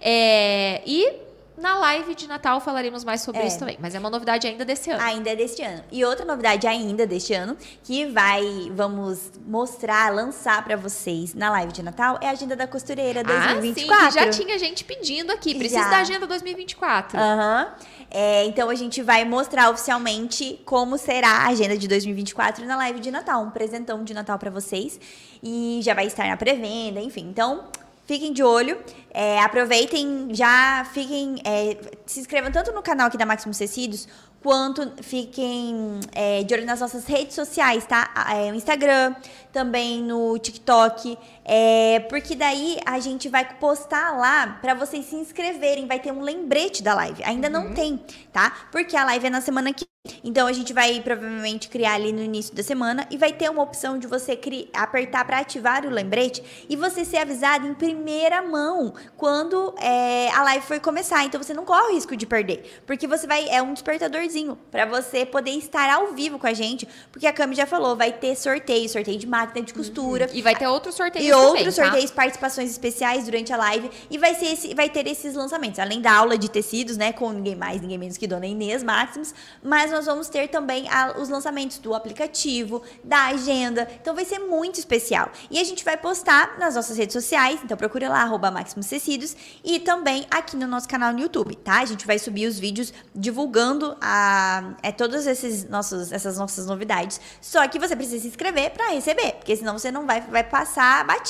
É, e na live de Natal falaremos mais sobre É. isso também, mas é uma novidade ainda desse ano. Ainda é deste ano. E outra novidade ainda deste ano, que vai, vamos mostrar, lançar pra vocês na live de Natal, é a agenda da costureira Ah, 2024. sim, que já tinha gente pedindo aqui. Precisa Já. da agenda 2024. Aham. É, então a gente vai mostrar oficialmente como será a agenda de 2024 na live de Natal, um presentão de Natal pra vocês e já vai estar na pré-venda, enfim. Então fiquem de olho, é, aproveitem, já fiquem, é, se inscrevam tanto no canal aqui da Maximus Tecidos quanto fiquem é, de olho nas nossas redes sociais, tá? É, Instagram, também no TikTok, é, porque daí a gente vai postar lá pra vocês se inscreverem, vai ter um lembrete da live. Ainda não tem, tá? Porque a live é na semana que então a gente vai provavelmente criar ali no início da semana e vai ter uma opção de você apertar para ativar o lembrete e você ser avisado em primeira mão quando é, a live for começar. Então você não corre o risco de perder, porque você vai é um despertadorzinho para você poder estar ao vivo com a gente, porque a Cami já falou, vai ter sorteio, sorteio de máquina de costura. E vai ter outros sorteios Também, outros tá? sorteios, participações especiais durante a live. E vai, ser esse- vai ter esses lançamentos. Além da aula de tecidos, né? Com ninguém mais, ninguém menos que Dona Inês Máximos. Mas nós vamos ter também a- os lançamentos do aplicativo, da agenda. Então vai ser muito especial. E a gente vai postar nas nossas redes sociais. Então procura lá, arroba Máximos Tecidos. E também aqui no nosso canal no YouTube, tá? A gente vai subir os vídeos divulgando a, é, todas esses nossos, essas nossas novidades. Só que você precisa se inscrever para receber. Porque senão você não vai, vai passar batido,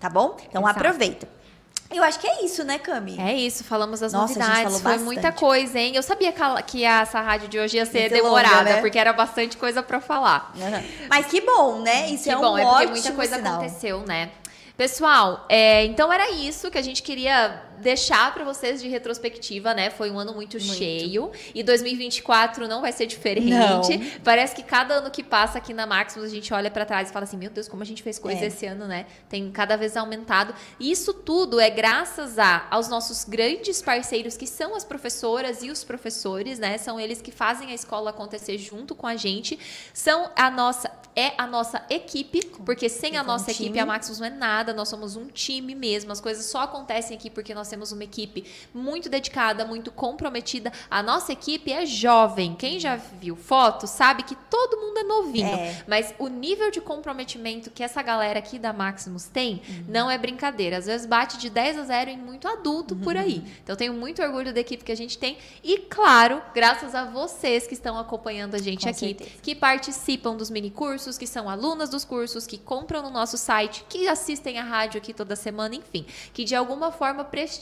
tá bom? Então Exato. aproveita. Eu acho que é isso, né, Cami? É isso, falamos das Nossa, novidades. Foi bastante. muita coisa, hein? Eu sabia que, a- que essa rádio de hoje ia ser ser demorada, longa, né? porque era bastante coisa pra falar. Aham. Mas que bom, né? Isso que é bom, um é porque ótimo muita coisa sinal. aconteceu, né? Pessoal, é, então era isso que a gente queria deixar pra vocês de retrospectiva, né? Foi um ano muito, cheio e 2024 não vai ser diferente. Não. Parece que cada ano que passa aqui na Maximus a gente olha pra trás e fala assim: "Meu Deus, como a gente fez coisa É. esse ano, né? Tem cada vez aumentado". E isso tudo é graças a aos nossos grandes parceiros que são as professoras e os professores, né? São eles que fazem a escola acontecer junto com a gente. São a nossa é a nossa equipe, porque sem a Então, nossa um equipe time. a Maximus não é nada, nós somos um time mesmo. As coisas só acontecem aqui porque nós temos uma equipe muito dedicada, muito comprometida. A nossa equipe é jovem. Quem já viu foto sabe que todo mundo é novinho. É. Mas o nível de comprometimento que essa galera aqui da Maximus tem Uhum. não é brincadeira. Às vezes bate de 10 a 0 em muito adulto por Uhum. aí. Então eu tenho muito orgulho da equipe que a gente tem. E claro, graças a vocês que estão acompanhando a gente Com aqui, certeza. que participam dos mini cursos, que são alunas dos cursos, que compram no nosso site, que assistem a rádio aqui toda semana, enfim, que de alguma forma prestigiam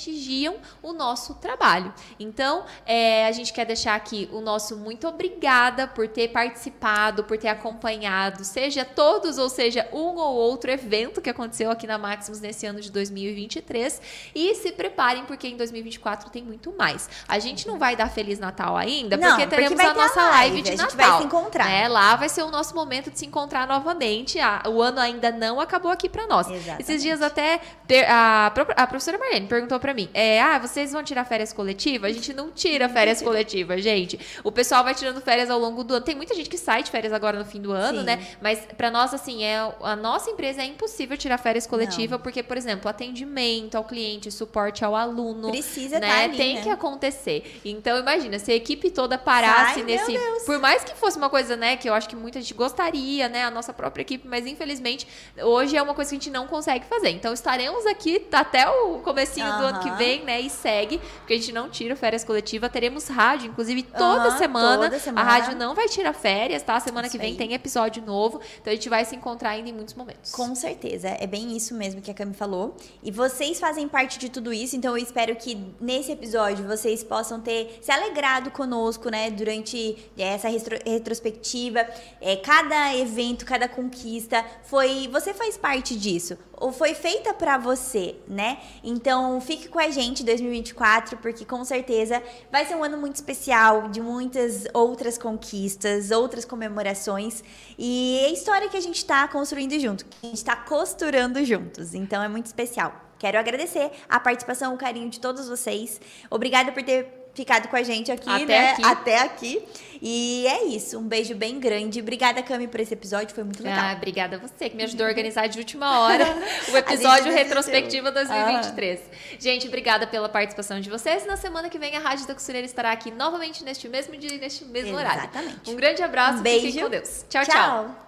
o nosso trabalho. Então, é, a gente quer deixar aqui o nosso muito obrigada por ter participado, por ter acompanhado, seja todos ou seja um ou outro evento que aconteceu aqui na Maximus nesse ano de 2023. E se preparem, porque em 2024 tem muito mais. A gente não vai dar Feliz Natal ainda, Não, porque porque teremos vai a ter a nossa live, live de a gente Natal. vai se encontrar. né? Lá vai ser o nosso momento de se encontrar novamente. O ano ainda não acabou aqui pra nós. Exatamente. Esses dias até a, a professora Marlene perguntou pra mim: é, ah, vocês vão tirar férias coletivas? A gente não tira férias coletivas, gente. O pessoal vai tirando férias ao longo do ano. Tem muita gente que sai de férias agora no fim do ano, Sim. né? Mas pra nós, assim, é, a nossa empresa é impossível tirar férias coletiva, porque, por exemplo, atendimento ao cliente, suporte ao aluno. Precisa né? tá ali, Tem né? que acontecer. Então, imagina, se a equipe toda parasse meu nesse. Por mais que fosse uma coisa, né, que eu acho que muita gente gostaria, né, a nossa própria equipe, mas infelizmente hoje é uma coisa que a gente não consegue fazer. Então estaremos aqui até o comecinho do ano que Aham. vem, né, e segue, porque a gente não tira férias coletiva, teremos rádio, inclusive toda semana. toda semana. A rádio não vai tirar férias, tá? Semana que Isso vem aí. tem episódio novo, então a gente vai se encontrar ainda em muitos momentos. Com certeza, é bem isso mesmo que a Cami falou. E vocês fazem parte de tudo isso, então eu espero que nesse episódio vocês possam ter se alegrado conosco, né, durante essa retro- retrospectiva. É, cada evento, cada conquista foi, você faz parte disso, ou foi feita pra você, né? Então fique Fique com a gente em 2024, porque com certeza vai ser um ano muito especial, de muitas outras conquistas, outras comemorações e a história que a gente está construindo junto, que a gente está costurando juntos. Então é muito especial. Quero agradecer a participação, o carinho de todos vocês. Obrigada por ter ficado com a gente aqui, Até né? aqui. Até aqui. E é isso. Um beijo bem grande. Obrigada, Cami, por esse episódio. Foi muito legal. Ah, obrigada a você que me ajudou a organizar de última hora o episódio retrospectivo 2023. Gente, obrigada pela participação de vocês. Na semana que vem a Rádio da Costureira estará aqui novamente neste mesmo dia e neste mesmo horário. Exatamente. Um grande abraço Um e fiquem beijo. com Deus. tchau. tchau. tchau.